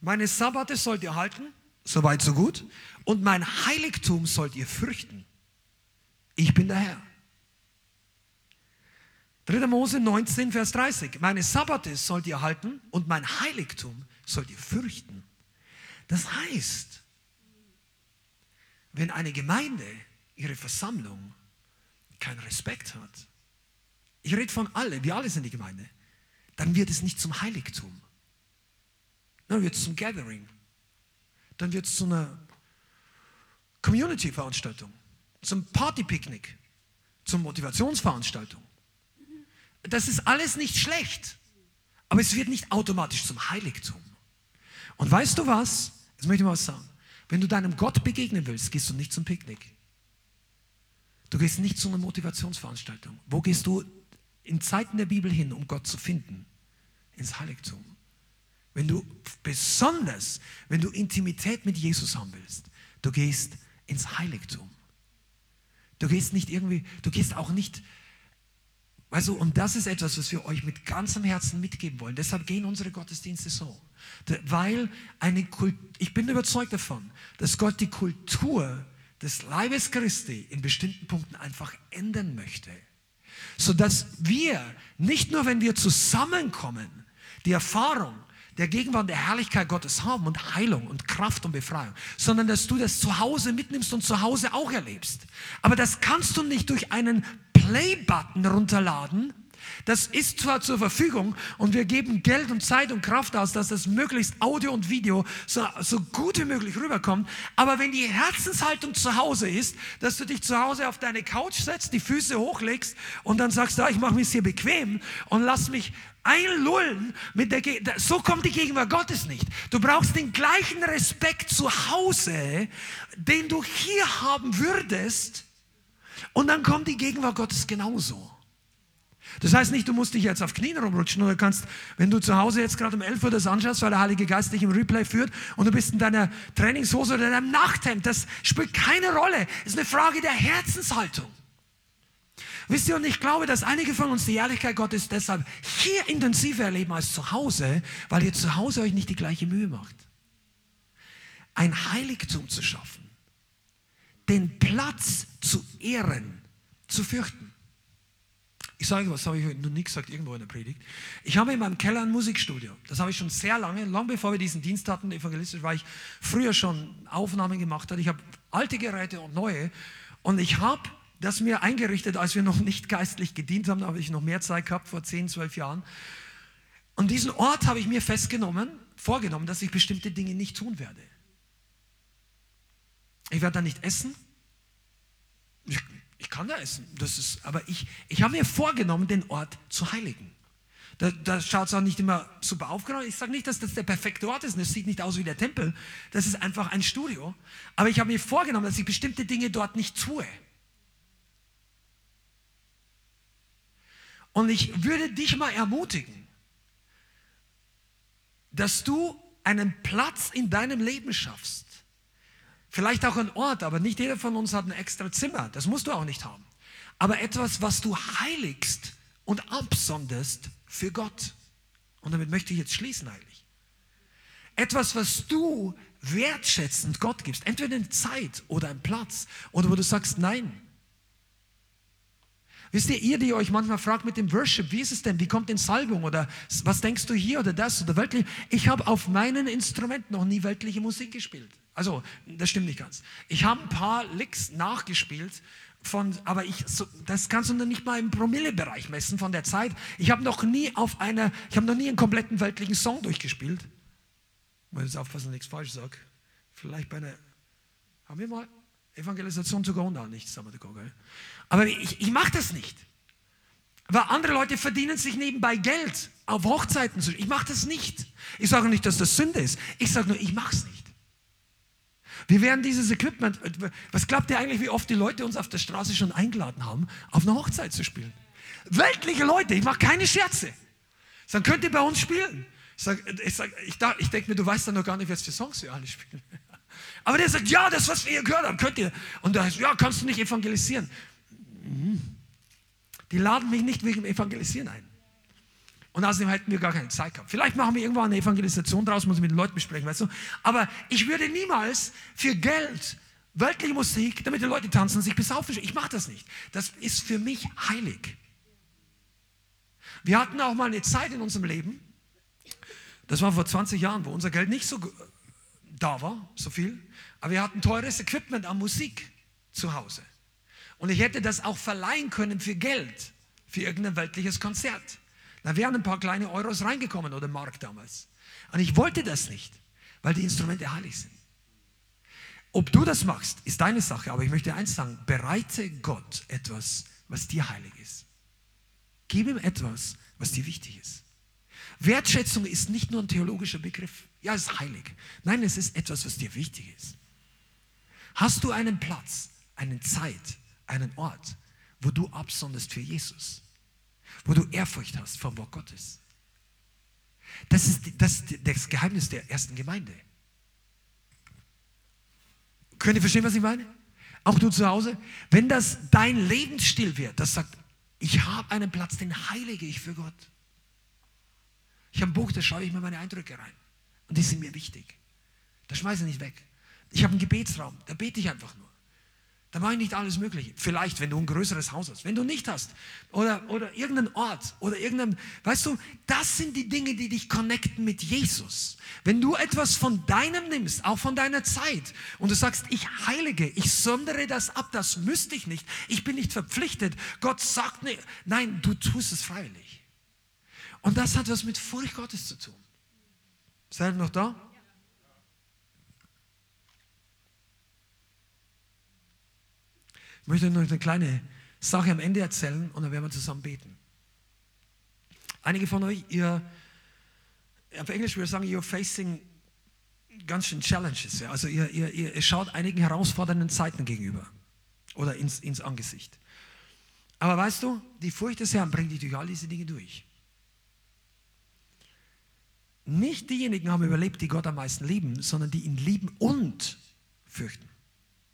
Meine Sabbate sollt ihr halten, soweit so gut, und mein Heiligtum sollt ihr fürchten. Ich bin der Herr. 3. Mose 19, Vers 30. Meine Sabbate sollt ihr halten und mein Heiligtum sollt ihr fürchten. Das heißt, wenn eine Gemeinde ihre Versammlung keinen Respekt hat, ich rede von alle, wir alle sind die Gemeinde, dann wird es nicht zum Heiligtum. Dann wird es zum Gathering. Dann wird es zu einer Community-Veranstaltung, zum Party-Picknick, zur Motivationsveranstaltung. Das ist alles nicht schlecht, aber es wird nicht automatisch zum Heiligtum. Und weißt du was? Jetzt möchte ich mal was sagen. Wenn du deinem Gott begegnen willst, gehst du nicht zum Picknick. Du gehst nicht zu einer Motivationsveranstaltung. Wo gehst du in Zeiten der Bibel hin, um Gott zu finden? Ins Heiligtum. Wenn du besonders, wenn du Intimität mit Jesus haben willst, du gehst ins Heiligtum. Du gehst nicht irgendwie, du gehst auch nicht, also und das ist etwas, was wir euch mit ganzem Herzen mitgeben wollen. Deshalb gehen unsere Gottesdienste so. Weil eine Kult, ich bin überzeugt davon, dass Gott die Kultur des Leibes Christi in bestimmten Punkten einfach ändern möchte. Sodass wir, nicht nur wenn wir zusammenkommen, die Erfahrung der Gegenwart der Herrlichkeit Gottes haben und Heilung und Kraft und Befreiung, sondern dass du das zu Hause mitnimmst und zu Hause auch erlebst. Aber das kannst du nicht durch einen Play-Button runterladen, Das ist zwar zur Verfügung und wir geben Geld und Zeit und Kraft aus, dass das möglichst Audio und Video so, so gut wie möglich rüberkommt. Aber wenn die Herzenshaltung zu Hause ist, dass du dich zu Hause auf deine Couch setzt, die Füße hochlegst und dann sagst, ah, ich mache mich hier bequem und lass mich einlullen mit der so kommt die Gegenwart Gottes nicht. Du brauchst den gleichen Respekt zu Hause, den du hier haben würdest, und dann kommt die Gegenwart Gottes genauso. Das heißt nicht, du musst dich jetzt auf Knien rumrutschen oder kannst, wenn du zu Hause jetzt gerade um 11 Uhr das anschaust, weil der Heilige Geist dich im Replay führt und du bist in deiner Trainingshose oder in deinem Nachthemd, das spielt keine Rolle. Es ist eine Frage der Herzenshaltung. Wisst ihr, und ich glaube, dass einige von uns die Ehrlichkeit Gottes deshalb hier intensiver erleben als zu Hause, weil ihr zu Hause euch nicht die gleiche Mühe macht. Ein Heiligtum zu schaffen, den Platz zu ehren, zu fürchten. Ich sage was, habe ich noch nie gesagt, irgendwo in der Predigt. Ich habe in meinem Keller ein Musikstudio. Das habe ich schon sehr lange, lang bevor wir diesen Dienst hatten, evangelistisch, weil ich früher schon Aufnahmen gemacht habe. Ich habe alte Geräte und neue. Und ich habe das mir eingerichtet, als wir noch nicht geistlich gedient haben, da habe ich noch mehr Zeit gehabt, vor 10, 12 Jahren. Und diesen Ort habe ich mir festgenommen, vorgenommen, dass ich bestimmte Dinge nicht tun werde. Ich werde da nicht essen. Ich, ich kann da essen, das ist, aber ich, ich habe mir vorgenommen, den Ort zu heiligen. Da, da schaut es auch nicht immer super aufgeräumt. Ich sage nicht, dass das der perfekte Ort ist. Es sieht nicht aus wie der Tempel. Das ist einfach ein Studio. Aber ich habe mir vorgenommen, dass ich bestimmte Dinge dort nicht tue. Und ich würde dich mal ermutigen, dass du einen Platz in deinem Leben schaffst. Vielleicht auch einen Ort, aber nicht jeder von uns hat ein extra Zimmer. Das musst du auch nicht haben. Aber etwas, was du heiligst und absonderst für Gott. Und damit möchte ich jetzt schließen, heilig. Etwas, was du wertschätzend Gott gibst. Entweder eine Zeit oder einen Platz. Oder wo du sagst, nein, Wisst ihr, ihr, die euch manchmal fragt mit dem Worship, wie ist es denn, wie kommt denn Salbung oder was denkst du hier oder das oder weltlich? Ich habe auf meinen Instrumenten noch nie weltliche Musik gespielt. Also, das stimmt nicht ganz. Ich habe ein paar Licks nachgespielt, von, aber ich, so, das kannst du nicht mal im Promillebereich messen von der Zeit. Ich habe noch nie auf einer, ich habe noch nie einen kompletten weltlichen Song durchgespielt. Ich muss jetzt aufpassen, dass ich nichts falsch sage. Vielleicht bei einer, haben wir mal Evangelisation zu Gonda, nicht, sagen wir gell? Aber ich, ich mache das nicht. Weil andere Leute verdienen sich nebenbei Geld auf Hochzeiten. Ich mache das nicht. Ich sage nicht, dass das Sünde ist. Ich sage nur, ich mache es nicht. Wir werden dieses Equipment, was glaubt ihr eigentlich, wie oft die Leute uns auf der Straße schon eingeladen haben, auf eine Hochzeit zu spielen? Weltliche Leute, ich mache keine Scherze. Dann könnt ihr bei uns spielen. Ich, sag, ich, sag, ich, ich denke mir, du weißt dann noch gar nicht, was für Songs wir alle spielen. Aber der sagt, ja, das, was wir hier gehört haben, könnt ihr. Und da heißt, ja, kannst du nicht evangelisieren. Die laden mich nicht wegen Evangelisieren ein. Und außerdem hätten wir gar keine Zeit gehabt. Vielleicht machen wir irgendwann eine Evangelisation draus, muss ich mit den Leuten besprechen, weißt du. Aber ich würde niemals für Geld weltliche Musik, damit die Leute tanzen sich besaufen. Ich mache das nicht. Das ist für mich heilig. Wir hatten auch mal eine Zeit in unserem Leben, das war vor 20 Jahren, wo unser Geld nicht so da war, so viel, aber wir hatten teures Equipment an Musik zu Hause. Und ich hätte das auch verleihen können für Geld, für irgendein weltliches Konzert. Da wären ein paar kleine Euros reingekommen oder Mark damals. Und ich wollte das nicht, weil die Instrumente heilig sind. Ob du das machst, ist deine Sache, aber ich möchte eins sagen, bereite Gott etwas, was dir heilig ist. Gib ihm etwas, was dir wichtig ist. Wertschätzung ist nicht nur ein theologischer Begriff. Ja, es ist heilig. Nein, es ist etwas, was dir wichtig ist. Hast du einen Platz, eine Zeit, einen Ort, wo du absonderst für Jesus, wo du Ehrfurcht hast vom Wort Gottes. Das ist das, das Geheimnis der ersten Gemeinde. Könnt ihr verstehen, was ich meine? Auch du zu Hause. Wenn das dein Lebensstil wird, das sagt, ich habe einen Platz, den heilige ich für Gott. Ich habe ein Buch, da schaue ich mir meine Eindrücke rein. Und die sind mir wichtig. Da schmeiße ich nicht weg. Ich habe einen Gebetsraum, da bete ich einfach nur. Da mache ich nicht alles Mögliche. Vielleicht, wenn du ein größeres Haus hast. Wenn du nicht hast. Oder, oder irgendeinen Ort. Oder irgendein, weißt du, das sind die Dinge, die dich connecten mit Jesus. Wenn du etwas von deinem nimmst, auch von deiner Zeit, und du sagst, ich heilige, ich sondere das ab, das müsste ich nicht. Ich bin nicht verpflichtet. Gott sagt, nicht. nein, du tust es freiwillig. Und das hat was mit Furcht Gottes zu tun. Seid ihr noch da? Möchte euch noch eine kleine Sache am Ende erzählen und dann werden wir zusammen beten. Einige von euch, ihr, auf Englisch würde ich sagen, you're facing ganz schön Challenges. Ja? Also ihr, ihr, ihr schaut einigen herausfordernden Zeiten gegenüber oder ins, ins Angesicht. Aber weißt du, die Furcht des Herrn bringt dich durch all diese Dinge durch. Nicht diejenigen haben überlebt, die Gott am meisten lieben, sondern die ihn lieben und fürchten.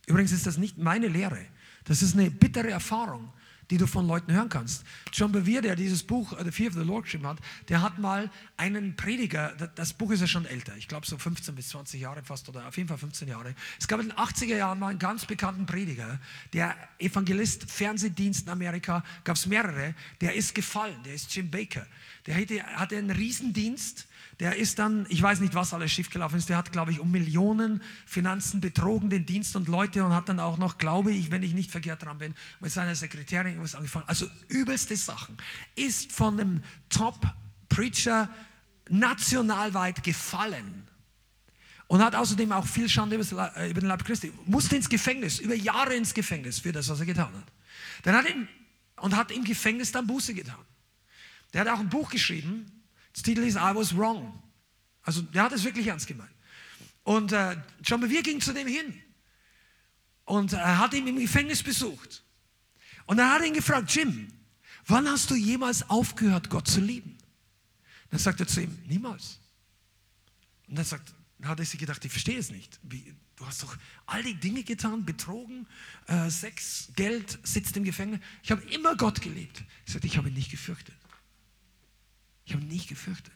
Übrigens ist das nicht meine Lehre. Das ist eine bittere Erfahrung, die du von Leuten hören kannst. John Bevere, der dieses Buch The Fear of the Lord geschrieben hat, der hat mal einen Prediger, das Buch ist ja schon älter, ich glaube so 15 bis 20 Jahre fast oder auf jeden Fall 15 Jahre. Es gab in den 80er Jahren mal einen ganz bekannten Prediger, der Evangelist, Fernsehdienst in Amerika, gab es mehrere, der ist gefallen, der ist Jim Baker. Der hatte einen Riesendienst, der ist dann, ich weiß nicht, was alles schiefgelaufen ist, der hat, glaube ich, um Millionen Finanzen betrogen, den Dienst und Leute und hat dann auch noch, glaube ich, wenn ich nicht verkehrt dran bin, mit seiner Sekretärin irgendwas angefangen. Also übelste Sachen. Ist von einem Top-Preacher nationalweit gefallen. Und hat außerdem auch viel Schande äh, über den Leib Christi. Musste ins Gefängnis, über Jahre ins Gefängnis für das, was er getan hat. Dann hat ihn, und hat im Gefängnis dann Buße getan. Der hat auch ein Buch geschrieben, das Titel ist I was wrong. Also der hat es wirklich ernst gemeint. Und äh, John Bevere ging zu dem hin und er äh, hat ihn im Gefängnis besucht. Und er hat ihn gefragt, Jim, wann hast du jemals aufgehört, Gott zu lieben? Dann sagt er zu ihm, niemals. Und dann sagt, hat er sich gedacht, ich verstehe es nicht. Wie, du hast doch all die Dinge getan, betrogen, äh, Sex, Geld, sitzt im Gefängnis. Ich habe immer Gott geliebt. Ich sagte, ich habe ihn nicht gefürchtet. Ich habe nicht gefürchtet.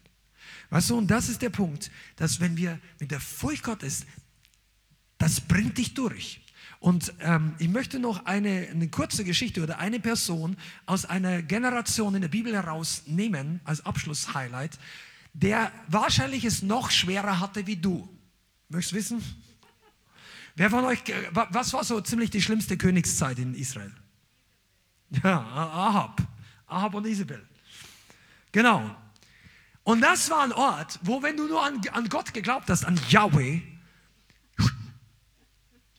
Weißt du, und das ist der Punkt, dass wenn wir mit der Furcht Gottes, das bringt dich durch. Und ähm, ich möchte noch eine, eine kurze Geschichte oder eine Person aus einer Generation in der Bibel herausnehmen als Abschlusshighlight, der wahrscheinlich es noch schwerer hatte wie du. Möchtest du wissen? Wer von euch, was war so ziemlich die schlimmste Königszeit in Israel? Ja, Ahab. Ahab und Isabel. Genau. Und das war ein Ort, wo, wenn du nur an, an Gott geglaubt hast, an Yahweh,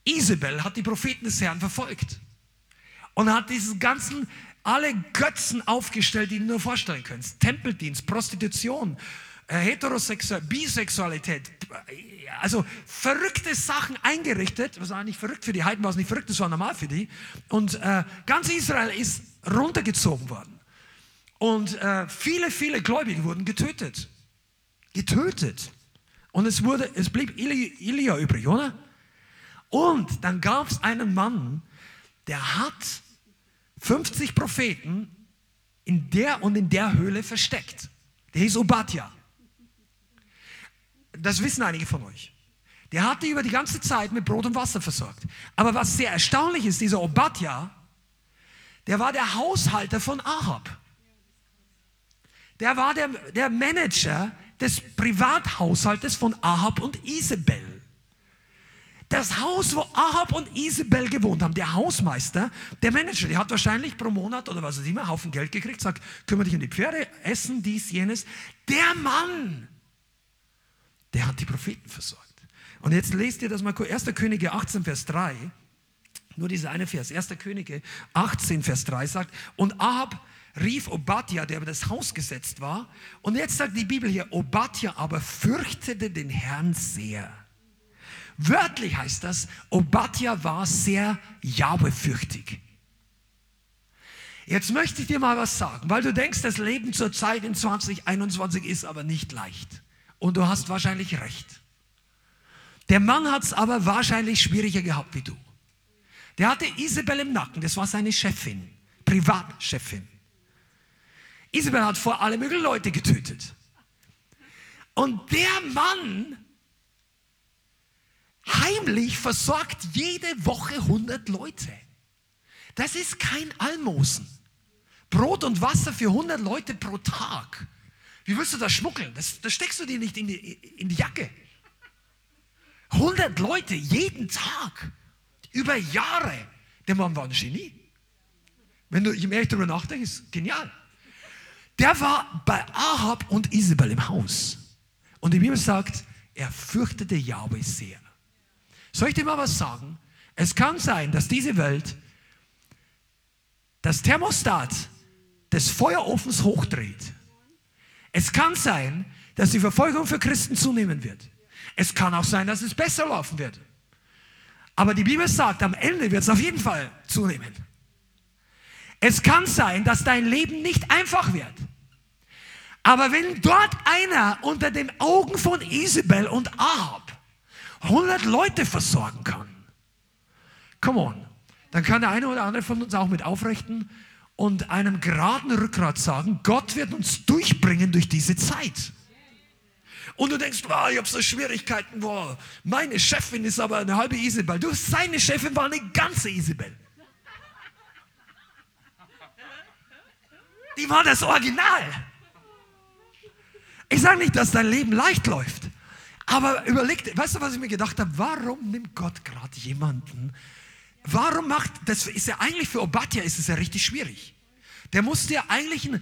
Isabel hat die Propheten des Herrn verfolgt und hat diesen ganzen, alle Götzen aufgestellt, die du nur vorstellen kannst. Tempeldienst, Prostitution, äh, Heterosexualität, Bisexualität, also verrückte Sachen eingerichtet. Was war nicht verrückt für die Heiden, war es nicht verrückt, das war normal für die. Und äh, ganz Israel ist runtergezogen worden. Und äh, viele, viele Gläubige wurden getötet. Getötet. Und es, wurde, es blieb Ilia übrig, oder? Und dann gab es einen Mann, der hat 50 Propheten in der und in der Höhle versteckt. Der hieß Obadja. Das wissen einige von euch. Der hat die über die ganze Zeit mit Brot und Wasser versorgt. Aber was sehr erstaunlich ist, dieser Obadja, der war der Haushalter von Ahab der war der, der Manager des Privathaushaltes von Ahab und Isabel. Das Haus, wo Ahab und Isabel gewohnt haben, der Hausmeister, der Manager, der hat wahrscheinlich pro Monat oder was auch immer Haufen Geld gekriegt, sagt, kümmere dich um die Pferde, essen, dies, jenes. Der Mann, der hat die Propheten versorgt. Und jetzt lest ihr das mal kurz. 1. Könige 18, Vers 3. Nur dieser eine Vers. 1. Könige 18, Vers 3 sagt, und Ahab rief Obadja, der über das Haus gesetzt war. Und jetzt sagt die Bibel hier, Obadja aber fürchtete den Herrn sehr. Wörtlich heißt das, Obadja war sehr Jahwe-fürchtig. Jetzt möchte ich dir mal was sagen, weil du denkst, das Leben zur Zeit in 2021 ist aber nicht leicht. Und du hast wahrscheinlich recht. Der Mann hat es aber wahrscheinlich schwieriger gehabt wie du. Der hatte Isabel im Nacken, das war seine Chefin, Privatchefin. Isabel hat vor alle möglichen Leute getötet. Und der Mann heimlich versorgt jede Woche 100 Leute. Das ist kein Almosen. Brot und Wasser für 100 Leute pro Tag. Wie willst du das schmuggeln? Das, das steckst du dir nicht in die, in die Jacke. 100 Leute jeden Tag. Über Jahre. Der Mann war ein Genie. Wenn du, je mehr ich darüber nachdenke, ist genial. Der war bei Ahab und Isabel im Haus. Und die Bibel sagt, er fürchtete Yahweh sehr. Soll ich dir mal was sagen? Es kann sein, dass diese Welt das Thermostat des Feuerofens hochdreht. Es kann sein, dass die Verfolgung für Christen zunehmen wird. Es kann auch sein, dass es besser laufen wird. Aber die Bibel sagt, am Ende wird es auf jeden Fall zunehmen. Es kann sein, dass dein Leben nicht einfach wird. Aber wenn dort einer unter den Augen von Isabel und Ahab 100 Leute versorgen kann, come on, dann kann der eine oder andere von uns auch mit aufrechten und einem geraden Rückgrat sagen, Gott wird uns durchbringen durch diese Zeit. Und du denkst, oh, ich habe so Schwierigkeiten, boah, meine Chefin ist aber eine halbe Isabel. Du, seine Chefin war eine ganze Isabel. Die war das Original. Ich sage nicht, dass dein Leben leicht läuft. Aber überleg, weißt du, was ich mir gedacht habe? Warum nimmt Gott gerade jemanden? Warum macht, das ist ja eigentlich für Obadja ist es ja richtig schwierig. Der musste ja eigentlich, ein,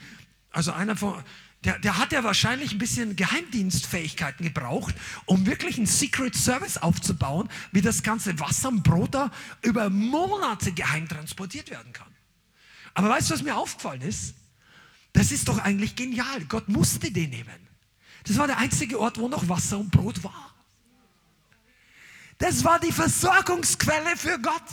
also einer von, der, der hat ja wahrscheinlich ein bisschen Geheimdienstfähigkeiten gebraucht, um wirklich einen Secret Service aufzubauen, wie das ganze Wasser und Brot da über Monate geheim transportiert werden kann. Aber weißt du, was mir aufgefallen ist? Das ist doch eigentlich genial. Gott musste den nehmen. Das war der einzige Ort, wo noch Wasser und Brot war. Das war die Versorgungsquelle für Gott.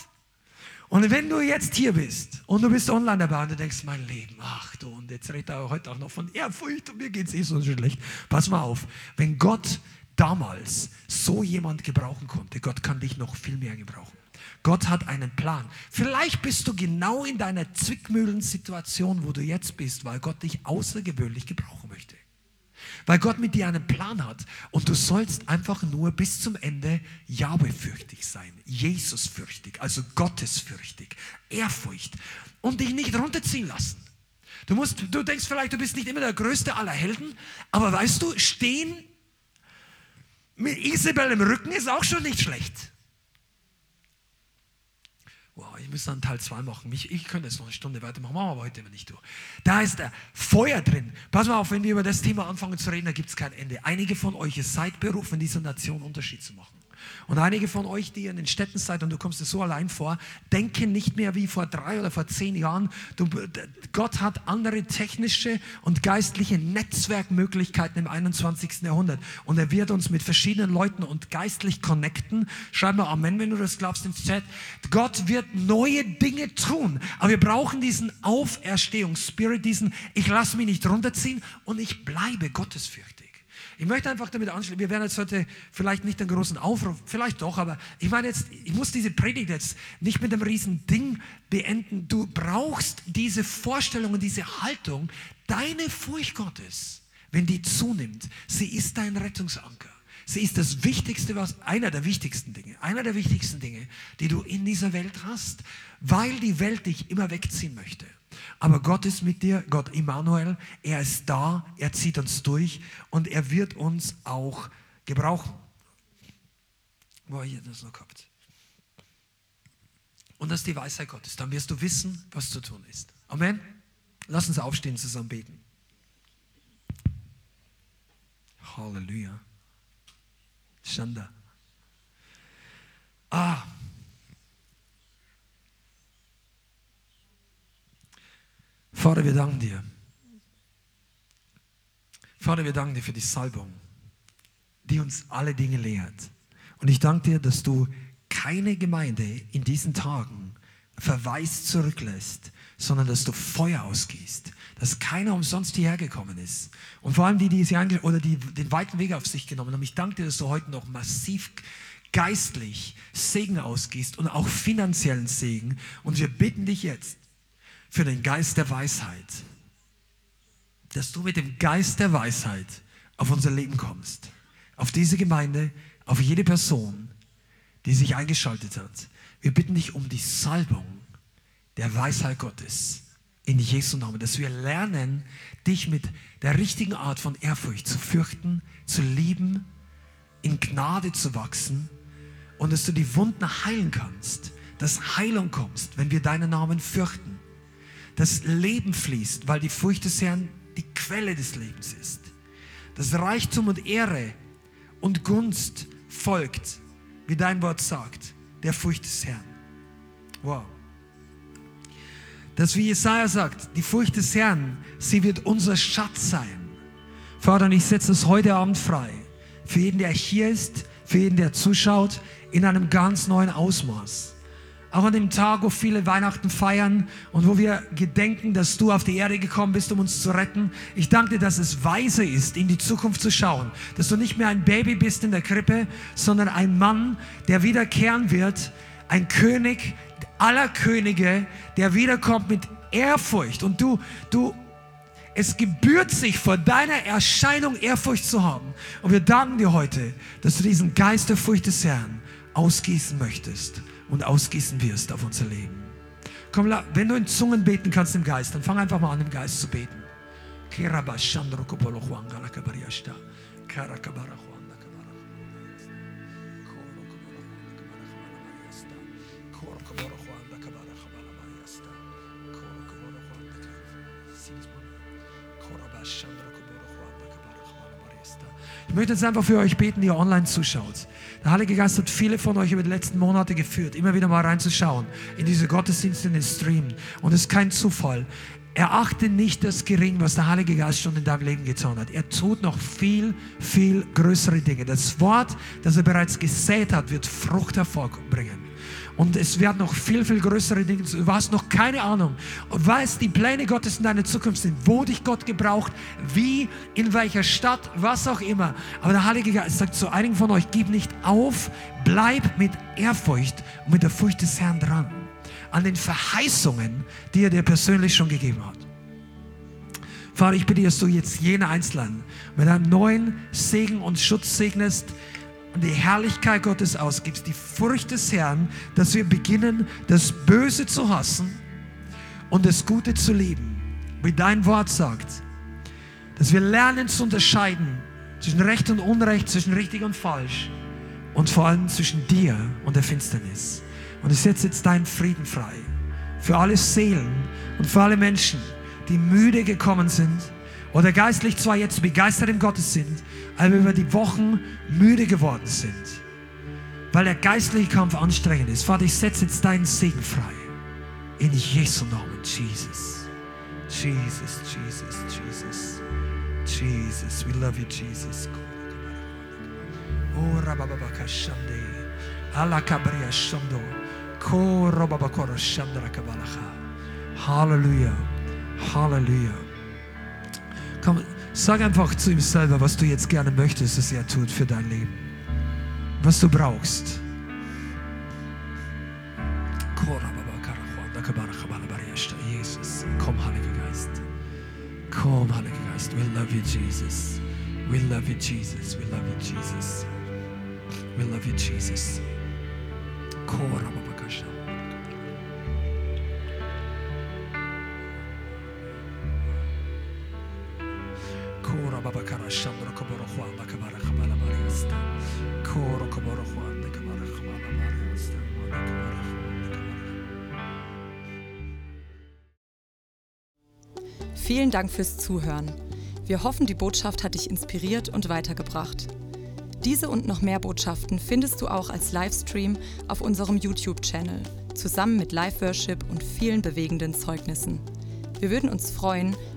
Und wenn du jetzt hier bist und du bist online dabei und du denkst, mein Leben, ach du, und jetzt redet er heute auch noch von Ehrfurcht und mir geht es eh so schlecht. Pass mal auf, wenn Gott damals so jemand gebrauchen konnte, Gott kann dich noch viel mehr gebrauchen. Gott hat einen Plan. Vielleicht bist du genau in deiner Zwickmühlensituation, wo du jetzt bist, weil Gott dich außergewöhnlich gebrauchen möchte. Weil Gott mit dir einen Plan hat. Und du sollst einfach nur bis zum Ende Jahwe-fürchtig sein. Jesus-fürchtig, also Gottesfürchtig. Ehrfurcht. Und dich nicht runterziehen lassen. Du, musst, du denkst vielleicht, du bist nicht immer der größte aller Helden, aber weißt du, stehen mit Isabel im Rücken ist auch schon nicht schlecht. Wow, ich muss dann Teil 2 machen. Ich, ich könnte jetzt noch eine Stunde weitermachen, machen wir aber heute nicht durch. Da ist der Feuer drin. Pass mal auf, wenn wir über das Thema anfangen zu reden, da gibt es kein Ende. Einige von euch, ihr seid berufen, in dieser Nation Unterschied zu machen. Und einige von euch, die in den Städten seid und du kommst dir so allein vor, denken nicht mehr wie vor drei oder vor zehn Jahren. Du, Gott hat andere technische und geistliche Netzwerkmöglichkeiten im 21. Jahrhundert. Und er wird uns mit verschiedenen Leuten und geistlich connecten. Schreib mal Amen, wenn du das glaubst ins Chat. Gott wird neue Dinge tun. Aber wir brauchen diesen Auferstehungsspirit, diesen ich lasse mich nicht runterziehen und ich bleibe gottesfürchtig. Ich möchte einfach damit anschließen, wir werden jetzt heute vielleicht nicht einen großen Aufruf, vielleicht doch, aber ich meine jetzt, ich muss diese Predigt jetzt nicht mit einem riesen Ding beenden. Du brauchst diese Vorstellung und diese Haltung, deine Furcht Gottes, wenn die zunimmt, sie ist dein Rettungsanker. Sie ist das Wichtigste, was, einer der wichtigsten Dinge, einer der wichtigsten Dinge, die du in dieser Welt hast, weil die Welt dich immer wegziehen möchte. Aber Gott ist mit dir, Gott Immanuel, er ist da, er zieht uns durch und er wird uns auch gebrauchen. Wo ihr das noch gehabt? Und das ist die Weisheit Gottes. Dann wirst du wissen, was zu tun ist. Amen. Lass uns aufstehen, zusammen beten. Halleluja. Schande. Ah. Vater, wir danken dir. Vater, wir danken dir für die Salbung, die uns alle Dinge lehrt. Und ich danke dir, dass du keine Gemeinde in diesen Tagen verwaist zurücklässt, sondern dass du Feuer ausgießt, dass keiner umsonst hierher gekommen ist. Und vor allem die, die sie oder die den weiten Weg auf sich genommen haben. Ich danke dir, dass du heute noch massiv geistlich Segen ausgießt und auch finanziellen Segen. Und wir bitten dich jetzt, für den Geist der Weisheit. Dass du mit dem Geist der Weisheit auf unser Leben kommst. Auf diese Gemeinde, auf jede Person, die sich eingeschaltet hat. Wir bitten dich um die Salbung der Weisheit Gottes in Jesu Namen, dass wir lernen, dich mit der richtigen Art von Ehrfurcht zu fürchten, zu lieben, in Gnade zu wachsen und dass du die Wunden heilen kannst, dass Heilung kommst, wenn wir deinen Namen fürchten, dass Leben fließt, weil die Furcht des Herrn die Quelle des Lebens ist, dass Reichtum und Ehre und Gunst folgt, wie dein Wort sagt, der Furcht des Herrn. Wow. Dass wie Jesaja sagt, die Furcht des Herrn, sie wird unser Schatz sein. Vater, und ich setze es heute Abend frei. Für jeden, der hier ist, für jeden, der zuschaut, in einem ganz neuen Ausmaß. Auch an dem Tag, wo viele Weihnachten feiern und wo wir gedenken, dass du auf die Erde gekommen bist, um uns zu retten. Ich danke dir, dass es weise ist, in die Zukunft zu schauen. Dass du nicht mehr ein Baby bist in der Krippe, sondern ein Mann, der wiederkehren wird. Ein König aller Könige, der wiederkommt mit Ehrfurcht. Und du, du, es gebührt sich vor deiner Erscheinung Ehrfurcht zu haben. Und wir danken dir heute, dass du diesen Geist der Furcht des Herrn ausgießen möchtest und ausgießen wirst auf unser Leben. Komm, wenn du in Zungen beten kannst im Geist, dann fang einfach mal an, im Geist zu beten. Ich möchte jetzt einfach für euch beten, die ihr online zuschaut. Der Heilige Geist hat viele von euch über die letzten Monate geführt, immer wieder mal reinzuschauen in diese Gottesdienste, in den Stream. Und es ist kein Zufall. Erachte nicht das gering, was der Heilige Geist schon in deinem Leben getan hat. Er tut noch viel, viel größere Dinge. Das Wort, das er bereits gesät hat, wird Frucht hervorbringen. Und es werden noch viel, viel größere Dinge. Du hast noch keine Ahnung, was die Pläne Gottes in deiner Zukunft sind, wo dich Gott gebraucht, wie, in welcher Stadt, was auch immer. Aber der Heilige Geist sagt zu einigen von euch, gib nicht auf, bleib mit Ehrfurcht und mit der Furcht des Herrn dran. An den Verheißungen, die er dir persönlich schon gegeben hat. Vater, ich bitte, dass du jetzt jenen Einzelnen mit einem neuen Segen und Schutz segnest, und die Herrlichkeit Gottes ausgibst, die Furcht des Herrn, dass wir beginnen, das Böse zu hassen und das Gute zu lieben, wie dein Wort sagt. Dass wir lernen zu unterscheiden zwischen Recht und Unrecht, zwischen richtig und falsch und vor allem zwischen dir und der Finsternis. Und ich setze jetzt deinen Frieden frei für alle Seelen und für alle Menschen, die müde gekommen sind oder geistlich zwar jetzt begeistert im Gottes sind, aber über die Wochen müde geworden sind, weil der geistliche Kampf anstrengend ist. Vater, ich setze jetzt deinen Segen frei. In Jesu Namen, Jesus. Jesus, Jesus, Jesus. Jesus, we love you, Jesus. Oh, Rababaka Shande. Allah Kabria Shando. Ko Rababakora Shandra Kabalacha. Halleluja. Halleluja. Komm, sag einfach zu ihm selber, was du jetzt gerne möchtest, dass er tut für dein Leben. Was du brauchst. Jesus, komm, Heiliger Geist. Komm, Heiliger Geist. We love you, Jesus. We love you, Jesus. We love you, Jesus. We love you, Jesus. Korababakasha. Vielen Dank fürs Zuhören. Wir hoffen, die Botschaft hat dich inspiriert und weitergebracht. Diese und noch mehr Botschaften findest du auch als Livestream auf unserem YouTube-Channel, zusammen mit Live-Worship und vielen bewegenden Zeugnissen. Wir würden uns freuen,